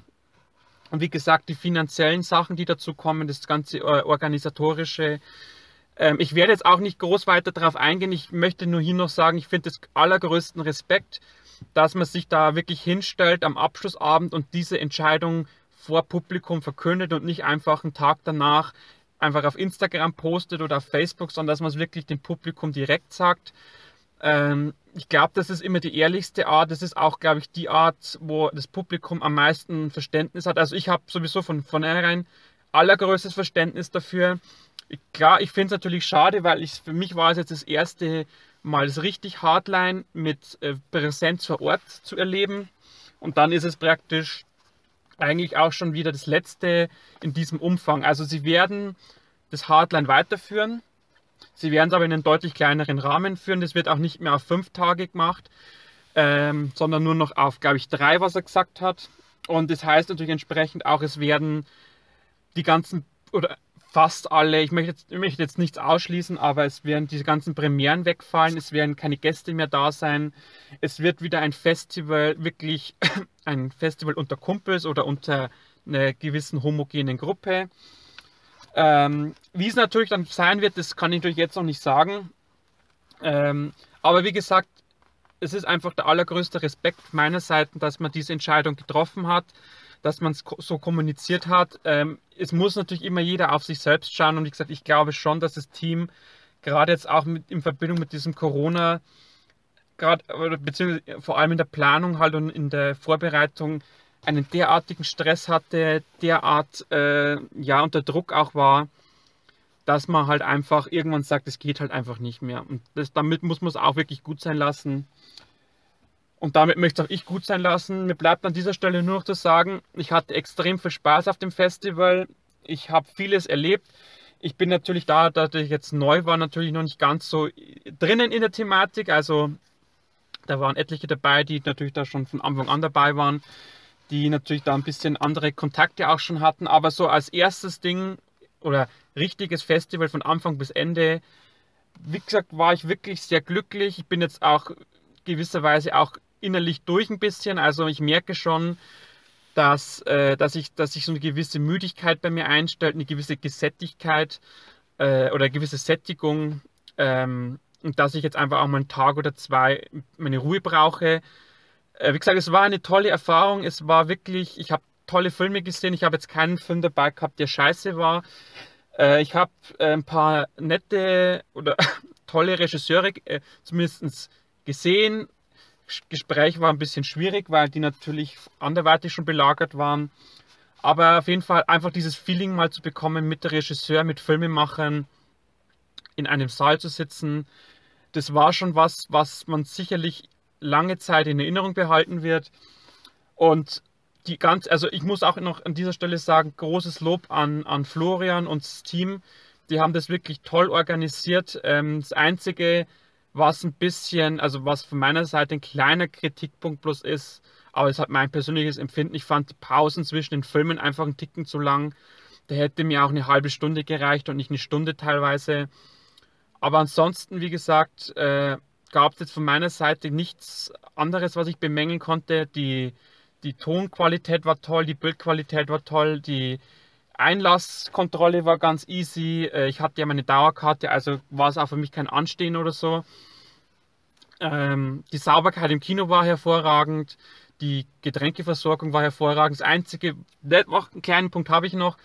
Und wie gesagt, die finanziellen Sachen, die dazu kommen, das ganze äh, organisatorische, ähm, ich werde jetzt auch nicht groß weiter darauf eingehen. Ich möchte nur hier noch sagen, ich finde es allergrößten Respekt dass man sich da wirklich hinstellt am Abschlussabend und diese Entscheidung vor Publikum verkündet und nicht einfach einen Tag danach einfach auf Instagram postet oder auf Facebook, sondern dass man es wirklich dem Publikum direkt sagt. Ähm, ich glaube, das ist immer die ehrlichste Art. Das ist auch, glaube ich, die Art, wo das Publikum am meisten Verständnis hat. Also ich habe sowieso von vornherein allergrößtes Verständnis dafür. Klar, ich finde es natürlich schade, weil ich, für mich war es jetzt das erste mal richtig Hardline mit äh, Präsenz vor Ort zu erleben. Und dann ist es praktisch eigentlich auch schon wieder das letzte in diesem Umfang. Also sie werden das Hardline weiterführen. Sie werden es aber in einem deutlich kleineren Rahmen führen. Das wird auch nicht mehr auf fünf Tage gemacht, ähm, sondern nur noch auf, glaube ich, drei, was er gesagt hat. Und das heißt natürlich entsprechend auch, es werden die ganzen oder fast alle, ich möchte, jetzt, ich möchte jetzt nichts ausschließen, aber es werden diese ganzen Premieren wegfallen, es werden keine Gäste mehr da sein. Es wird wieder ein Festival, wirklich (coughs) ein Festival unter Kumpels oder unter einer gewissen homogenen Gruppe. Ähm, wie es natürlich dann sein wird, das kann ich natürlich jetzt noch nicht sagen. Ähm, aber wie gesagt, es ist einfach der allergrößte Respekt meiner Seite, dass man diese Entscheidung getroffen hat dass man es so kommuniziert hat. Ähm, es muss natürlich immer jeder auf sich selbst schauen und wie gesagt, ich glaube schon, dass das Team gerade jetzt auch mit, in Verbindung mit diesem Corona, gerade beziehungsweise vor allem in der Planung halt und in der Vorbereitung einen derartigen Stress hatte, derart äh, ja unter Druck auch war, dass man halt einfach irgendwann sagt, es geht halt einfach nicht mehr. Und das, damit muss man es auch wirklich gut sein lassen. Und damit möchte auch ich gut sein lassen. Mir bleibt an dieser Stelle nur noch zu sagen, ich hatte extrem viel Spaß auf dem Festival. Ich habe vieles erlebt. Ich bin natürlich da, da ich jetzt neu war, natürlich noch nicht ganz so drinnen in der Thematik. Also da waren etliche dabei, die natürlich da schon von Anfang an dabei waren, die natürlich da ein bisschen andere Kontakte auch schon hatten. Aber so als erstes Ding oder richtiges Festival von Anfang bis Ende, wie gesagt, war ich wirklich sehr glücklich. Ich bin jetzt auch gewisserweise auch innerlich durch ein bisschen. Also ich merke schon, dass, äh, dass, ich, dass sich so eine gewisse Müdigkeit bei mir einstellt, eine gewisse Gesättigkeit äh, oder gewisse Sättigung. Ähm, und dass ich jetzt einfach auch mal einen Tag oder zwei meine Ruhe brauche. Äh, wie gesagt, es war eine tolle Erfahrung. Es war wirklich, ich habe tolle Filme gesehen. Ich habe jetzt keinen Film dabei gehabt, der scheiße war. Äh, ich habe äh, ein paar nette oder (laughs) tolle Regisseure äh, zumindest gesehen. Gespräch war ein bisschen schwierig, weil die natürlich anderweitig schon belagert waren. Aber auf jeden Fall einfach dieses Feeling mal zu bekommen, mit der Regisseur, mit Filmemachern in einem Saal zu sitzen, das war schon was, was man sicherlich lange Zeit in Erinnerung behalten wird. Und die ganz, also ich muss auch noch an dieser Stelle sagen, großes Lob an, an Florian und das Team. Die haben das wirklich toll organisiert. Ähm, das Einzige, was ein bisschen, also was von meiner Seite ein kleiner Kritikpunkt bloß ist, aber es hat mein persönliches Empfinden. Ich fand die Pausen zwischen den Filmen einfach einen Ticken zu lang. Da hätte mir auch eine halbe Stunde gereicht und nicht eine Stunde teilweise. Aber ansonsten, wie gesagt, äh, gab es jetzt von meiner Seite nichts anderes, was ich bemängeln konnte. Die, die Tonqualität war toll, die Bildqualität war toll, die Einlasskontrolle war ganz easy. Äh, ich hatte ja meine Dauerkarte, also war es auch für mich kein Anstehen oder so. Ähm, die Sauberkeit im Kino war hervorragend. Die Getränkeversorgung war hervorragend. Das einzige, einen kleinen Punkt habe ich noch.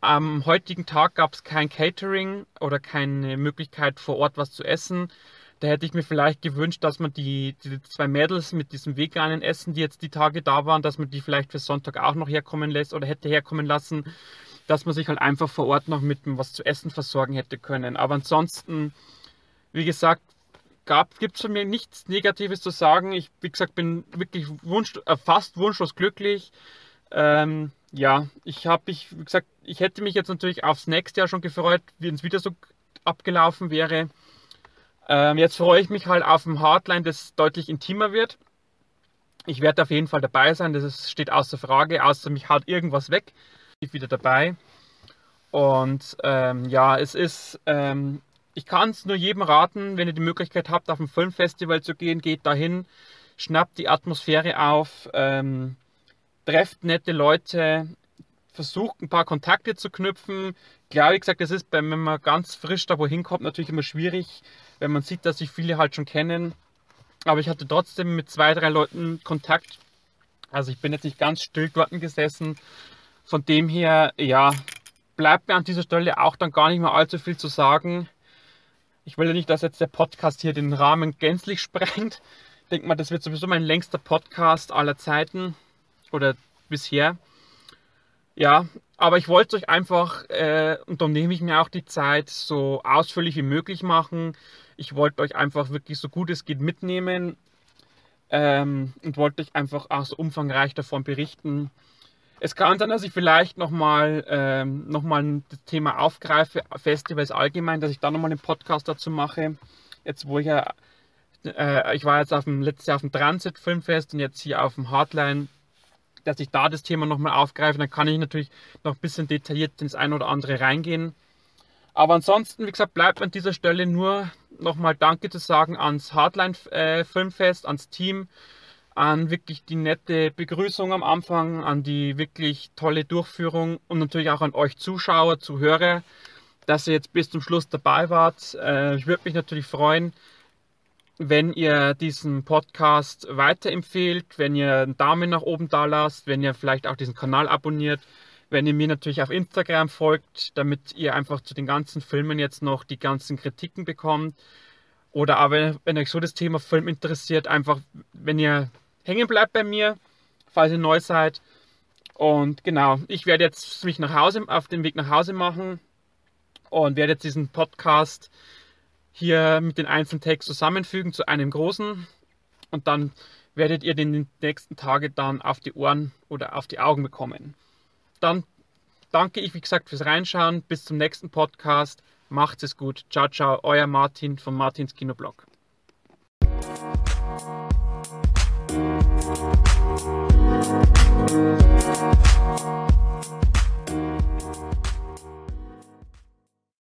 Am heutigen Tag gab es kein Catering oder keine Möglichkeit vor Ort was zu essen. Da hätte ich mir vielleicht gewünscht, dass man die, die zwei Mädels mit diesem veganen Essen, die jetzt die Tage da waren, dass man die vielleicht für Sonntag auch noch herkommen lässt oder hätte herkommen lassen, dass man sich halt einfach vor Ort noch mit was zu essen versorgen hätte können. Aber ansonsten, wie gesagt, gibt es von mir nichts Negatives zu sagen. Ich, wie gesagt, bin wirklich wunsch, äh, fast wunschlos glücklich. Ähm, ja, ich habe, ich, wie gesagt, ich hätte mich jetzt natürlich aufs nächste Jahr schon gefreut, wenn es wieder so abgelaufen wäre. Ähm, jetzt freue ich mich halt auf ein Hardline, das deutlich intimer wird. Ich werde auf jeden Fall dabei sein, das steht außer Frage, außer mich haut irgendwas weg. Wieder dabei. Und ähm, ja, es ist, ähm, ich kann es nur jedem raten, wenn ihr die Möglichkeit habt, auf ein Filmfestival zu gehen, geht dahin, schnappt die Atmosphäre auf, ähm, trefft nette Leute, versucht ein paar Kontakte zu knüpfen. Klar, wie gesagt, das ist, wenn man ganz frisch da wohin kommt, natürlich immer schwierig, wenn man sieht, dass sich viele halt schon kennen. Aber ich hatte trotzdem mit zwei, drei Leuten Kontakt. Also ich bin jetzt nicht ganz still dort gesessen. Von dem her, ja, bleibt mir an dieser Stelle auch dann gar nicht mehr allzu viel zu sagen. Ich will ja nicht, dass jetzt der Podcast hier den Rahmen gänzlich sprengt. Ich denke mal, das wird sowieso mein längster Podcast aller Zeiten oder bisher. Ja, aber ich wollte euch einfach, äh, und dann nehme ich mir auch die Zeit, so ausführlich wie möglich machen. Ich wollte euch einfach wirklich so gut es geht mitnehmen ähm, und wollte euch einfach auch so umfangreich davon berichten. Es kann sein, dass ich vielleicht nochmal ähm, noch das Thema aufgreife, Festivals allgemein, dass ich da nochmal einen Podcast dazu mache. Jetzt, wo ich ja, äh, ich war jetzt auf dem letztes Jahr auf dem Transit Filmfest und jetzt hier auf dem Hardline dass ich da das Thema nochmal aufgreife. Dann kann ich natürlich noch ein bisschen detailliert ins ein oder andere reingehen. Aber ansonsten, wie gesagt, bleibt an dieser Stelle nur nochmal Danke zu sagen ans Hardline äh, Filmfest, ans Team, an wirklich die nette Begrüßung am Anfang, an die wirklich tolle Durchführung und natürlich auch an euch Zuschauer, Zuhörer, dass ihr jetzt bis zum Schluss dabei wart. Äh, ich würde mich natürlich freuen, wenn ihr diesen Podcast weiterempfehlt, wenn ihr einen Daumen nach oben da lasst, wenn ihr vielleicht auch diesen Kanal abonniert, wenn ihr mir natürlich auf Instagram folgt, damit ihr einfach zu den ganzen Filmen jetzt noch die ganzen Kritiken bekommt. Oder aber, wenn euch so das Thema Film interessiert, einfach, wenn ihr hängen bleibt bei mir, falls ihr neu seid. Und genau, ich werde jetzt mich nach Hause, auf den Weg nach Hause machen und werde jetzt diesen Podcast hier mit den einzelnen Tags zusammenfügen zu einem großen und dann werdet ihr den nächsten Tage dann auf die Ohren oder auf die Augen bekommen. Dann danke ich, wie gesagt, fürs Reinschauen. Bis zum nächsten Podcast. Macht es gut. Ciao, ciao. Euer Martin von Martins Kinoblog. Musik